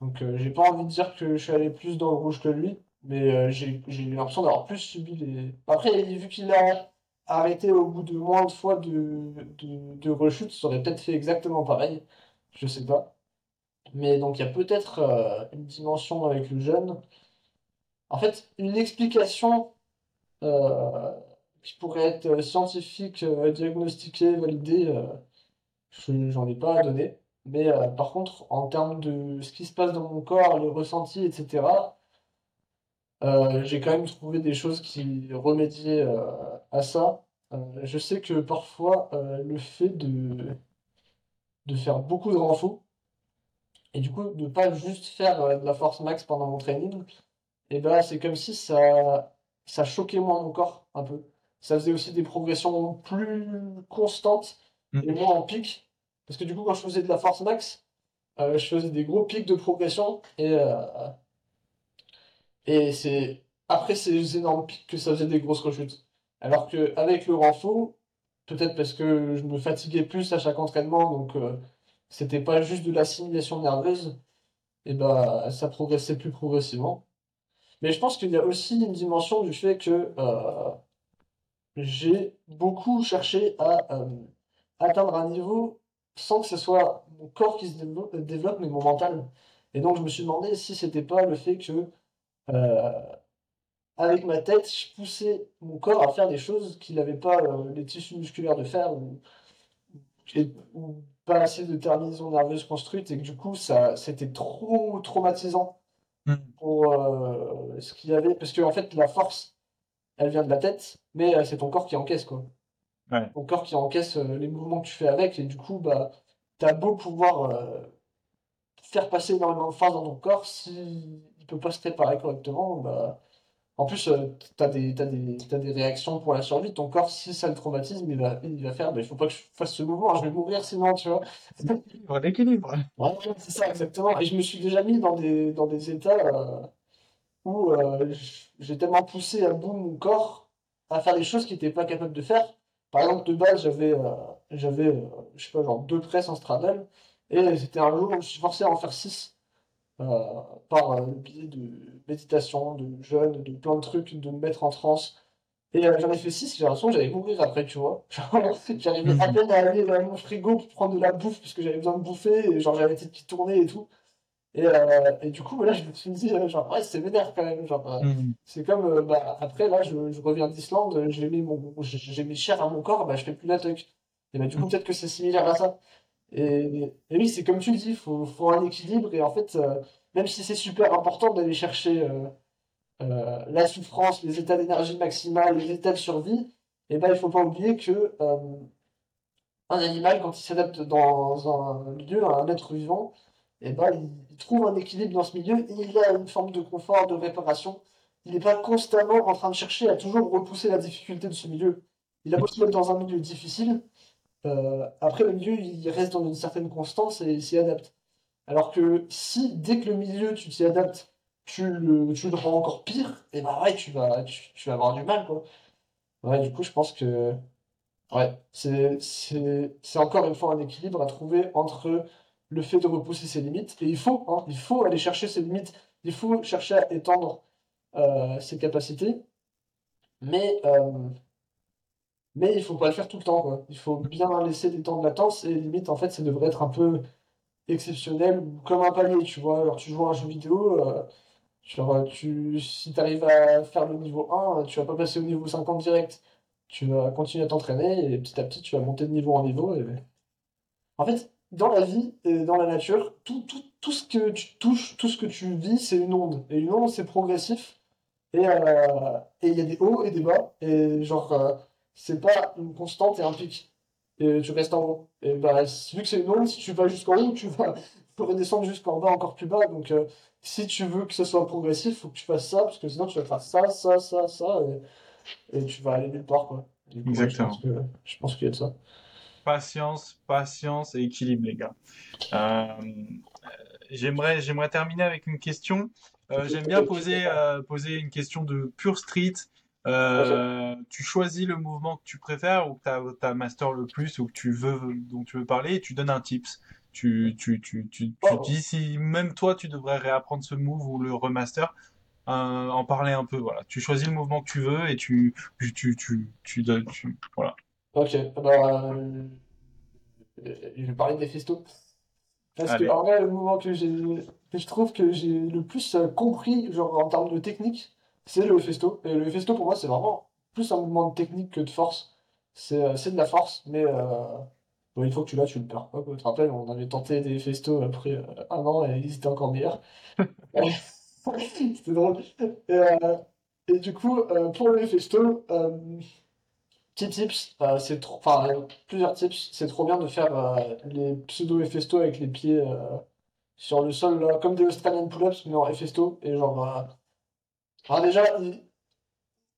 donc euh, j'ai pas envie de dire que je suis allé plus dans le rouge que lui, mais euh, j'ai eu l'impression d'avoir plus subi les. Après, vu qu'il a arrêté au bout de moins de fois de, de, de rechute, ça aurait peut-être fait exactement pareil, je sais pas. Mais donc, il y a peut-être euh, une dimension avec le jeûne. En fait, une explication euh, qui pourrait être scientifique, diagnostiquée, validée, je- j'en ai pas à donner. Mais par contre, en termes de ce qui se passe dans mon corps, le ressenti, etc., euh, j'ai quand même trouvé des choses qui remédiaient euh, à ça. Euh, je sais que parfois, le fait de, de faire beaucoup de renfo, et du coup, de pas juste faire de la force max pendant mon training, et ben c'est comme si ça, ça choquait moins mon corps un peu. Ça faisait aussi des progressions plus constantes Mm. et moins en pic. Parce que du coup, quand je faisais de la force max, je faisais des gros pics de progression et, et c'est après ces énormes pics que ça faisait des grosses rechutes. Alors que avec le renfo, peut-être parce que je me fatiguais plus à chaque entraînement, donc euh, c'était pas juste de l'assimilation nerveuse, et bah ça progressait plus progressivement. Mais je pense qu'il y a aussi une dimension du fait que euh, j'ai beaucoup cherché à euh, atteindre un niveau sans que ce soit mon corps qui se développe, mais mon mental. Et donc je me suis demandé si c'était pas le fait que euh, avec ma tête, je poussais mon corps à faire des choses qu'il n'avait pas euh, les tissus musculaires de faire ou, et- ou pas assez de terminaisons nerveuses construites et que du coup ça c'était trop traumatisant Mm. pour euh, ce qu'il y avait parce que en fait la force elle vient de la tête mais c'est ton corps qui encaisse quoi Ouais. ton corps qui encaisse les mouvements que tu fais avec et du coup bah t'as beau pouvoir faire passer énormément de force dans ton corps si il peut pas se préparer correctement bah en plus, euh, des, t'as des, t'as des réactions pour la survie. Ton corps, si ça le traumatisme, il va, il va faire, bah, il faut pas que je fasse ce mouvement, je vais mourir sinon, tu vois. Ouais, ouais, c'est ça, exactement. Et je me suis déjà mis dans des, dans des états euh, où euh, j'ai tellement poussé à bout mon corps à faire des choses qu'il n'était pas capable de faire. Par exemple, de base, j'avais, euh, j'avais, je sais pas, genre deux presses en straddle, et c'était un jour où je me suis forcé à en faire six par euh, le biais de méditation, de jeûne, de plein de trucs, de me mettre en transe. Et euh, j'en ai fait 6, j'ai l'impression que j'allais mourir après, tu vois. J'arrivais à peine à aller dans mon frigo pour prendre de la bouffe, parce que j'avais besoin de bouffer, et genre j'avais tête qui tournait et tout. Et, euh, et du coup, voilà, je me suis dit, euh, genre, ouais, c'est vénère quand même. Genre, euh, Mm. c'est comme, euh, bah, après, là, je, je reviens d'Islande, euh, j'ai mis mon, j'ai j'ai mis cher à mon corps, bah, je fais plus la tuck. Et bah, du coup, peut-être que c'est similaire à ça. Et, oui, c'est comme tu le dis, faut, faut un équilibre, et en fait, euh, même si c'est super important d'aller chercher euh, euh, la souffrance, les états d'énergie maximale, les états de survie, et ben, il faut pas oublier que un animal, quand il s'adapte dans un milieu, un être vivant, et ben, il, il trouve un équilibre dans ce milieu et il a une forme de confort, de réparation. Il n'est pas constamment en train de chercher à toujours repousser la difficulté de ce milieu. Il a beau se mettre dans un milieu difficile, après le milieu, il reste dans une certaine constance et s'y adapte. Alors que si, dès que le milieu, tu t'y adaptes, tu le, tu le rends encore pire, et bah ouais, tu vas, tu, vas avoir du mal, quoi. Ouais, du coup, je pense que, ouais, c'est encore une fois un équilibre à trouver entre le fait de repousser ses limites, et il faut, hein, il faut aller chercher ses limites, il faut chercher à étendre euh, ses capacités, mais, euh, mais il faut pas le faire tout le temps, quoi. Il faut bien laisser des temps de latence, et limite, en fait, ça devrait être un peu exceptionnel, comme un palier, tu vois. Alors, tu joues à un jeu vidéo, euh, genre, tu, si tu arrives à faire le niveau 1, tu vas pas passer au niveau 50 direct. Tu vas continuer à t'entraîner, et petit à petit, tu vas monter de niveau en niveau, en fait, dans la vie et dans la nature, tout, tout, tout ce que tu touches, tout ce que tu vis, c'est une onde. Et une onde, c'est progressif. Et euh, il y a des hauts et des bas. Et genre, euh, c'est pas une constante et un pic. Et tu restes en haut. Et bah, vu que c'est une onde, si tu vas jusqu'en haut, tu vas redescendre jusqu'en bas, encore plus bas. Donc, euh, si tu veux que ce soit progressif, faut que tu fasses ça, parce que sinon, tu vas faire ça, ça, ça, ça, et, et tu vas aller nulle part, quoi. Coup, Exactement. je pense qu'il y a de ça. Patience, patience et équilibre, les gars. Euh, j'aimerais, j'aimerais terminer avec une question. Euh, j'aime bien poser, poser une question de pure street. Euh, tu choisis le mouvement que tu préfères ou que t'as, t'as master le plus ou que tu veux, dont tu veux parler et tu donnes un tips. Tu, tu, tu, tu, tu Oh. dis si même toi tu devrais réapprendre ce move ou le remaster, euh, en parler un peu. Voilà. Tu choisis le mouvement que tu veux et tu, tu, tu, tu, tu donnes, tu- voilà. Ok, bah, euh, je vais parler des festos. Parce Allez. que, en vrai, le mouvement que j'ai, que je trouve que j'ai le plus euh, compris, genre en termes de technique, c'est le festo. Et le festo, pour moi, c'est vraiment plus un mouvement de technique que de force. C'est euh, c'est de la force, mais euh, bon, une fois que tu l'as, tu le perds pas. Tu te rappelles, on avait tenté des festos après euh, un an et ils étaient encore meilleurs. C'était drôle. Et, euh, et du coup, pour les festos, euh, petit tips, c'est trop, enfin, plusieurs tips, c'est trop bien de faire les pseudo Festo avec les pieds sur le sol, là, comme des Australian pull-ups, mais en Festo. Et genre, alors déjà,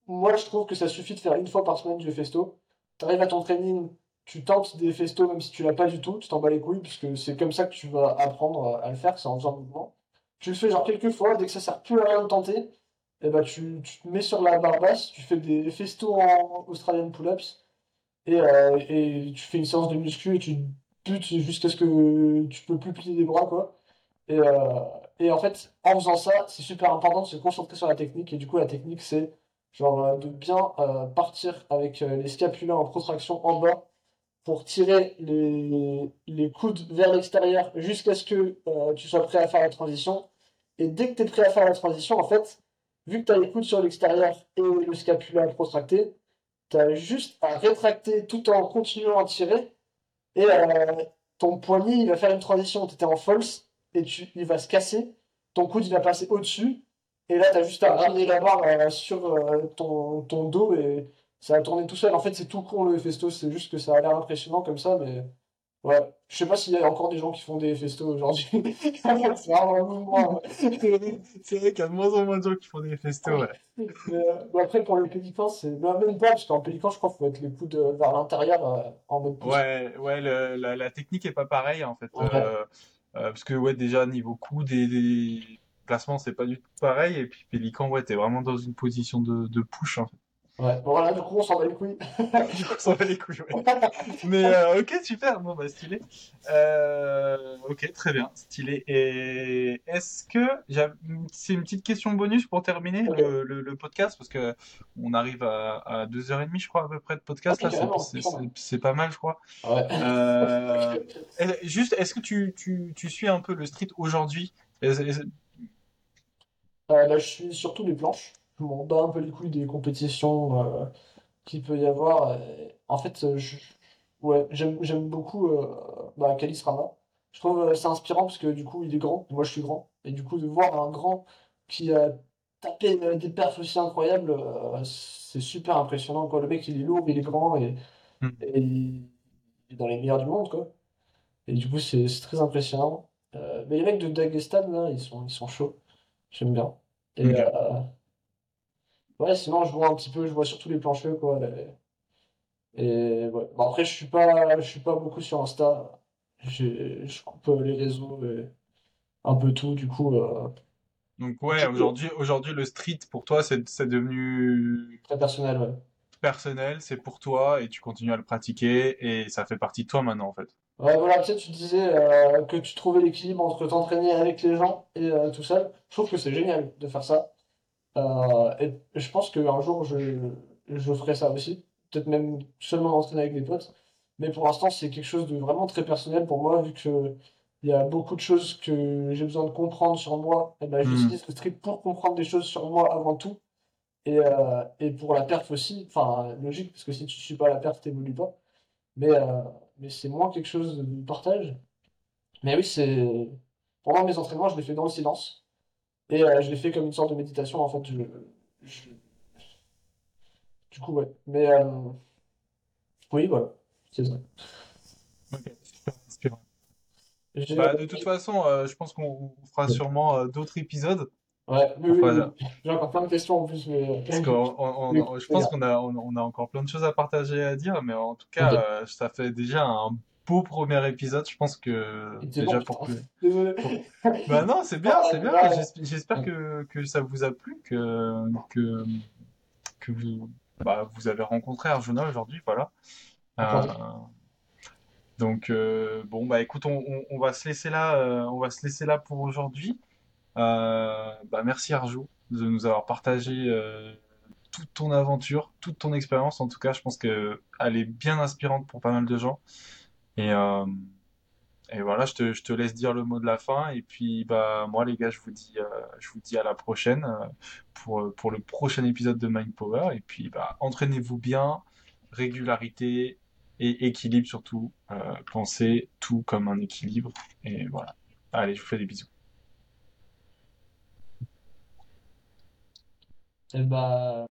moi je trouve que ça suffit de faire une fois par semaine du Festo. T'arrives à ton training, tu tentes des Festo même si tu l'as pas du tout, tu t'en bats les couilles, puisque c'est comme ça que tu vas apprendre à le faire, c'est en faisant le mouvement. Tu le fais genre quelques fois, dès que ça sert plus à rien de tenter, et bah tu, tu te mets sur la barre basse, tu fais des festos en Australian pull-ups, et, euh, et tu fais une séance de muscu et tu butes jusqu'à ce que tu peux plus plier les bras, quoi. Et, euh, et en fait, en faisant ça, c'est super important de se concentrer sur la technique, et du coup, la technique, c'est genre euh, de bien euh, partir avec euh, les scapulats en protraction en bas pour tirer les, les coudes vers l'extérieur jusqu'à ce que tu sois prêt à faire la transition. Et dès que tu es prêt à faire la transition, en fait, vu que tu as les coudes sur l'extérieur et le scapula protracté, tu as juste à rétracter tout en continuant à tirer. Et ton poignet, il va faire une transition. Tu étais en false et tu, il va se casser. Ton coude, il va passer au-dessus. Et là, tu as juste à ramener la barre euh, sur euh, ton, ton dos et ça va tourner tout seul. En fait, c'est tout con le Festo. C'est juste que ça a l'air impressionnant comme ça, mais ouais. Je sais pas s'il y a encore des gens qui font des festos aujourd'hui. C'est vraiment moi. C'est vrai, qu'il y a de moins en moins de gens qui font des ouais. Mais, euh, après, pour le pélican, c'est même pas, parce qu'en pélican, je crois qu'il faut mettre les coudes vers l'intérieur euh, en mode. Ouais, ouais, le- la, la technique est pas pareille en fait. Ouais. Euh, parce que ouais, déjà niveau coup des, des placements, c'est pas du tout pareil. Et puis Pélican, ouais, t'es vraiment dans une position de, de push en fait. Ouais. Bon, voilà, du coup, on s'en bat les couilles. Du coup, ça va les couilles, ouais. Mais euh, ok, super, bon bah stylé. Euh, ok, très bien, stylé. Et est-ce que c'est une petite question bonus pour terminer le, le- le podcast? Parce que on arrive à, à deux heures et demie, je crois à peu près de podcast là, c'est- pas mal, je crois. Ouais. Euh, juste, est-ce que tu, tu, tu suis un peu le street aujourd'hui? Là, je suis sur tous les planches. M'en bats un peu les couilles des compétitions euh, qu'il peut y avoir. Et en fait, euh, je... ouais, j'aime, j'aime beaucoup euh, bah, Kalis Rama. Je trouve euh, c'est inspirant parce que du coup, il est grand. Moi, je suis grand. Et du coup, de voir un grand qui a tapé des perfs aussi incroyables, euh, c'est super impressionnant, quoi. Le mec, il est lourd, il est grand et, Hmm. et il est dans les meilleurs du monde, quoi. Et du coup, c'est c'est très impressionnant. Euh, mais les mecs de Dagestan, là, ils sont, ils sont chauds. J'aime bien. Et euh, ouais, sinon, je vois un petit peu, je vois surtout les plancheux, quoi. les- Et ouais. Bon, après, je suis pas, je suis pas beaucoup sur Insta. J'ai- Je coupe euh, les réseaux et un peu tout, du coup, euh, Donc ouais, aujourd'hui, aujourd'hui le street pour toi c'est c'est devenu très personnel, ouais. personnel, c'est pour toi et tu continues à le pratiquer et ça fait partie de toi maintenant en fait. Ouais, voilà, tu sais, tu disais euh, que tu trouvais l'équilibre entre t'entraîner avec les gens et tout seul. Je trouve que c'est génial de faire ça. Euh, et je pense qu'un jour, je, je ferai ça aussi. Peut-être même seulement m'entraîner avec mes potes. Mais pour l'instant, c'est quelque chose de vraiment très personnel pour moi, vu que il y a beaucoup de choses que j'ai besoin de comprendre sur moi. Et ben, Hmm. j'utilise le street pour comprendre des choses sur moi avant tout. Et, euh, et pour la perf aussi. Enfin, logique, parce que si tu suis pas la perf, t'évolues pas. Mais, euh, mais c'est moins quelque chose de partage. Mais oui, c'est. Pendant mes entraînements, je les fais dans le silence. Et euh, je les fais comme une sorte de méditation, en fait. Je, je- Du coup, ouais. Mais euh, oui, voilà. C'est ça. Ok, super inspirant. J'ai- Bah, de toute façon, euh, je pense qu'on fera sûrement d'autres épisodes Ouais, oui, oui, Voilà. oui. J'ai encore plein de questions en plus, mais. parce on- on- je pense qu'on a, on, a encore plein de choses à partager et à dire, mais en tout cas, ça fait déjà un beau premier épisode. Je pense que déjà bon, pour que. Bah non, c'est bien, c'est bien. J'espère que, que ça vous a plu, que, que, que vous, bah, vous avez rencontré Arjuna aujourd'hui, voilà. Euh, donc euh, bon bah écoute, on, on, on va se laisser là, euh, on va se laisser là pour aujourd'hui. Bah merci Arjou de nous avoir partagé toute ton aventure, toute ton expérience. En tout cas, je pense que elle est bien inspirante pour pas mal de gens. Et euh, et voilà, je te, laisse dire le mot de la fin. Et puis, bah, moi, les gars, je vous dis, euh, je vous dis à la prochaine euh, pour, le prochain épisode de Mind Power. Et puis, bah, entraînez-vous bien, régularité, et équilibre surtout. Pensez tout comme un équilibre. Et voilà. Allez, je vous fais des bisous. Et bah,